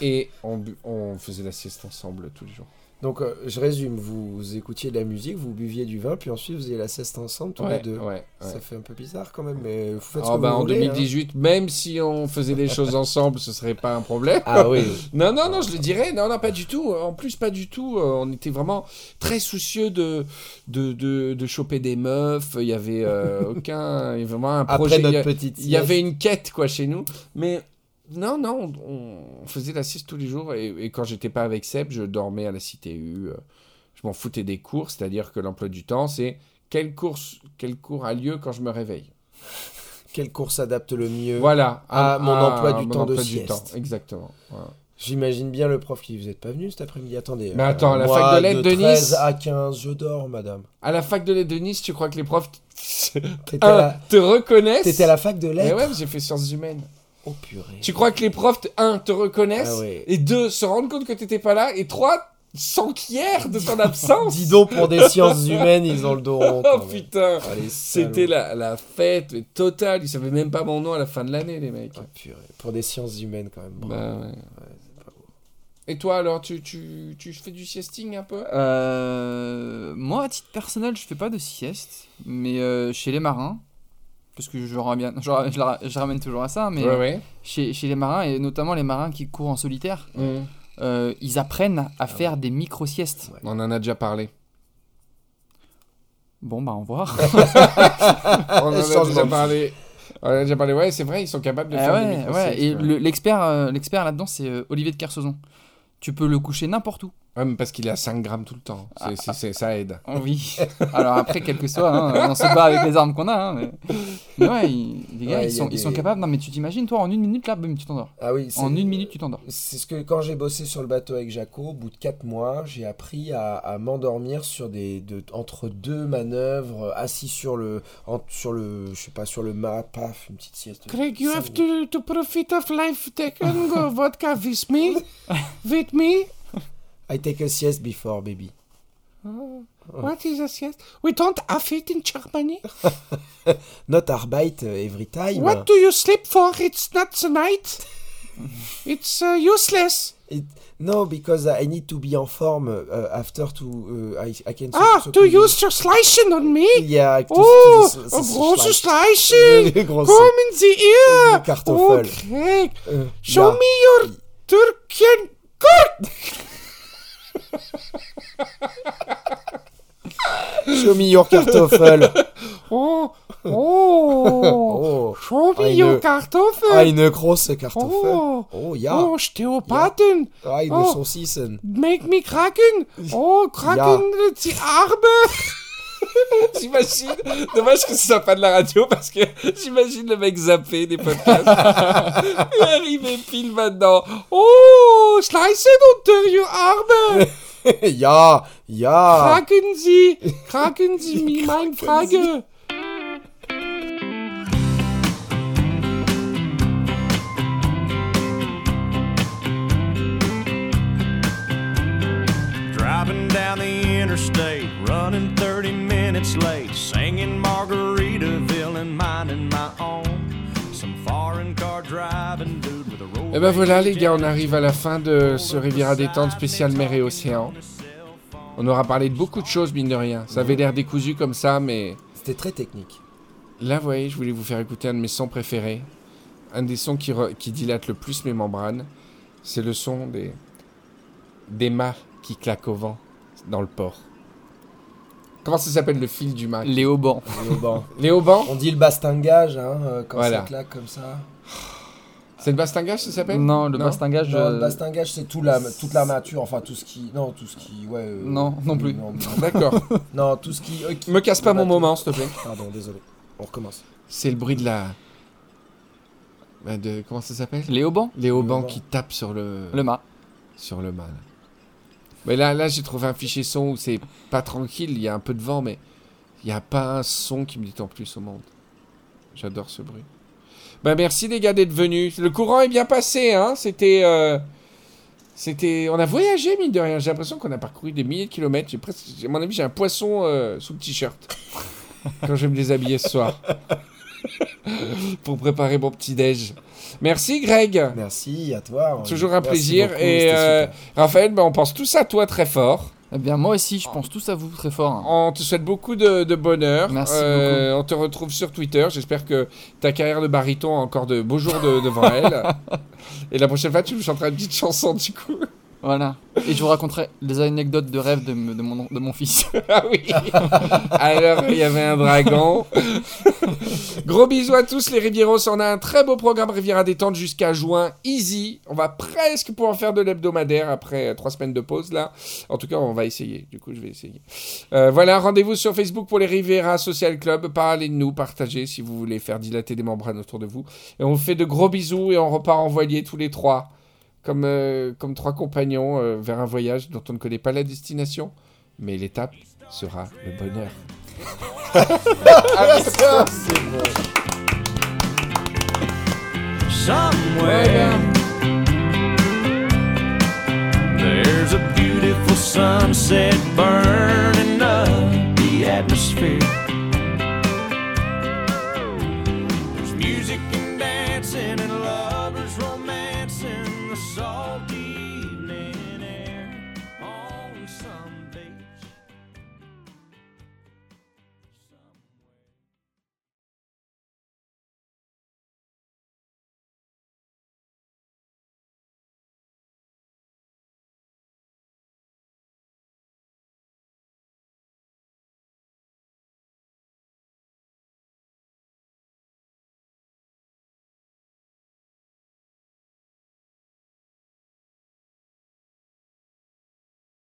Et on faisait la sieste ensemble tous les jours. Donc, euh, je résume, vous écoutiez de la musique, vous buviez du vin, puis ensuite vous faisiez la sieste ensemble tous Ouais, les deux. ouais, ouais. Ça fait un peu bizarre quand même, mais vous faites ce Ah que bah, vous en voulez, hein. 2018, même si on faisait des choses ensemble, ce serait pas un problème. Ah oui. Non, non, non, je le dirais. Non, non, pas du tout. En plus, pas du tout. Euh, On était vraiment très soucieux de, de, de, de choper des meufs. Il y avait euh, aucun. Il y avait vraiment un projet. Après notre petite Il y avait une quête, quoi, chez nous. Mais non, non, on, on faisait la sieste tous les jours. Et, et quand j'étais pas avec Seb, je dormais à la Cité U. euh, Je m'en foutais des cours. C'est-à-dire que l'emploi du temps, c'est quel, course, quel cours a lieu quand je me réveille. Quel cours s'adapte le mieux Voilà. à mon emploi du mon temps de emploi sieste. Exactement. Voilà. J'imagine bien le prof qui vous êtes pas venu cet après-midi. Attendez. Mais attends, la moi, fac de lettres de 13 Nice. à 15, je dors, madame. À la fac de lettres de Nice, tu crois que les profs à, un, la... te reconnaissent t'étais à la fac de Mais lettres ouais, mais j'ai fait sciences humaines. Oh purée. Tu crois que les profs, un, te reconnaissent Ah ouais. Et deux, se rendent compte que t'étais pas là Et trois, s'enquièrent de ton absence Dis donc, pour des sciences humaines, ils ont le dos rond. Oh quand même. putain Ah, C'était la, la fête mais totale. Ils savaient même pas mon nom à la fin de l'année, les mecs. Ah, purée. Pour des sciences humaines, quand même. Bah ouais. Et toi alors, tu, tu, tu fais du siesting un peu? Euh, moi, à titre personnel, je fais pas de sieste, mais euh, chez les marins, parce que je, ramène, je, ra- je la- je ramène toujours à ça, mais Ouais, ouais. chez, chez les marins, et notamment les marins qui courent en solitaire, Mhm. euh, ils apprennent Ah à faire des micro-siestes. On en a déjà parlé. Bon, bah, au revoir. On en a déjà parlé. On en a déjà parlé. Ouais, c'est vrai, ils sont capables de Ah faire ouais, des micro ouais, et le- euh, l'expert là-dedans, c'est euh, Olivier de Kersauzon. Tu peux le coucher n'importe où. Ouais, mais parce qu'il est à 5 grammes tout le temps. Ah, ça aide. Oh Oui. Alors après, quel que soit, hein, on se bat avec les armes qu'on a. hein, mais... mais ouais, ils- les gars, Ouais, ils, sont, ils sont capables. Non, mais tu t'imagines, toi, en une minute, là, boum, tu t'endors. Ah oui, c'est- En une minute, tu t'endors. C'est ce que quand j'ai bossé sur le bateau avec Jaco, au bout de 4 mois, j'ai appris à, à m'endormir sur des de- entre deux manœuvres, assis sur le en- sur le je sais pas sur le mât, paf, une petite sieste. Craig, you have to, to profit of life. Take and go vodka with me. With me. I take a sieste before baby. What is a sieste? We don't have it in Germany. Not arbeit uh, every time. What do you sleep for? It's not the night. It's uh, useless. It- no, because I need to be en forme uh, after to uh, I, I can Ah, so- to so- use your slicing on me? Yeah, to- Oh, to- a to- to- slicing. Come in the ear. Kartoffel. Oh, Uh, Show me your Turkian court. Show me your Kartoffel. Oh, oh. oh, Show me Eine- your Kartoffel. eine große Kartoffel. Oh, Oh ja, oh, Steopaten. eine oh. Saucissen. Make me kraken. Oh, kraken die Arme. J'imagine, dommage que ce soit pas de la radio parce que j'imagine le mec zappé des podcasts. Il est arrivé pile maintenant. Oh, slice unter your Arme. ja, ja. Kraken Sie, kraken Sie mir meine Frage. Driving down the interstate, running 30 minutes late, singing Margaritaville Et ben voilà les gars, on arrive à la fin de ce Riviera détente spécial mer et océan. On aura parlé de beaucoup de choses mine de rien. Ça avait l'air décousu comme ça, mais C'était très technique. Là, vous voyez, je voulais vous faire écouter un de mes sons préférés. Un des sons qui, re- qui dilate le plus mes membranes. C'est le son des, des mâts qui claquent au vent dans le port. Comment ça s'appelle le fil du Mac Les haubans. Les haubans on dit le bastingage, hein, euh, quand Voilà. ça claque comme ça. C'est le bastingage, ça s'appelle Non, le Non. bastingage. Non, euh, le bastingage, c'est tout la, toute l'armature, enfin tout ce qui. Non, tout ce qui. Ouais. euh, Non, non plus. Non. D'accord. Non, tout ce qui. euh, qui- Me casse pas mon moment, s'il te plaît. Pardon, désolé. On recommence. C'est le bruit de la. Bah, De... Comment ça s'appelle? Les haubans Les haubans qui tapent sur le, Le mât. sur le mât. là. Mais là, là j'ai trouvé un fichier son où c'est pas tranquille, il y a un peu de vent, mais il n'y a pas un son qui me détend plus au monde. J'adore ce bruit. Bah merci les gars d'être venus. Le courant est bien passé, hein. C'était... euh, C'était... On a voyagé, mine de rien. J'ai l'impression qu'on a parcouru des milliers de kilomètres. J'ai presque... À mon avis, j'ai un poisson euh, sous le t-shirt. quand je vais me déshabiller ce soir. Pour préparer mon petit-déj. Merci Greg. Merci à toi. Toujours un plaisir. beaucoup, et euh. Raphaël, ben, on pense tous à toi très fort. Eh bien, moi aussi, je pense tous à vous très fort. On te souhaite beaucoup de, de bonheur. Merci Euh, On te retrouve sur Twitter. J'espère que ta carrière de baryton a encore de beaux jours de- devant elle. Et la prochaine fois, tu nous chanteras une petite chanson du coup. Voilà. Et je vous raconterai des anecdotes de rêve de, mon, de mon fils. Ah oui. Alors, il y avait un dragon. Gros bisous à tous les Rivieros. On a un très beau programme Riviera détente jusqu'à juin. Easy. On va presque pouvoir faire de l'hebdomadaire après euh, trois semaines de pause là. En tout cas, on va essayer. Du coup, je vais essayer. Euh, voilà, rendez-vous sur Facebook pour les Riviera Social Club. Parlez de nous, partagez si vous voulez faire dilater des membranes autour de vous. Et on vous fait de gros bisous et on repart en voilier tous les trois comme, euh, comme trois compagnons euh, vers un voyage dont on ne connaît pas la destination, mais l'étape sera le bonheur. ah, ça, Somewhere there's a beautiful sunset burning up the atmosphere.